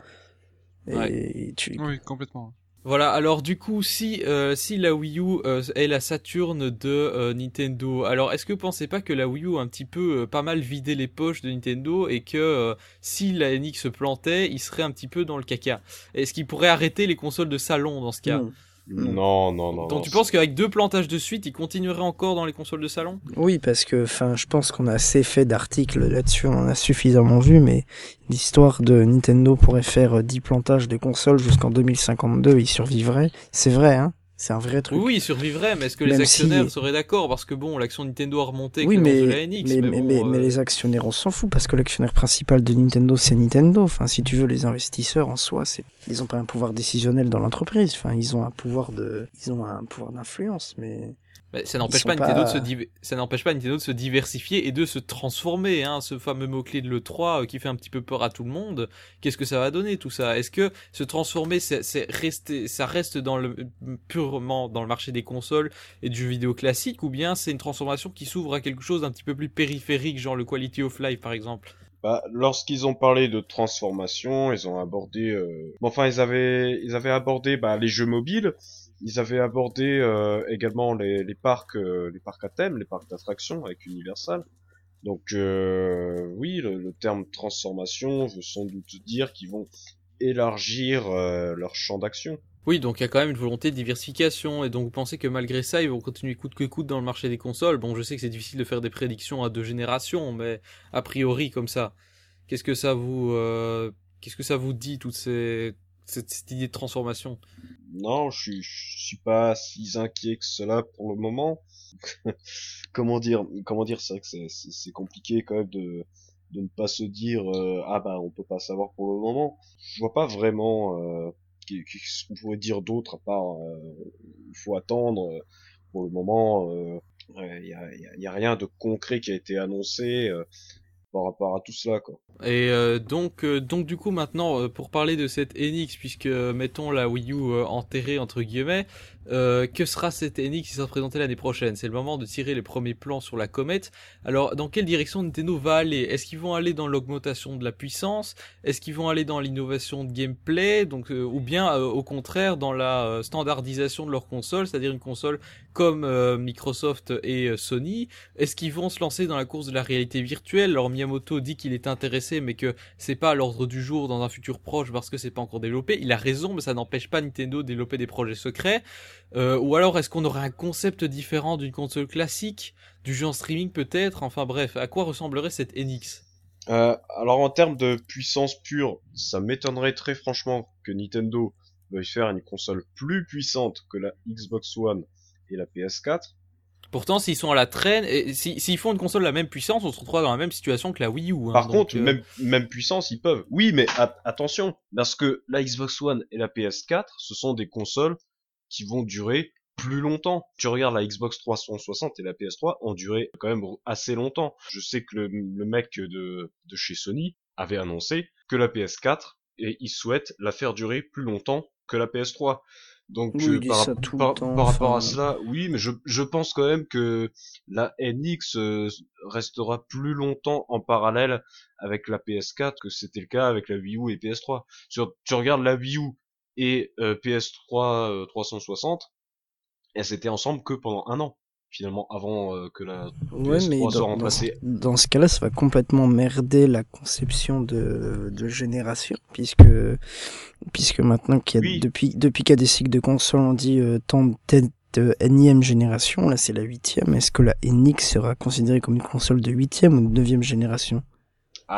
G: Et tu... Oui, complètement.
A: Voilà, alors du coup, si euh, si la Wii U euh, est la Saturne de euh, Nintendo, alors est-ce que vous pensez pas que la Wii U a un petit peu pas mal vidé les poches de Nintendo et que si la NX se plantait, il serait un petit peu dans le caca? Est-ce qu'il pourrait arrêter les consoles de salon dans ce cas?
B: Non, non, non.
A: Donc tu penses qu'avec deux plantages de suite, il continuerait encore dans les consoles de salon?
C: Oui, parce que enfin, je pense qu'on a assez fait d'articles là-dessus, on en a suffisamment vu, mais l'histoire de Nintendo pourrait faire 10 plantages de consoles jusqu'en 2052, il survivrait. C'est vrai, hein? C'est un vrai truc.
A: Oui, il survivrait, mais est-ce que les actionnaires seraient d'accord? Parce que bon, l'action Nintendo a remonté
C: oui, mais, la NX, mais, mais, mais, euh, les actionnaires, on s'en fout, parce que l'actionnaire principal de Nintendo, c'est Nintendo. Enfin, si tu veux, les investisseurs en soi, c'est, ils ont pas un pouvoir décisionnel dans l'entreprise. Enfin, ils ont un pouvoir de, ils ont un pouvoir d'influence, mais
A: ça n'empêche pas, Nintendo De se ça n'empêche pas Nintendo de se diversifier et de se transformer. Hein, ce fameux mot-clé de l'E3 euh, qui fait un petit peu peur à tout le monde. Qu'est-ce que ça va donner tout ça? Est-ce que se transformer, c'est rester, ça reste dans le purement dans le marché des consoles et du jeu vidéo classique, ou bien c'est une transformation qui s'ouvre à quelque chose d'un petit peu plus périphérique, genre le quality of life par exemple?
B: Bah, lorsqu'ils ont parlé de transformation, ils ont abordé, euh... enfin ils avaient, ils avaient abordé bah, les jeux mobiles, ils avaient abordé euh, également les, parcs, euh, les parcs à thème, les parcs d'attractions avec Universal. Donc euh, oui, le, terme transformation veut sans doute dire qu'ils vont élargir leur champ d'action.
A: Oui, donc il y a quand même une volonté de diversification, et donc vous pensez que malgré ça, ils vont continuer coûte que coûte dans le marché des consoles? Bon, je sais que c'est difficile de faire des prédictions à deux générations, mais a priori comme ça, qu'est-ce que ça vous, qu'est-ce que ça vous dit toute ces, cette, idée de transformation
B: Non, je suis, suis pas si inquiet que cela pour le moment. comment dire, comment dire, c'est que c'est compliqué quand même de de ne pas se dire euh, ah bah on peut pas savoir pour le moment. Je vois pas vraiment. Euh, qu'est-ce qu'on pourrait dire d'autre à part euh, il faut attendre euh, pour le moment il euh, n'y y a, rien de concret qui a été annoncé par rapport à tout cela quoi.
A: Et euh, donc donc du coup maintenant pour parler de cette Enix puisque mettons la Wii U enterrée entre guillemets euh, que sera cette Enix qui sera présentée l'année prochaine? C'est le moment de tirer les premiers plans sur la comète. Alors, dans quelle direction Nintendo va aller? Est-ce qu'ils vont aller dans l'augmentation de la puissance? Est-ce qu'ils vont aller dans l'innovation de gameplay? Donc, euh, ou bien euh, au contraire dans la standardisation de leur console, c'est-à-dire une console comme Microsoft et Sony? Est-ce qu'ils vont se lancer dans la course de la réalité virtuelle Alors Miyamoto dit qu'il est intéressé, mais que c'est pas à l'ordre du jour dans un futur proche parce que c'est pas encore développé. Il a raison, mais ça n'empêche pas Nintendo de développer des projets secrets. Euh, ou alors est-ce qu'on aurait un concept différent d'une console classique, du jeu en streaming peut-être? Enfin bref, à quoi ressemblerait cette NX
B: euh, Alors en termes de puissance pure, ça m'étonnerait très franchement que Nintendo veuille faire une console plus puissante que la Xbox One et la PS4.
A: Pourtant, s'ils sont à la traîne, et s'ils font une console de la même puissance, on se retrouvera dans la même situation que la Wii U.
B: Hein, Par contre, euh, même, même puissance, ils peuvent. Oui, mais attention, parce que la Xbox One et la PS4, ce sont des consoles qui vont durer plus longtemps. Tu regardes la Xbox 360 et la PS3 ont duré quand même assez longtemps. Je sais que le, mec de, de chez Sony avait annoncé que la PS4 et il souhaite la faire durer plus longtemps que la PS3. Donc euh, par, par, rapport à cela, oui, mais je, je pense quand même que la NX euh, restera plus longtemps en parallèle avec la PS4 que c'était le cas avec la Wii U et PS3. Sur, tu regardes la Wii U, et euh, PS3 360, elles étaient ensemble que pendant un an finalement avant euh, que la PS3 soit remplacée.
C: Dans, ce cas-là, ça va complètement merder la conception de, de génération, puisque puisque maintenant qu'il y a depuis depuis qu'il y a des cycles de consoles, on dit euh, tant de, de énième génération, là c'est la huitième. Est-ce que la NX sera considérée comme une console de huitième ou de neuvième génération?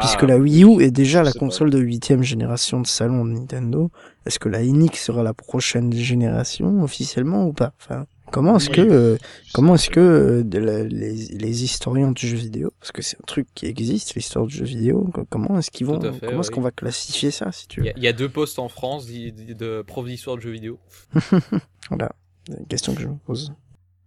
C: Puisque ah, la Wii U est déjà la console de huitième génération de salon de Nintendo, est-ce que la NX sera la prochaine génération officiellement ou pas? Enfin, comment est-ce que euh, comment est-ce que euh, les, les, historiens du jeu vidéo, parce que c'est un truc qui existe, l'histoire du jeu vidéo, comment est-ce qu'ils vont, comment est-ce qu'on va classifier ça, si tu veux?
A: Il y, a deux postes en France de, de prof d'histoire de jeu vidéo.
C: voilà, une question que je me pose.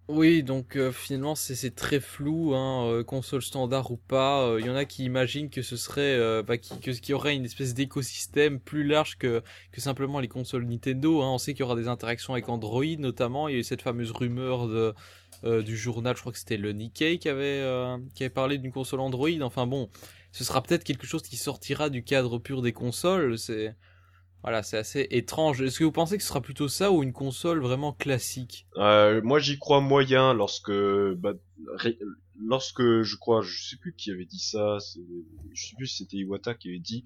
A: Oui, donc euh, finalement c'est très flou, hein, euh, console standard ou pas. Il euh, y en a qui imaginent que ce serait, bah, qu'il y aurait une espèce d'écosystème plus large que, que simplement les consoles Nintendo. Hein. On sait qu'il y aura des interactions avec Android notamment. Il y a eu cette fameuse rumeur de, du journal, je crois que c'était le Nikkei qui avait, qui avait parlé d'une console Android. Enfin bon, ce sera peut-être quelque chose qui sortira du cadre pur des consoles. C'est voilà, c'est assez étrange. Est-ce que vous pensez que ce sera plutôt ça ou une console vraiment classique?
B: Euh, Moi, j'y crois moyen lorsque, bah, lorsque je crois, je sais plus qui avait dit ça. Je sais plus si c'était Iwata qui avait dit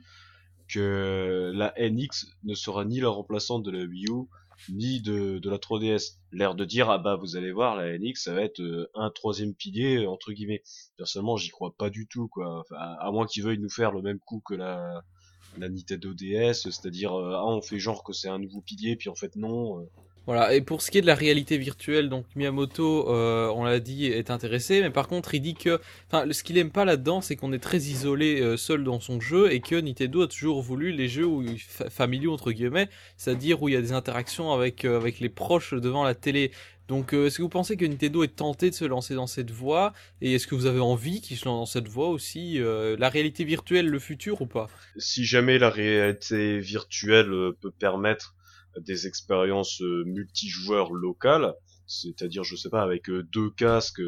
B: que la NX ne sera ni la remplaçante de la Wii U ni de, la 3DS. L'air de dire ah bah vous allez voir la NX ça va être euh, un troisième pilier entre guillemets. Personnellement j'y crois pas du tout quoi. à moins qu'ils veuillent nous faire le même coup que la la Nintendo DS, c'est-à-dire euh, ah on fait genre que c'est un nouveau pilier puis en fait non. Euh.
A: Voilà, et pour ce qui est de la réalité virtuelle, donc Miyamoto, euh, on l'a dit, est intéressé, mais par contre il dit que, ce qu'il aime pas là-dedans, c'est qu'on est très isolé seul dans son jeu et que Nintendo a toujours voulu les jeux familiaux entre guillemets, c'est-à-dire où il y a des interactions avec les proches devant la télé. Donc, est-ce que vous pensez que Nintendo est tenté de se lancer dans cette voie? Et est-ce que vous avez envie qu'ils se lancent dans cette voie aussi La réalité virtuelle, le futur ou pas?
B: Si jamais la réalité virtuelle euh, peut permettre des expériences euh, multijoueurs locales, c'est-à-dire, je sais pas, avec euh, deux casques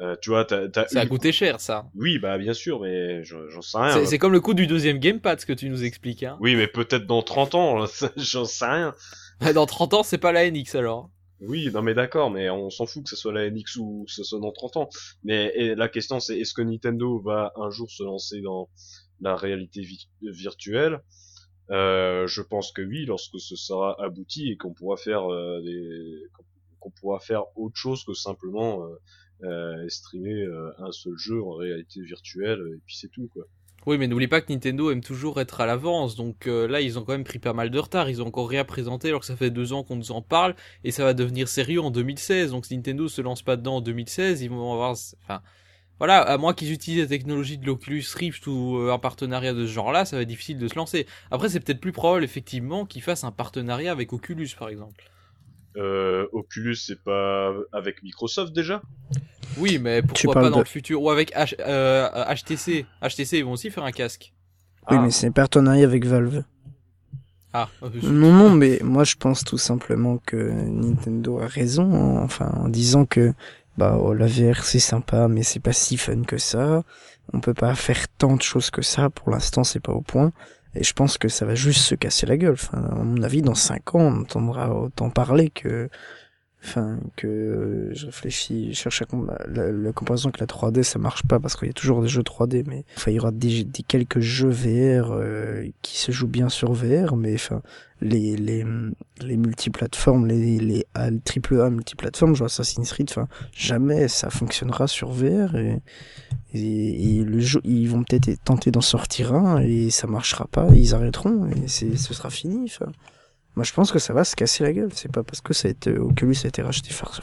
B: Euh, tu vois,
A: ça a coûté cher, ça.
B: Oui, bah bien sûr, mais j'en sais rien.
A: C'est comme le coût du deuxième gamepad, ce que tu nous expliques. Hein.
B: Oui, mais peut-être dans 30 ans, j'en sais rien.
A: Dans 30 ans, c'est pas la NX alors.
B: Oui, non mais d'accord, mais on s'en fout que ce soit la NX ou que ce soit dans 30 ans. Mais la question c'est est-ce que Nintendo va un jour se lancer dans la réalité virtuelle? Euh, Je pense que oui, lorsque ce sera abouti et qu'on pourra faire euh, des qu'on pourra faire autre chose que simplement euh, euh streamer un seul jeu en réalité virtuelle et puis c'est tout quoi.
A: Oui, mais n'oublie pas que Nintendo aime toujours être à l'avance, donc euh, là ils ont quand même pris pas mal de retard, ils ont encore rien présenté alors que ça fait deux ans qu'on nous en parle, et ça va devenir sérieux en 2016, donc si Nintendo se lance pas dedans en 2016, ils vont avoir... Voilà, à moins qu'ils utilisent la technologie de l'Oculus Rift ou euh, un partenariat de ce genre-là, ça va être difficile de se lancer. Après c'est peut-être plus probable effectivement qu'ils fassent un partenariat avec Oculus par exemple.
B: Euh, Oculus c'est pas avec Microsoft déjà?
A: Oui, mais pourquoi pas dans le futur Ou avec HTC. HTC, euh, ils vont aussi faire un casque.
C: Oui, mais c'est un partenariat avec Valve.
A: Ah,
C: non, non, mais moi je pense tout simplement que Nintendo a raison, hein, enfin en disant que bah oh, la VR c'est sympa, mais c'est pas si fun que ça. On peut pas faire tant de choses que ça. Pour l'instant, c'est pas au point. Et je pense que ça va juste se casser la gueule. Enfin, à mon avis, dans 5 ans, on entendra autant parler que enfin que euh, je réfléchis, je cherche à la, la, comparaison avec la 3D ça marche pas parce qu'il y a toujours des jeux 3D mais enfin il y aura des, des quelques jeux VR euh, qui se jouent bien sur VR mais enfin les les les multiplateformes les les triple A multiplateformes genre Assassin's Creed enfin jamais ça fonctionnera sur VR et, et, le jeu ils vont peut-être tenter d'en sortir un et ça marchera pas ils arrêteront et c'est ce sera fini enfin moi, je pense que ça va se casser la gueule. C'est pas parce que ça a été, Oculus a été racheté par,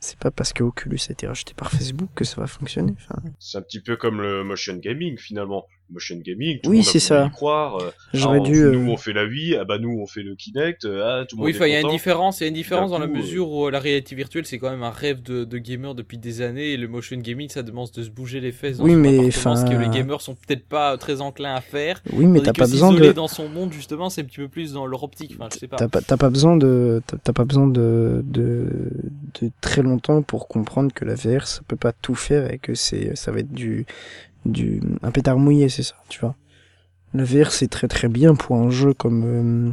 C: c'est pas parce que Oculus a été racheté par Facebook que ça va fonctionner. Enfin...
B: C'est un petit peu comme le motion gaming finalement. Motion gaming, tout
C: oui,
B: c'est
C: ça.
B: Croire. Euh,
C: J'aurais
B: ah,
C: dû.
B: Nous euh, on fait la Wii, ah bah nous on fait le Kinect. Euh, ah, tout le
A: oui,
B: il y
A: a une différence. Il y a une différence dans la mesure où la réalité virtuelle c'est quand même un rêve de, de gamer depuis des années et le motion gaming ça demande de se bouger les fesses. Dans
C: oui, mais enfin.
A: Ce que les gamers sont peut-être pas très enclins à faire.
C: Oui, mais t'as pas besoin de.
A: dans son monde justement, c'est un petit peu plus dans leur optique. Enfin, je sais pas.
C: T'as pas, pas besoin de, t'as pas besoin de, de, de très longtemps pour comprendre que la VR ça peut pas tout faire et que c'est ça va être du du un pétard mouillé c'est ça tu vois. La VR c'est très très bien pour un jeu comme euh,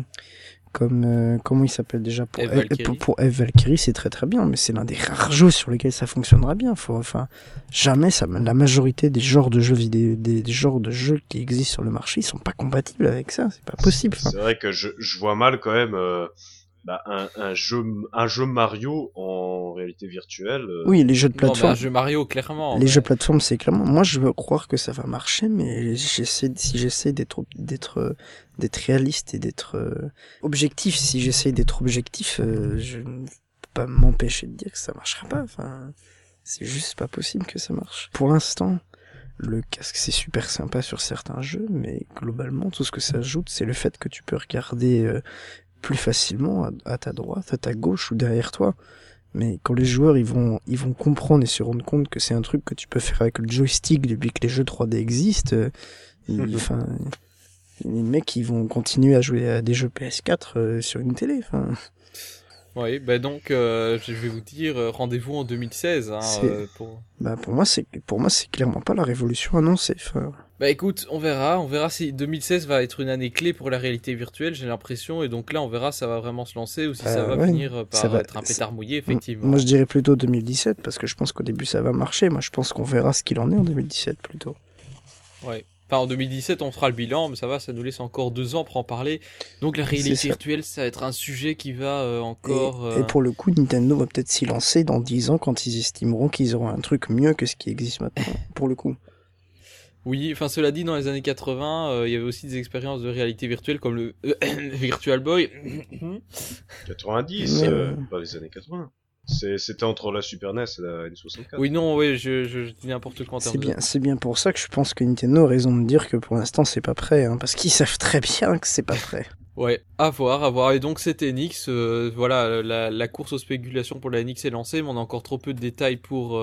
C: comme euh, comment il s'appelle déjà pour
A: Eve
C: pour, pour Valkyrie c'est très très bien mais c'est l'un des rares jeux sur lesquels ça fonctionnera bien. Faut enfin jamais ça la majorité des genres de jeux vidéo des, genres de jeux qui existent sur le marché ils sont pas compatibles avec ça c'est pas possible
B: c'est vrai que je, je vois mal quand même euh, bah, un, un, jeu un jeu Mario en réalité virtuelle. Euh.
C: Oui, les jeux de plateforme.
A: un jeu Mario clairement.
C: Les jeux de plateforme, c'est clairement. Moi, je veux croire que ça va marcher, mais j'essaie si j'essaie d'être d'être d'être réaliste et d'être euh, objectif, si j'essaie d'être objectif, euh, je ne peux pas m'empêcher de dire que ça marchera pas. Enfin, c'est juste pas possible que ça marche. Pour l'instant, le casque c'est super sympa sur certains jeux, mais globalement tout ce que ça ajoute c'est le fait que tu peux regarder plus facilement à, ta droite, à ta gauche ou derrière toi. Mais quand les joueurs ils vont ils vont comprendre et se rendre compte que c'est un truc que tu peux faire avec le joystick depuis que les jeux 3D existent, euh, les mecs ils vont continuer à jouer à des jeux PS4 euh, sur une télé. Enfin.
A: Oui, bah donc euh, je vais vous dire rendez-vous en 2016. Hein, pour...
C: Bah pour moi c'est pour moi c'est clairement pas la révolution annoncée. Enfin...
A: Bah écoute, on verra, on verra si 2016 va être une année clé pour la réalité virtuelle, j'ai l'impression, et donc là on verra si ça va vraiment se lancer ou si ça euh, va finir par être un pétard mouillé, effectivement.
C: Moi je dirais plutôt 2017, parce que je pense qu'au début ça va marcher, moi je pense qu'on verra ce qu'il en est en 2017 plutôt.
A: Ouais. Enfin, en 2017, on fera le bilan, mais ça va, ça nous laisse encore deux ans pour en parler. Donc la réalité virtuelle, ça va être un sujet qui va euh, encore...
C: Et, et, euh, pour le coup, Nintendo va peut-être s'y lancer dans dix ans quand ils estimeront qu'ils auront un truc mieux que ce qui existe maintenant, pour le coup.
A: Oui, enfin cela dit, dans les années 80, euh, il y avait aussi des expériences de réalité virtuelle comme le euh, Virtual Boy.
B: 90, euh, pas les années 80. C'était entre la Super NES et la N64.
A: Oui, non, oui, je, je, dis n'importe quoi en
C: C'est bien, c'est bien pour ça que je pense que Nintendo a raison de dire que pour l'instant c'est pas prêt, hein, parce qu'ils savent très bien que c'est pas prêt.
A: Ouais, à voir, à voir. Et donc cet NX, voilà, la, la, course aux spéculations pour la NX est lancée, mais on a encore trop peu de détails pour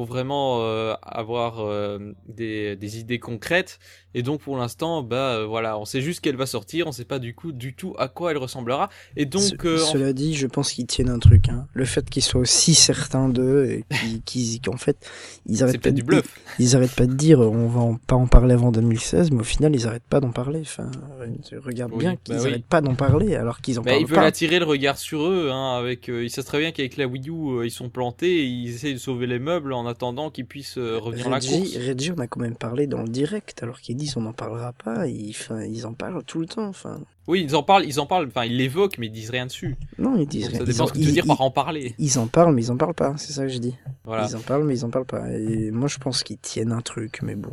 A: pour vraiment euh, avoir euh, des, des, idées concrètes. Et donc pour l'instant, bah euh, voilà, on sait juste qu'elle va sortir, on sait pas du coup du tout à quoi elle ressemblera. Et donc,
C: cela dit, je pense qu'ils tiennent un truc. Hein. Le fait qu'ils soient aussi certains d'eux et qu'ils, qu'en fait, ils arrêtent pas
A: du bluff.
C: Ils, arrêtent pas de dire, on va en, pas en parler avant 2016, mais au final, ils arrêtent pas d'en parler. Enfin, regarde bien qu'ils bah arrêtent pas d'en parler alors qu'ils en bah, parlent
A: ils veulent attirer le regard sur eux, hein, avec. ils savent très bien qu'avec la Wii U, ils sont plantés, et ils essayent de sauver les meubles en attendant qu'ils puissent euh, revenir à la course.
C: Reggie, on a quand même parlé dans le direct, alors qu'ils disent on n'en parlera pas. Ils, ils en parlent tout le temps. Enfin.
A: Oui, ils en parlent, ils en parlent. Enfin, ils l'évoquent, mais ils disent rien dessus.
C: Non, ils disent rien.
A: Ça dépend ce que tu veux dire par en parler.
C: Ils en parlent, mais ils en parlent pas. C'est ça que je dis. Voilà. Ils en parlent, mais ils en parlent pas. Et moi, je pense qu'ils tiennent un truc, mais bon.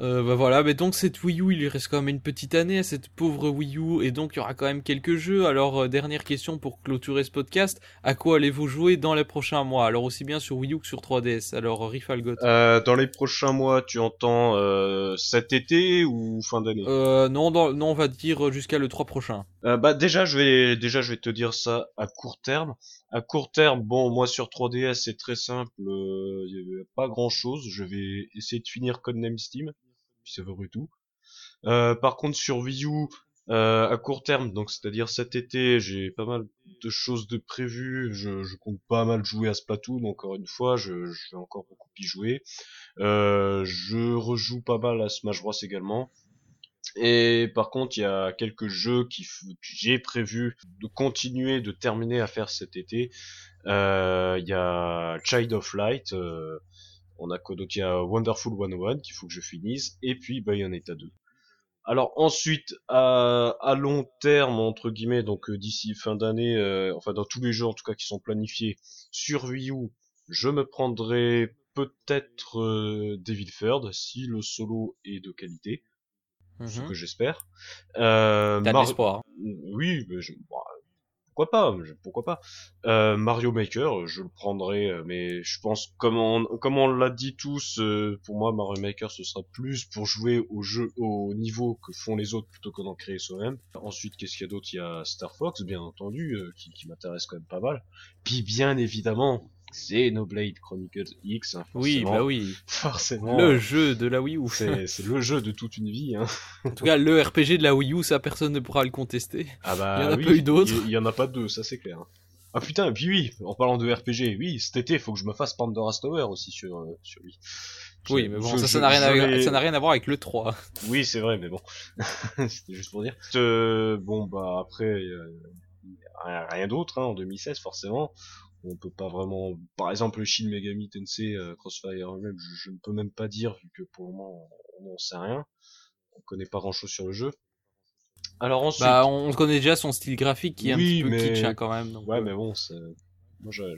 A: Euh, bah voilà, mais donc cette Wii U, il lui reste quand même une petite année à cette pauvre Wii U, et donc il y aura quand même quelques jeux. Alors euh, dernière question pour clôturer ce podcast, à quoi allez-vous jouer dans les prochains mois? Alors aussi bien sur Wii U que sur 3DS. Alors Rifalgot.
B: Euh, dans les prochains mois, tu entends euh, cet été ou fin d'année?
A: Euh, non, non, on va dire jusqu'à le 3 prochain.
B: Euh, bah déjà, je vais déjà je vais te dire ça à court terme. À court terme, bon, moi sur 3DS c'est très simple, il y a pas grand chose. Je vais essayer de finir Codename Steam puis ça et tout. Euh, par contre sur Wii U, euh, à court terme, donc c'est-à-dire cet été, j'ai pas mal de choses de prévues. Je, compte pas mal jouer à Splatoon, encore une fois, je, vais encore beaucoup y jouer. Euh, je rejoue pas mal à Smash Bros également. Et par contre, il y a quelques jeux qui j'ai prévu de continuer, de terminer à faire cet été. Il y a Child of Light. On a quoi d'autre? Il y a Wonderful 101 qu'il faut que je finisse, et puis Bayonetta 2. Alors ensuite, à, à long terme, entre guillemets, donc euh, d'ici fin d'année, euh, enfin dans tous les jeux en tout cas qui sont planifiés sur Wii U, je me prendrai peut-être euh, David Third si le solo est de qualité, ce mhm. que j'espère.
A: Euh, T'as l'espoir.
B: Oui, mais je, bah, pourquoi pas pourquoi pas. Euh, Mario Maker je le prendrai euh, mais je pense comme on l'a dit tous euh, pour moi Mario Maker ce sera plus pour jouer au jeu au niveau que font les autres plutôt que d'en créer soi-même. Ensuite qu'est-ce qu'il y a d'autre? Il y a Star Fox bien entendu qui, qui m'intéresse quand même pas mal. Puis bien évidemment Xenoblade Chronicles X. Hein,
A: oui, bah oui.
B: Forcément.
A: Le jeu de la Wii U.
B: C'est le jeu de toute une vie. Hein.
A: En tout cas, le RPG de la Wii U, ça personne ne pourra le contester.
B: Ah bah,
A: il y en a
B: oui,
A: pas eu d'autres.
B: Il y en a pas deux, ça c'est clair. Ah putain, et puis oui, en parlant de RPG, oui, cet été, il faut que je me fasse Pandora's Tower aussi sur, euh, sur lui.
A: Oui, mais bon, ça, n'a rien, à, rien à voir avec le 3.
B: Oui, c'est vrai, mais bon. C'était juste pour dire. Euh, bon, bah après, rien, rien d'autre, hein, en 2016, forcément on peut pas vraiment par exemple le Shin Megami Tensei euh, Crossfire Emblem je, ne peux même pas dire vu que pour le moment on n'en sait rien on connaît pas grand chose sur le jeu
A: alors ensuite bah on connaît déjà son style graphique qui est un petit peu kitsch hein, quand même
B: ouais mais bon c'est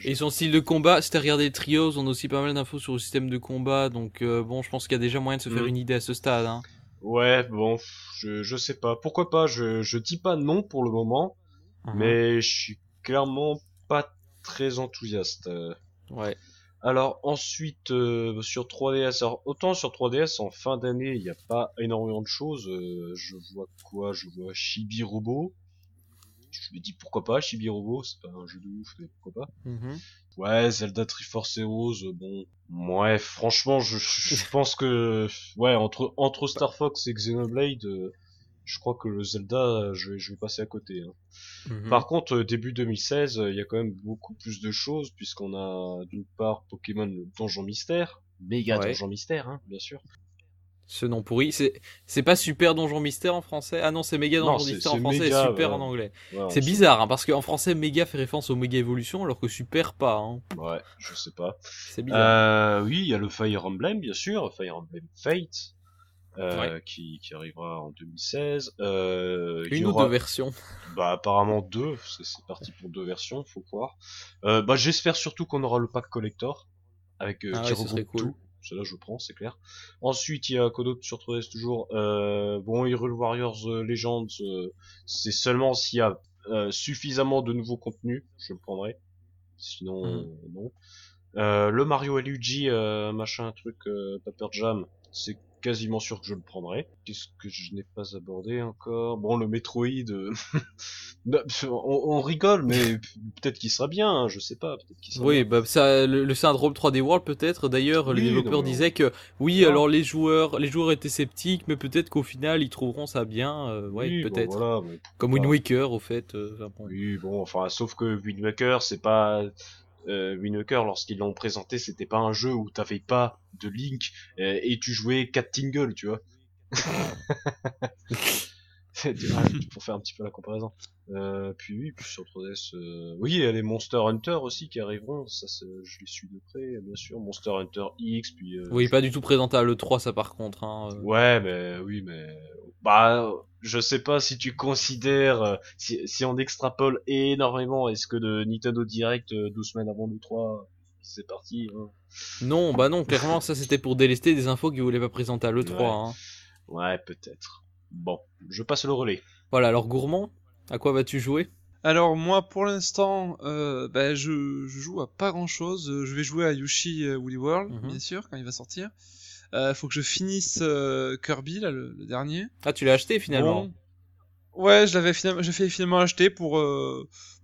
A: Et son style de combat, si t'as regardé Trios, on a aussi pas mal d'infos sur le système de combat, donc euh, bon, je pense qu'il y a déjà moyen de se faire mm. une idée à ce stade. Hein.
B: Ouais, bon, je, je sais pas. Pourquoi pas? Je, je dis pas non pour le moment, uh-huh. mais je suis clairement pas très enthousiaste. Euh.
A: Ouais.
B: Alors ensuite euh, sur 3DS, alors autant sur 3DS en fin d'année il n'y a pas énormément de choses. Euh, je vois quoi? Je vois Chibi Robo. Je me dis pourquoi pas Chibi Robo, c'est pas un jeu de ouf mais pourquoi pas? Mm-hmm. Ouais Zelda Triforce Heroes, bon ouais franchement je, je pense que ouais entre entre Star Fox et Xenoblade je crois que le Zelda, je vais, je vais passer à côté. Hein. Mhm. Par contre, euh, début 2016, euh, il y a quand même beaucoup plus de choses, puisqu'on a d'une part Pokémon Donjon Mystère, méga Donjon Mystère, hein, bien sûr.
A: Ce nom pourri, c'est pas super Donjon Mystère en français? Ah non, c'est méga Donjon Mystère en français et super en anglais. c'est bizarre, hein, parce qu'en français méga fait référence au méga évolution, alors que super pas. Hein.
B: Ouais, je sais pas. C'est bizarre. Euh, oui, il y a le Fire Emblem, bien sûr, Fire Emblem Fate. Euh, qui, qui, arrivera en 2016.
A: Euh, Une ou deux versions
B: Bah apparemment deux, c'est parti pour deux versions, faut croire. Euh, bah j'espère surtout qu'on aura le pack collector avec euh, ah qui regroupe cool. tout. Cela je prends, c'est clair. Ensuite il y a Kodo sur 3DS toujours? Euh, bon Hyrule Warriors euh, Legends, c'est seulement s'il y a suffisamment de nouveaux contenus, je le prendrai. Sinon hmm. non. le Mario Luigi machin truc Paper Jam, c'est quasiment sûr que je le prendrai. Qu'est-ce que je n'ai pas abordé encore? Bon, le Metroid, euh, on, rigole, mais peut-être qu'il sera bien, hein, je sais pas.
A: oui, bah ça, le, syndrome 3D World peut-être. D'ailleurs, les développeurs disaient que oui, alors les joueurs, les joueurs étaient sceptiques, mais peut-être qu'au final ils trouveront ça bien. Euh, oui, peut-être. Comme Wind Waker, au fait.
B: Euh, oui, bon, enfin, sauf que Wind Waker, c'est pas euh, Winnecker, lorsqu'ils l'ont présenté, c'était pas un jeu où t'avais pas de Link euh, et tu jouais 4 tingles, tu vois. pour faire un petit peu la comparaison. Euh, puis oui, puis sur 3DS, euh... oui, il y a les Monster Hunter aussi qui arriveront, ça je les suis de près, bien sûr. Monster Hunter X, puis. Euh,
A: oui, pas du tout présenté à l'E3, ça par contre. Hein,
B: euh. Ouais, mais oui, mais bah, je sais pas si tu considères, si, si on extrapole énormément, est-ce que de Nintendo Direct 12 semaines avant l'E3, c'est parti. Hein.
A: Non, bah non, clairement ça c'était pour délester des infos qu'ils voulaient pas présenter à l'E3.
B: Ouais,
A: hein.
B: ouais peut-être. Bon, je passe le relais.
A: Voilà, alors Gourmand, à quoi vas-tu jouer?
G: Alors moi pour l'instant euh, bah, je, joue à pas grand chose. Je vais jouer à Yoshi euh, Woolly World mhm. bien sûr quand il va sortir. Euh, faut que je finisse euh, Kirby là le, dernier.
A: Ah tu l'as acheté finalement
G: Ouais je l'avais finalement j'ai fait finalement acheter pour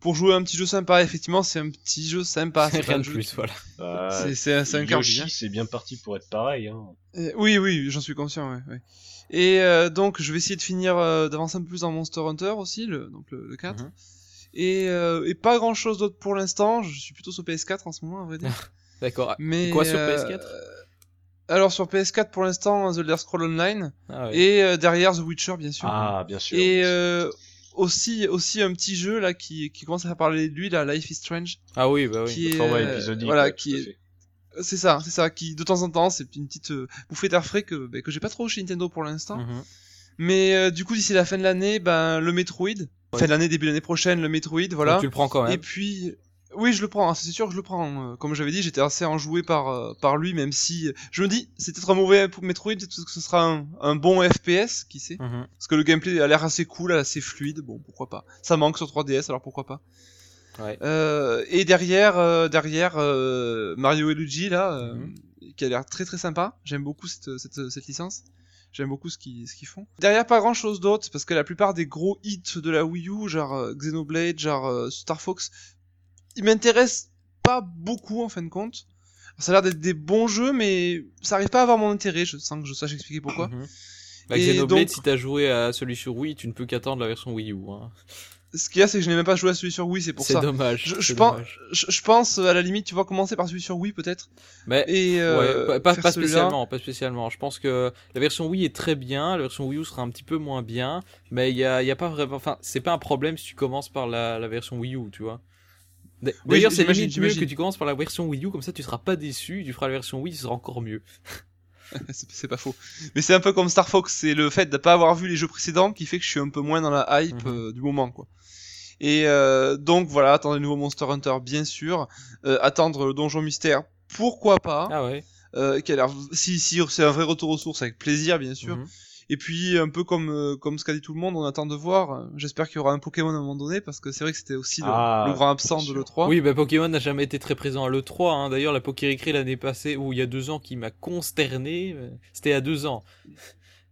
G: pour jouer un petit jeu sympa. Effectivement c'est un petit jeu sympa.
A: C'est rien de plus voilà.
G: c'est un Kirby.
B: Yoshi hein. c'est bien parti pour être pareil. Hein.
G: oui oui j'en suis conscient ouais. ouais. Et euh, donc, je vais essayer de finir, euh, d'avancer un peu plus dans Monster Hunter aussi, le, donc le, 4. Mhm. Et, euh, et, pas grand chose d'autre pour l'instant. Je suis plutôt sur PS4 en ce moment, à vrai dire.
A: D'accord. Mais quoi sur PS4
G: alors sur PS4 pour l'instant The Elder Scroll Online ah et derrière The Witcher bien sûr.
B: Ah bien sûr.
G: Et aussi aussi un petit jeu là qui, qui commence à faire parler de lui là Life is Strange.
A: Ah oui bah oui.
G: Qui est, voilà qui est c'est ça, c'est ça, qui de temps en temps, c'est une petite euh, bouffée d'air frais que, bah, que j'ai pas trop chez Nintendo pour l'instant. Mhm. Mais euh, du coup, d'ici la fin de l'année, ben le Metroid, fin de l'année, début de l'année prochaine, le Metroid, voilà.
A: tu le prends quand même.
G: Et puis, oui, je le prends, hein, c'est sûr que je le prends. Euh, comme j'avais dit, j'étais assez enjoué par, par lui, même si je me dis, c'est peut-être un mauvais Metroid, peut-être que ce sera un, un bon FPS, qui sait. Mhm. Parce que le gameplay a l'air assez cool, assez fluide, bon, pourquoi pas. Ça manque sur 3DS, alors pourquoi pas. Euh, et derrière, euh, derrière euh, Mario et Luigi là, mhm. qui a l'air très très sympa. J'aime beaucoup cette, cette, cette licence. J'aime beaucoup ce qu'ils qu'ils font. Derrière, pas grand chose d'autre, parce que la plupart des gros hits de la Wii U, genre Xenoblade, genre Star Fox, ils m'intéressent pas beaucoup en fin de compte. Ça a l'air d'être des bons jeux, mais ça arrive pas à avoir mon intérêt, je sens que je sache expliquer pourquoi.
A: Mhm. Bah, Xenoblade, si t'as joué à celui sur Wii, tu ne peux qu'attendre la version Wii U. Hein
G: ce qu'il y a, c'est que je n'ai même pas joué à celui sur Wii, c'est pour ça.
A: C'est dommage.
G: Je, pense, je, pense, à la limite, tu vas commencer par celui sur Wii, peut-être.
A: Mais et euh, pas, pas spécialement, pas spécialement. Je pense que la version Wii est très bien, la version Wii U sera un petit peu moins bien, mais il y a, y a pas vraiment, enfin, c'est pas un problème si tu commences par la, la version Wii U, tu vois. D'ailleurs, c'est limite mieux que tu commences par la version Wii U, comme ça tu seras pas déçu, tu feras la version Wii, ce sera encore mieux.
G: c'est pas faux. Mais c'est un peu comme Star Fox, c'est le fait de pas avoir vu les jeux précédents qui fait que je suis un peu moins dans la hype mhm. euh, du moment, quoi. Et euh, donc voilà, attendre le nouveau Monster Hunter, bien sûr. Euh, attendre le Donjon Mystère, pourquoi pas.
A: Ah ouais.
G: Euh, qui a l'air, si, si c'est un vrai retour aux sources, avec plaisir, bien sûr. Mhm. Et puis un peu comme euh, comme ce qu'a dit tout le monde, on attend de voir. J'espère qu'il y aura un Pokémon à un moment donné parce que c'est vrai que c'était aussi le, ah, grand absent de l'E3.
A: Oui, bah Pokémon n'a jamais été très présent à l'E3. Hein. D'ailleurs, la Pokérécré l'année passée ou il y a deux ans qui m'a consterné, c'était à deux ans.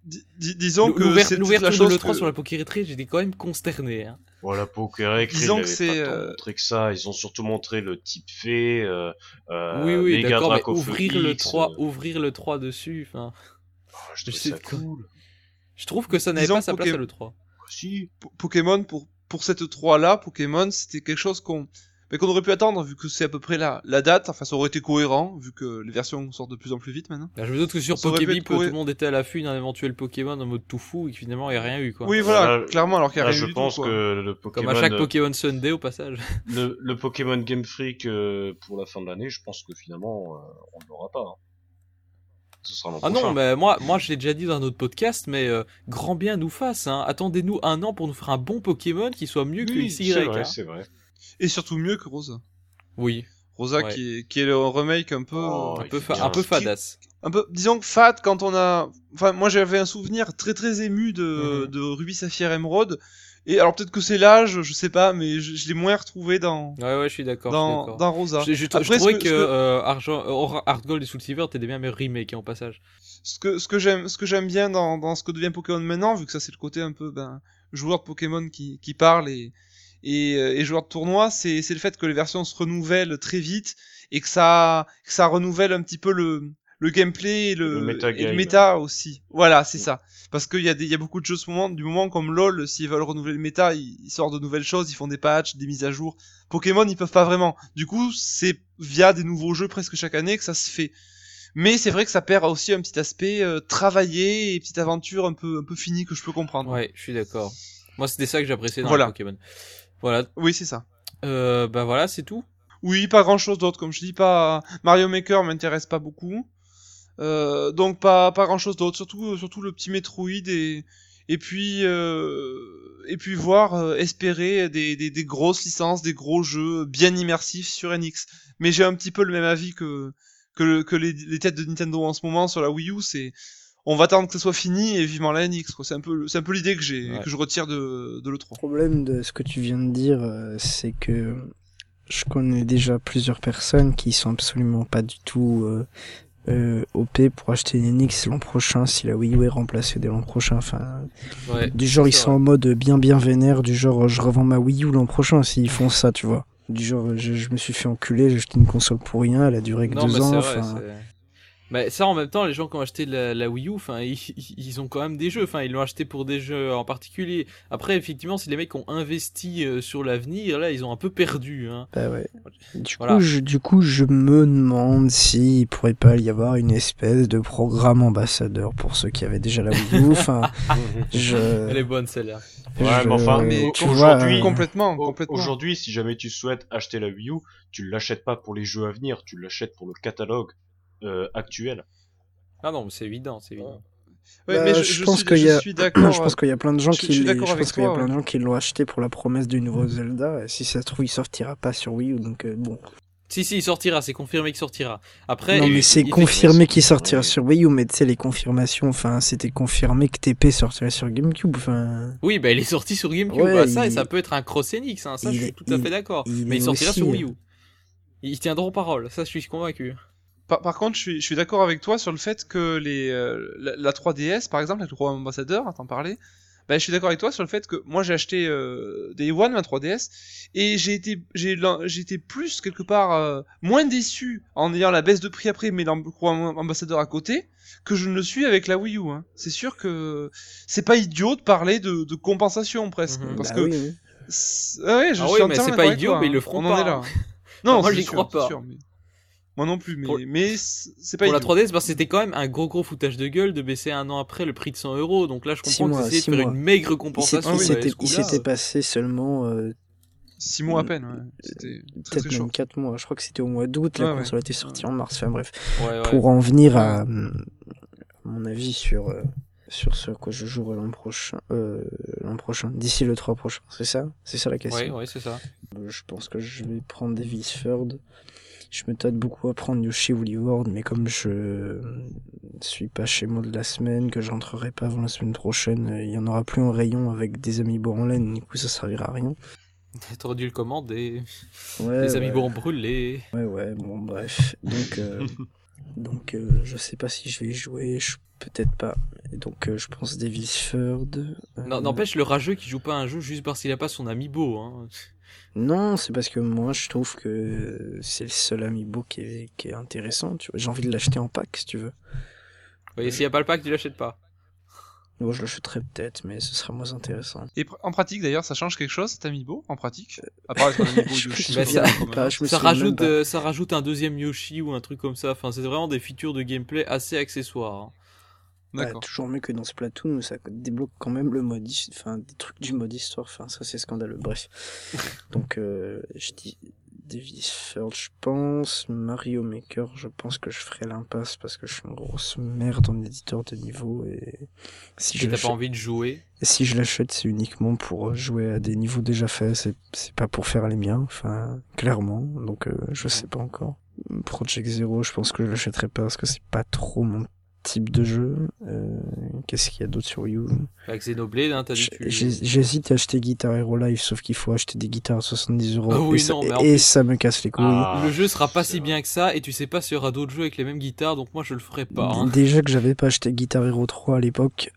G: Disons que
A: l'ouverture de l'E3 sur la Pokérécré, j'étais quand même consterné. Hein.
B: Voilà, Pokérécré, Disons que c'est euh... montré que ça. Ils ont surtout montré le type fait. Euh, euh,
A: oui, oui, d'accord, mais ouvrir le 3, euh. ouvrir le 3 dessus, enfin.
B: Oh, je, trouve ça cool.
A: Je trouve que ça n'avait pas sa place à le 3.
B: Si.
G: Pokémon pour pour cette 3 là, Pokémon, c'était quelque chose qu'on mais qu'on aurait pu attendre vu que c'est à peu près la, la date. Enfin, ça aurait été cohérent vu que les versions sortent de plus en plus vite maintenant.
A: Bah, je me doute que sur Pokébip, tout le monde était à l'affût d'un éventuel Pokémon en mode tout fou et que finalement il n'y a rien eu quoi.
G: Oui, voilà, clairement, alors qu'il y a rien
B: je
G: eu. Je
B: pense que le Pokémon.
A: Comme à chaque Pokémon Sunday au passage.
B: Le, le Pokémon Game Freak euh, pour la fin de l'année, je pense que finalement euh, on ne l'aura pas. Hein. Ce sera
A: ah non, mais moi, moi je l'ai déjà dit dans un autre podcast, mais euh, grand bien nous fasse. Hein. Attendez-nous un an pour nous faire un bon Pokémon qui soit mieux que XY.
B: C'est vrai, hein. c'est vrai.
G: Et surtout mieux que Rosa.
A: Oui.
G: Rosa qui, est, qui est le remake un peu
A: oh, un peu un peu fadasse.
G: Un peu disons que fat quand on a enfin moi j'avais un souvenir très très ému de, mhm. de Ruby Saphir Emerald Et alors peut-être que c'est l'âge, je sais pas, mais je, l'ai moins retrouvé dans.
A: Ouais ouais, je suis d'accord.
G: Dans, dans Rosa.
A: Je, je, trouvais que, euh, Argent, Hard Gold et Soul Silver étaient des bien meilleurs remakes hein, au passage.
G: Ce que ce que j'aime ce que j'aime bien dans, dans ce que devient Pokémon maintenant, vu que ça c'est le côté un peu ben joueur de Pokémon qui qui parle et et, euh, et joueur de tournoi, c'est c'est le fait que les versions se renouvellent très vite et que ça que ça renouvelle un petit peu le le gameplay et le, le, méta aussi. Voilà, c'est ça. Parce qu'il y, a y a beaucoup de choses moment, du moment comme LoL, s'ils veulent renouveler le méta, ils, sortent de nouvelles choses, ils font des patchs, des mises à jour. Pokémon, ils peuvent pas vraiment. Du coup, c'est via des nouveaux jeux presque chaque année que ça se fait. Mais c'est vrai que ça perd aussi un petit aspect euh, travaillé et petite aventure un peu un peu finie que je peux comprendre.
A: Ouais, je suis d'accord. Moi, c'était ça que j'appréciais dans voilà. Pokémon. Voilà.
G: Oui, c'est ça.
A: Euh, bah voilà, c'est tout.
G: Oui, pas grand chose d'autre. Comme je dis, pas Mario Maker m'intéresse pas beaucoup. Euh, donc pas pas grand chose d'autre, surtout surtout le petit Metroid et et puis euh, et puis voir euh, espérer des, des, des grosses licences, des gros jeux bien immersifs sur NX. Mais j'ai un petit peu le même avis que que, que les, les, têtes de Nintendo en ce moment sur la Wii U, c'est on va attendre que ça soit fini et vivement la NX. C'est un peu c'est un peu l'idée que j'ai que je retire de de le 3.
C: Le problème de ce que tu viens de dire, c'est que je connais déjà plusieurs personnes qui sont absolument pas du tout euh, OP pour acheter une NX l'an prochain si la Wii U est remplacée dès l'an prochain. Enfin, du genre ils sont en mode bien bien vénère, du genre je revends ma Wii U l'an prochain s'ils font ça, tu vois. Du genre je, me suis fait enculer, j'ai acheté une console pour rien, elle a duré que deux ans.
A: Mais ça, en même temps, les gens qui ont acheté la, Wii U, enfin, ils, ont quand même des jeux. Enfin, ils l'ont acheté pour des jeux en particulier. Après, effectivement, si les mecs ont investi euh, sur l'avenir, là, ils ont un peu perdu. Hein.
C: Bah ouais. Du, coup, je, du coup, je me demande s'il pourrait pas y avoir une espèce de programme ambassadeur pour ceux qui avaient déjà la Wii U. Enfin, je...
A: Elle est bonne celle-là.
B: Ouais, mais enfin,
G: aujourd'hui, complètement, complètement.
B: Aujourd'hui, si jamais tu souhaites acheter la Wii U, tu l'achètes pas pour les jeux à venir, tu l'achètes pour le catalogue euh, actuel.
A: Ah non, c'est évident, c'est évident.
C: Ouais, mais je, pense qu'il y a, je pense qu'il y a plein de gens qui, je, pense qu'il y a plein de gens qui l'ont acheté pour la promesse du nouveau Zelda. Et si ça se trouve, il sortira pas sur Wii U, donc euh, bon.
A: Si, si, il sortira, c'est confirmé qu'il sortira. Après.
C: Non, mais c'est confirmé qu'il sortira sur Wii U, mais tu sais, les confirmations, enfin, c'était confirmé que TP sortirait sur GameCube, enfin.
A: Oui, bah, il est sorti sur GameCube, bah, ça, et ça peut être un cross Enix, hein, ça, je suis tout à fait d'accord. Mais il sortira sur Wii U. Ils tiendront parole, ça, je suis convaincu.
G: Par, contre, je suis, je suis d'accord avec toi sur le fait que les, euh, la, 3DS, par exemple, avec le programme ambassadeur, à t'en parler, bah, je suis d'accord avec toi sur le fait que moi j'ai acheté euh, Day One ma 3DS et j'ai été j'ai été plus quelque part euh, moins déçu en ayant la baisse de prix après mais le programme ambassadeur à côté que je ne le suis avec la Wii U. Hein. C'est sûr que c'est pas idiot de parler de, de compensation presque mhm. parce
C: bah
G: que
C: oui,
G: oui. Ah ouais, je
A: ah
G: suis
A: mais c'est pas idiot, mais ils le feront
G: on
A: pas.
G: En est là.
A: Hein.
G: non,
A: moi j'y crois pas.
G: Sûr, mais... Moi non plus, mais, mais c'est pas
A: Pour la 3DS, parce que c'était quand même un gros gros foutage de gueule de baisser un an après le prix de 100 euros. Donc là, je comprends que c'est de faire une maigre compensation.
C: Il s'était passé seulement. Euh,
G: 6 mois à peine, ouais.
C: Peut-être même 4 mois. Je crois que c'était au mois d'août, la console a été sortie en mars. Enfin bref. Pour en venir à, mon avis sur, euh, sur ce à quoi je jouerai l'an prochain. Euh, l'an prochain, d'ici le 3 prochain, c'est ça? C'est ça la question
A: Ouais, ouais, c'est ça.
C: Je pense que je vais prendre des Third je me tâte beaucoup à prendre Yoshi Woolly World, mais comme je suis pas chez moi de la semaine, que j'entrerai pas avant la semaine prochaine, il y en aura plus en rayon avec des amis en laine, du coup ça servira à rien.
A: T'aurais dû le commander. Ouais, les amis ouais. brûlés.
C: Ouais, ouais, bon, bref. Donc, euh, donc euh, je sais pas si je vais y jouer, peut-être pas. Et donc, euh, je pense Davis Third.
A: Non, n'empêche le rageux qui joue pas un jeu juste parce qu'il a pas son amiibo. Hein.
C: Non, c'est parce que moi je trouve que c'est le seul amiibo qui est, qui est intéressant. Tu vois, j'ai envie de l'acheter en pack si tu veux.
A: Oui, s'il n'y a pas le pack, tu l'achètes pas.
C: Bon, je l'achèterai peut-être, mais ce sera moins intéressant.
G: Et en pratique d'ailleurs, ça change quelque chose cet amiibo en pratique? À part être un amiibo Yoshi.
A: Bah, ça, ça rajoute, euh, ça rajoute un deuxième Yoshi ou un truc comme ça. Enfin, c'est vraiment des features de gameplay assez accessoires. Hein.
C: D'accord. toujours mieux que dans Splatoon où ça débloque quand même le mode, enfin des trucs du mode histoire. Enfin, ça c'est scandaleux. Bref. Donc, euh, je dis Davis Third, je pense. Mario Maker, je pense que je ferai l'impasse parce que je suis une grosse merde en éditeur de niveau et
A: si je t'as pas envie de jouer.
C: Et si je l'achète, c'est uniquement pour jouer à des niveaux déjà faits. C'est c'est pas pour faire les miens. Enfin, clairement. Donc, euh, je sais pas encore. Project Zero, je pense que je l'achèterai pas parce que c'est pas trop mon type de jeu. Euh, qu'est-ce qu'il y a d'autre sur Wii U?
A: Bah, Xenoblade, hein, t'as dit
C: J'hésite à acheter Guitar Hero Live, sauf qu'il faut acheter des guitares à 70 euros. et, ça, me casse les couilles. Ah,
A: le jeu sera pas si bien que ça, et tu sais pas s'il y aura d'autres jeux avec les mêmes guitares, donc moi je le ferai pas. Hein.
C: Déjà que j'avais pas acheté Guitar Hero 3 à l'époque,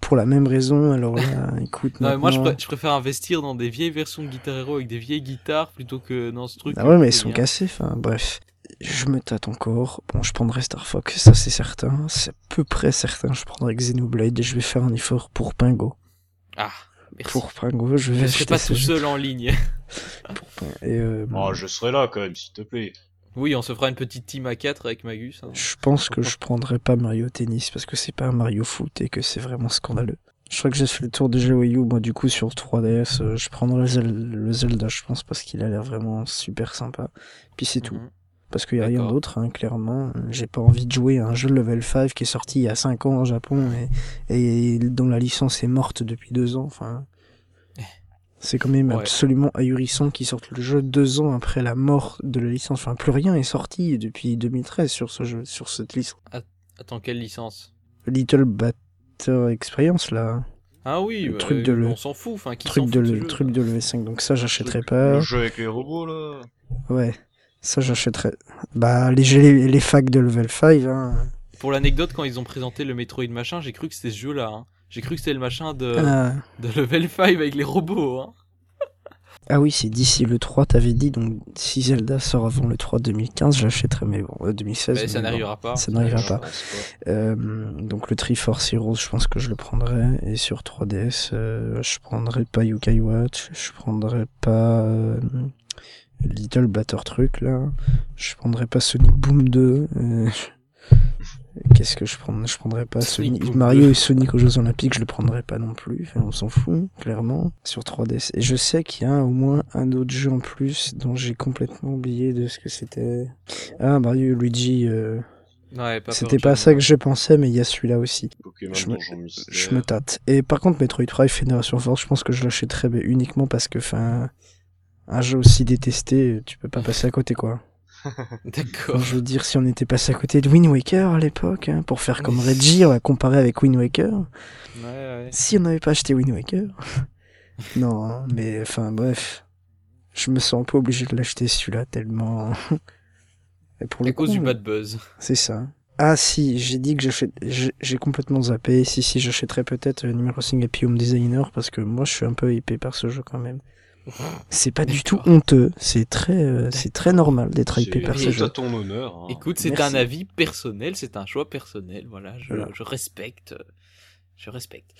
C: pour la même raison, alors là, écoute.
A: Moi je, préfère investir dans des vieilles versions de Guitar Hero avec des vieilles guitares plutôt que dans ce truc.
C: Ah ouais, mais ils sont cassés, enfin bref je me tâte encore. Bon, je prendrai Star Fox, ça c'est certain. C'est à peu près certain. Je prendrai Xenoblade et je vais faire un effort pour Pingo.
A: Ah, merci.
C: Pour Pingo, je vais.
A: Je serai pas tout seul en ligne.
C: et euh,
B: oh, je serai là quand même, s'il te plaît.
A: Oui, on se fera une petite team à 4 avec Magus. Hein.
C: Je pense que je prendrai pas Mario Tennis parce que c'est pas un Mario Foot et que c'est vraiment scandaleux. Je crois que j'ai fait le tour de Wii U. Moi, du coup, sur 3DS, euh, je prendrai le Zelda, je pense, parce qu'il a l'air vraiment super sympa. Puis c'est tout. Parce qu'il n'y a rien d'autre, hein, clairement. J'ai pas envie de jouer à un jeu level 5 qui est sorti il y a 5 ans au Japon et, et dont la licence est morte depuis 2 ans. Enfin, c'est quand même absolument ahurissant qu'ils sortent le jeu 2 ans après la mort de la licence. Enfin, plus rien est sorti depuis 2013 sur ce jeu, sur cette licence.
A: Attends, quelle licence?
C: Little Batter Experience, là.
A: Ah oui, le bah, truc de le... on s'en fout. Enfin, qui
C: truc
A: de
C: le truc de le 5 Donc ça, j'achèterai pas.
B: Le jeu avec les robots là.
C: Ouais. Ça, j'achèterais. Bah, les, les, facs de level 5. Hein.
A: Pour l'anecdote, quand ils ont présenté le Metroid machin, j'ai cru que c'était ce jeu-là. Hein. J'ai cru que c'était le machin de, ah. de level 5 avec les robots. Hein.
C: Ah oui, c'est d'ici le 3, t'avais dit, donc si Zelda sort avant le 3 2015, j'achèterai, mais bon, 2016.
A: Euh, mais ça n'arrivera pas.
C: Ça n'arrivera pas. Euh, donc le Triforce Heroes, je pense que je le prendrai, et sur 3DS, euh, je prendrai pas Yukai Watch, je prendrai pas Little Batter truc là. Je prendrais pas Sonic Boom 2. Euh, qu'est-ce que je prendrais Je prendrais pas Sonic, Mario et Sonic aux Jeux Olympiques, je le prendrais pas non plus. Enfin, on s'en fout, clairement. Sur 3DS. Et je sais qu'il y a au moins un autre jeu en plus dont j'ai complètement oublié de ce que c'était. Ah, Mario et Luigi. Euh...
A: Ouais,
C: C'était pas ça que je pensais, mais il y a celui-là aussi. je, me, je me tâte. Et par contre, Metroid Prime Fédération Force, je pense que je l'achèterais uniquement parce que, enfin, un jeu aussi détesté, tu peux pas passer à côté, quoi.
A: D'accord.
C: je veux dire, si on était passé à côté de Wind Waker à l'époque, hein, pour faire comme Reggie, on va comparer avec Wind Waker.
A: Ouais, ouais.
C: Si on n'avait pas acheté Wind Waker. non, hein, mais enfin, bref. Je me sens pas obligé de l'acheter celui-là tellement.
A: Et pour à cause du bad buzz.
C: C'est ça. Ah si, j'ai dit que j'achète, j'ai complètement zappé. Si si, j'achèterais peut-être Animal Crossing Happy Home Designer parce que moi je suis un peu hypé par ce jeu quand même. C'est pas du tout honteux, c'est très, euh, c'est très normal d'être hypé par ce jeu.
B: ton honneur. Hein.
A: Écoute, c'est un avis personnel, c'est un choix personnel, voilà, je, je respecte, je respecte.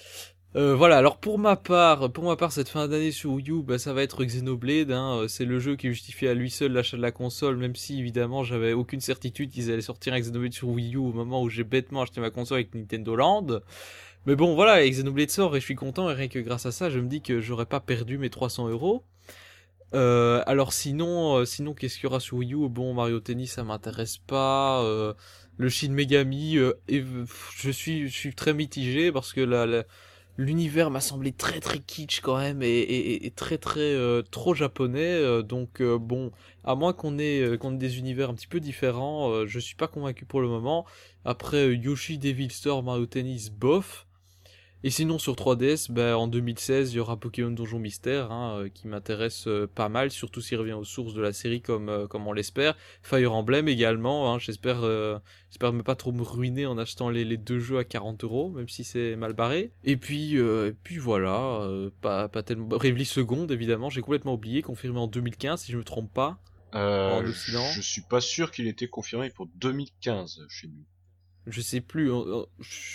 A: Euh, voilà, alors pour ma part, pour ma part, cette fin d'année sur Wii U, bah, ça va être Xenoblade. Hein, c'est le jeu qui justifie à lui seul l'achat de la console, même si évidemment j'avais aucune certitude qu'ils allaient sortir un Xenoblade sur Wii U au moment où j'ai bêtement acheté ma console avec Nintendo Land. Mais bon, voilà, Xenoblade sort et je suis content, et rien que grâce à ça, je me dis que j'aurais pas perdu mes 300 euros. Euh, alors sinon, euh, sinon qu'est-ce qu'il y aura sur Wii U? Bon, Mario Tennis, ça m'intéresse pas. Euh, le Shin Megami, et, je suis, je suis très mitigé parce que l'univers m'a semblé très très kitsch quand même et, très très trop japonais. donc bon, à moins qu'on ait, qu'on ait des univers un petit peu différents, je suis pas convaincu pour le moment. Après Yoshi Devil Store, Mario Tennis, bof. Et sinon sur 3DS, bah, en 2016, il y aura Pokémon Donjon Mystère, hein, euh, qui m'intéresse euh, pas mal, surtout s'il revient aux sources de la série comme, euh, comme on l'espère. Fire Emblem également, hein, j'espère j'espère ne pas trop me ruiner en achetant les, les, deux jeux à 40 euros, même si c'est mal barré. Et puis, et puis voilà, pas, pas tellement... Revely seconde évidemment, j'ai complètement oublié, confirmé en 2015 si je me trompe pas.
B: en Je suis pas sûr qu'il était confirmé pour 2015 chez nous.
A: Je sais plus.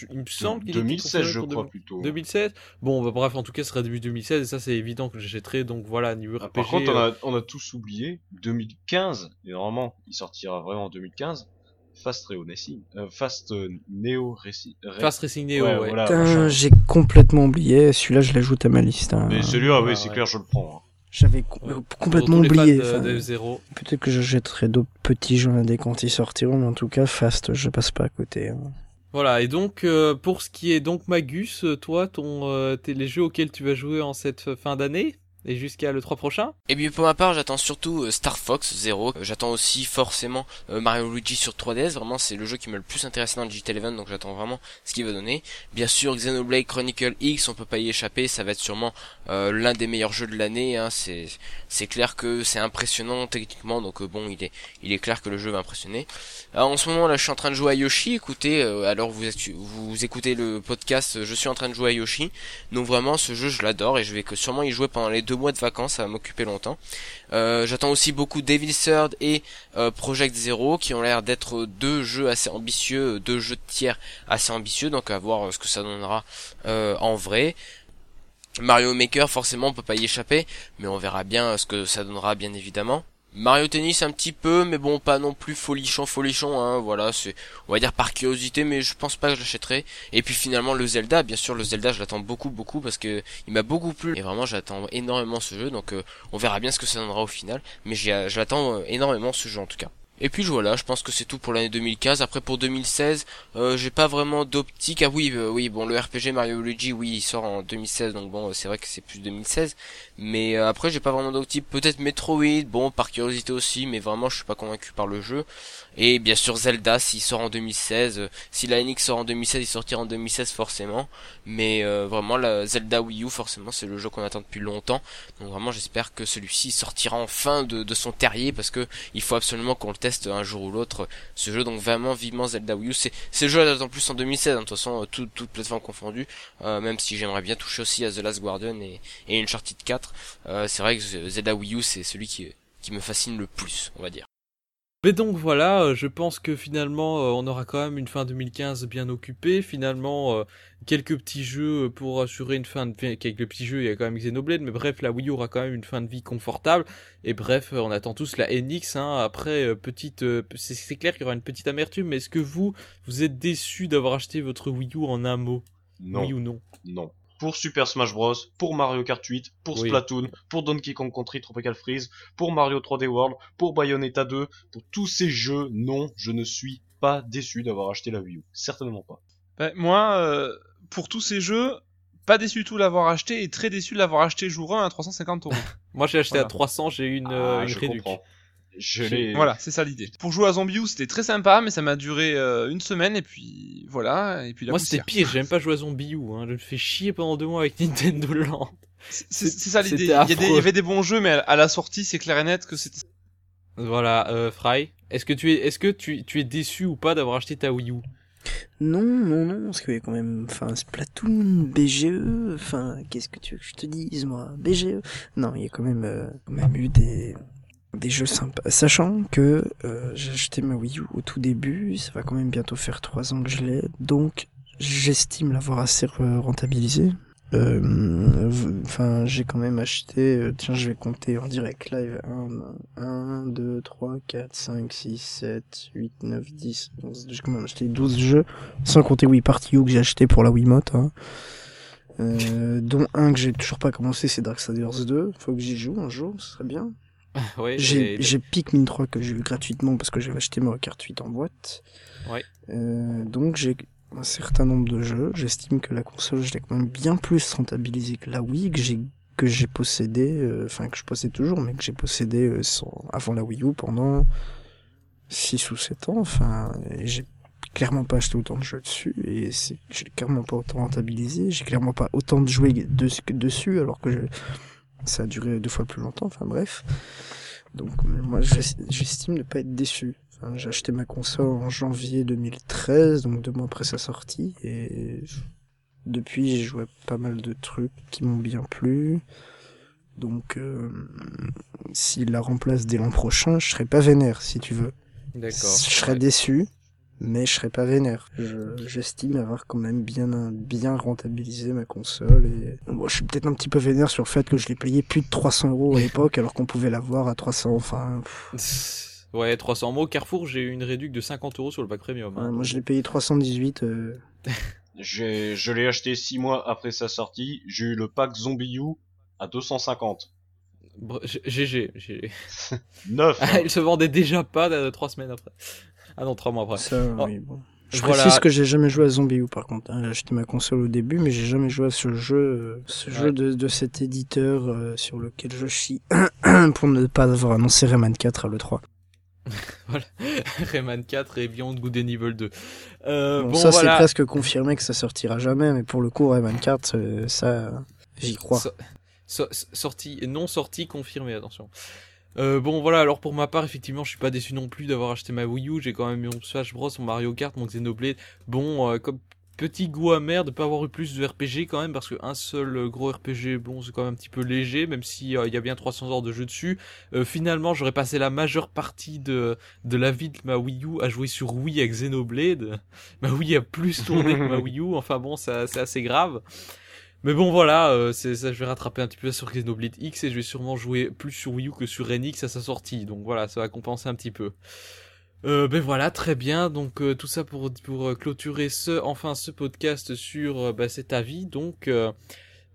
A: il me semble qu'il
B: 2016, je crois plutôt.
A: 2016. Bon, bah, bref, en tout cas, ce sera début 2016 et ça, c'est évident que j'achèterai. Donc voilà, niveau
B: RPG. Par contre, on a, euh, on a tous oublié 2015. Et normalement, il sortira vraiment en 2015. Fast Neo Racing. Euh, Fast euh, Neo Racing.
A: Fast Racing Neo,
C: ouais. J'ai complètement oublié. Celui-là, je l'ajoute à ma liste. Hein.
B: Mais celui-là, oui, c'est clair, je le prends. Hein.
C: J'avais complètement oublié. Peut-être que je jetterai d'autres petits jeux indés quand ils sortiront, mais en tout cas, Fast, je passe pas à côté. Hein.
A: Voilà, et donc euh, pour ce qui est donc Magus, toi, ton, euh, les jeux auxquels tu vas jouer en cette fin d'année et jusqu'à le 3 prochain?
F: Et bien pour ma part, j'attends surtout euh, Star Fox 0. Euh, j'attends aussi forcément euh, Mario Luigi sur 3DS. Vraiment, c'est le jeu qui m'a le plus intéressé dans le Digital Event, donc j'attends vraiment ce qu'il va donner. Bien sûr, Xenoblade Chronicle X, on peut pas y échapper. Ça va être sûrement l'un des meilleurs jeux de l'année. Hein. C'est c'est clair que c'est impressionnant techniquement, donc bon, il est il est clair que le jeu va impressionner. en ce moment là, je suis en train de jouer à Yoshi. Écoutez, alors vous vous écoutez le podcast, je suis en train de jouer à Yoshi. Donc vraiment, ce jeu, je l'adore et je vais que sûrement y jouer pendant les deux mois de vacances, ça va m'occuper longtemps. Euh, j'attends aussi beaucoup Devil Third et euh, Project Zero qui ont l'air d'être deux jeux assez ambitieux, deux jeux de tiers assez ambitieux, donc à voir ce que ça donnera euh, en vrai. Mario Maker, forcément, on peut pas y échapper, mais on verra bien ce que ça donnera, bien évidemment. Mario Tennis un petit peu, mais bon, pas non plus folichon, folichon, hein, voilà, c'est, on va dire par curiosité, mais je pense pas que je l'achèterai. Et puis finalement, le Zelda, bien sûr, le Zelda, je l'attends beaucoup, beaucoup, parce que il m'a beaucoup plu, et vraiment, j'attends énormément ce jeu, donc euh, on verra bien ce que ça donnera au final, mais j'attends euh, énormément ce jeu en tout cas. Et puis voilà, je pense que c'est tout pour l'année 2015. Après pour 2016, euh, j'ai pas vraiment d'optique. Ah oui, euh, oui, bon le RPG Mario Luigi, oui, il sort en 2016, donc bon, c'est vrai que c'est plus 2016. Mais euh, après, j'ai pas vraiment d'optique. Peut-être Metroid, bon, par curiosité aussi, mais vraiment, je suis pas convaincu par le jeu. Et bien sûr Zelda, s'il sort en 2016, si la NX sort en 2016, il sortira en 2016 forcément. Mais vraiment, la Zelda Wii U, forcément, c'est le jeu qu'on attend depuis longtemps. Donc vraiment, j'espère que celui-ci sortira enfin de, de son terrier, parce que il faut absolument qu'on le teste un jour ou l'autre ce jeu. Donc vraiment vivement Zelda Wii U. C'est ce jeu en plus en 2016 hein, de toute façon euh, toutes toute plateformes confondues. Euh, même si j'aimerais bien toucher aussi à The Last Guardian et, et Uncharted 4 euh, c'est vrai que Zelda Wii U c'est celui qui, qui me fascine le plus on va dire
A: mais donc voilà, euh, je pense que finalement euh, on aura quand même une fin 2015 bien occupée. Finalement, euh, quelques petits jeux pour assurer une fin de vie. Quelques petits jeux, il y a quand même Xenoblade, mais bref, la Wii U aura quand même une fin de vie confortable. Et bref, on attend tous la NX. Hein. Après, petite, c'est clair qu'il y aura une petite amertume. Mais est-ce que vous, vous êtes déçu d'avoir acheté votre Wii U en un mot?
B: Non.
A: Oui ou non?
B: Non pour Super Smash Bros, pour Mario Kart 8, pour Splatoon, pour Donkey Kong Country Tropical Freeze, pour Mario 3D World, pour Bayonetta 2, pour tous ces jeux, non, je ne suis pas déçu d'avoir acheté la Wii U. Certainement pas.
G: Ben, moi, euh, pour tous ces jeux, pas déçu du tout l'avoir acheté et très déçu de l'avoir acheté jour 1 à 350 euros.
A: moi j'ai acheté à 300, j'ai eu une, ah, euh,
G: voilà, c'est ça l'idée. Pour jouer à Zombie c'était très sympa, mais ça m'a duré euh, une semaine et puis voilà. Et puis
A: Moi, c'était pire. J'aime pas jouer à Zombie Hein. Je me fais chier pendant deux mois avec Nintendo Land.
G: C'est ça l'idée. Il, y avait des bons jeux, mais à la sortie, c'est clair et net que c'était.
A: Voilà, euh, Fry. Est-ce que tu es, est-ce que tu, tu es déçu ou pas d'avoir acheté ta Wii U?
C: Non, non, non, parce qu'il y a quand même, enfin, Splatoon, BGE, enfin, qu'est-ce que tu veux que je te dise, moi, BGE. Non, il y a quand même, euh, quand même eu des, des jeux sympas. Sachant que euh, j'ai acheté ma Wii U au tout début, ça va quand même bientôt faire 3 ans que je l'ai, donc j'estime l'avoir assez rentabilisé. Euh, enfin, j'ai quand même acheté, euh, tiens, je vais compter en direct live 1, 1 2, 3, 4, 5, 6, 7, 8, 9, 10, 11. J'ai quand même acheté 12 jeux, sans compter Wii Party U que j'ai acheté pour la Wiimote. Hein. Euh, dont un que j'ai toujours pas commencé, c'est Darksiders 2. Faut que j'y joue un jour, ce serait bien.
A: ouais,
C: j'ai Pikmin 3 que j'ai eu gratuitement parce que j'avais acheté ma carte 8 en boîte.
A: Ouais.
C: Euh, donc j'ai un certain nombre de jeux. J'estime que la console, je l'ai quand même bien plus rentabilisée que la Wii, que j'ai que j'ai possédé, euh, enfin que je possède toujours, mais que j'ai possédé euh, sans, avant la Wii U pendant 6 ou 7 ans. Enfin, j'ai clairement pas acheté autant de jeux dessus et c'est j'ai clairement pas autant rentabilisé. J'ai clairement pas autant de jouer de, dessus alors que je, ça a duré deux fois plus longtemps, enfin bref. Donc moi j'estime ne pas être déçu. Enfin, j'ai acheté ma console en janvier 2013, donc deux mois après sa sortie, et depuis j'ai joué pas mal de trucs qui m'ont bien plu. Donc euh, s'il la remplace dès l'an prochain, je serai pas vénère si tu veux.
A: D'accord.
C: Je serais déçu, mais je serais pas vénère. J'estime avoir quand même bien, bien rentabilisé ma console et bon, je suis peut-être un petit peu vénère sur le fait que je l'ai payé plus de 300 euros à l'époque alors qu'on pouvait l'avoir à 300, enfin.
A: Ouais, 300 mots. Carrefour, j'ai eu une réduction de 50 euros sur le pack premium.
C: Hein. moi, je l'ai payé 318. Euh...
B: je l'ai acheté 6 mois après sa sortie. J'ai eu le pack Zombie U à 250.
A: GG. GG.
B: 9.
A: il se vendait déjà pas 3 euh, semaines après. Ah non, trois mois après.
C: Ça, oui, bon. Je précise que j'ai jamais joué à Zombie U par contre. Hein. J'ai acheté ma console au début, mais j'ai jamais joué à ce jeu, euh, ce jeu de, de, cet éditeur euh, sur lequel je chie pour ne pas avoir annoncé Rayman 4 à l'E3.
A: voilà, Rayman 4 et Beyond Good and Evil 2. Euh,
C: bon, ça c'est presque confirmé que ça sortira jamais, mais pour le coup Rayman 4, euh, ça, j'y crois.
A: sorti, non sorti, confirmé, attention. Euh, bon voilà, alors pour ma part, effectivement, je suis pas déçu non plus d'avoir acheté ma Wii U. J'ai quand même mon Smash Bros, mon Mario Kart, mon Xenoblade. Bon, euh, comme petit goût amer de pas avoir eu plus de RPG quand même, parce qu'un seul gros RPG, bon, c'est quand même un petit peu léger, même si euh, il y a bien 300 heures de jeu dessus. finalement, j'aurais passé la majeure partie de de la vie de ma Wii U à jouer sur Wii avec Xenoblade. Ma Wii a plus tourné que ma Wii U. Enfin bon, c'est assez grave. Mais bon voilà, euh, c'est ça, je vais rattraper un petit peu sur Xenoblade X et je vais sûrement jouer plus sur Wii U que sur NX à sa sortie. Donc voilà, ça va compenser un petit peu. Euh, ben voilà, très bien. Donc euh, tout ça pour pour clôturer ce enfin ce podcast sur bah, cet avis. Donc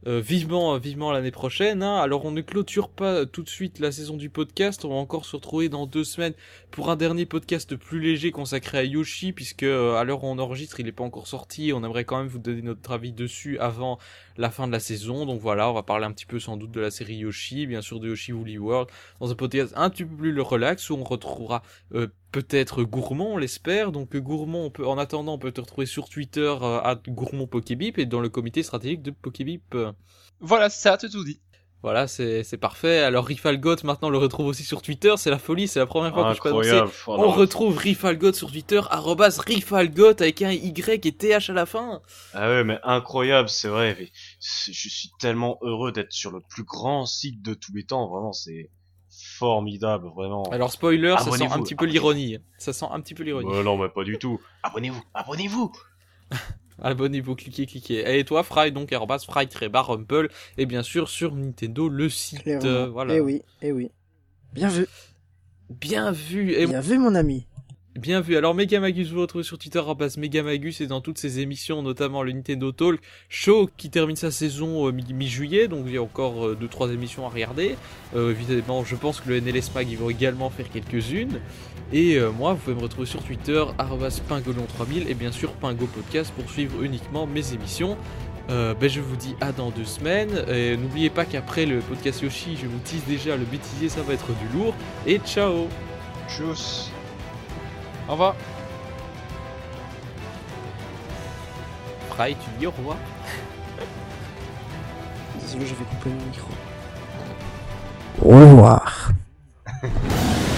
A: euh, vivement, vivement l'année prochaine. Hein. Alors on ne clôture pas tout de suite la saison du podcast. On va encore se retrouver dans deux semaines pour un dernier podcast plus léger consacré à Yoshi, puisque euh, à l'heure où on enregistre, il n'est pas encore sorti. On aimerait quand même vous donner notre avis dessus avant la fin de la saison. Donc voilà, on va parler un petit peu sans doute de la série Yoshi, bien sûr de Yoshi Woolly World, dans un podcast un petit peu plus le relax où on retrouvera euh, peut-être gourmand, on l'espère. Donc gourmand, on peut, en attendant, on peut te retrouver sur Twitter euh, à gourmand Pokébip et dans le comité stratégique de Pokébip.
G: Voilà, ça, tu tout dit.
A: Voilà, c'est parfait. Alors Rifalgot, maintenant, on le retrouve aussi sur Twitter. C'est la folie, c'est la première fois que je peux On retrouve Rifalgot sur Twitter, arrobas Rifalgot avec un Y et TH à la fin.
B: Ah ouais, mais incroyable, c'est vrai. Je suis tellement heureux d'être sur le plus grand site de tous les temps. Vraiment, c'est formidable, vraiment.
A: Alors spoiler, ça sent un petit peu l'ironie. Ça sent un petit peu l'ironie.
B: non, mais pas du tout. Abonnez-vous, abonnez-vous.
A: Abonnez-vous, cliquez, cliquez. Et toi, Fry, donc, Airbus, Fry, Trébar, Rumple, et bien sûr sur Nintendo, le site. Euh, voilà.
C: Eh oui, eh oui. Bien vu.
A: Bien vu.
C: Et Bien vu, mon ami.
A: Bien vu. Alors Megamagus, vous retrouvez sur Twitter Megamagus et dans toutes ses émissions, notamment le Nintendo Talk Show qui termine sa saison euh, mi-juillet, donc il y a encore 2 euh, trois émissions à regarder. Euh, évidemment, je pense que le NLS Mag ils vont également faire quelques-unes. Et moi, vous pouvez me retrouver sur Twitter @pingolon3000 et bien sûr Pingo Podcast pour suivre uniquement mes émissions. ben je vous dis à dans deux semaines. Et n'oubliez pas qu'après le podcast Yoshi, je vous tease déjà le bêtisier, ça va être du lourd. Et ciao.
G: Tchuss. Au revoir.
A: Fry, tu dis au revoir
C: Désolé, je vais couper le micro. Au revoir.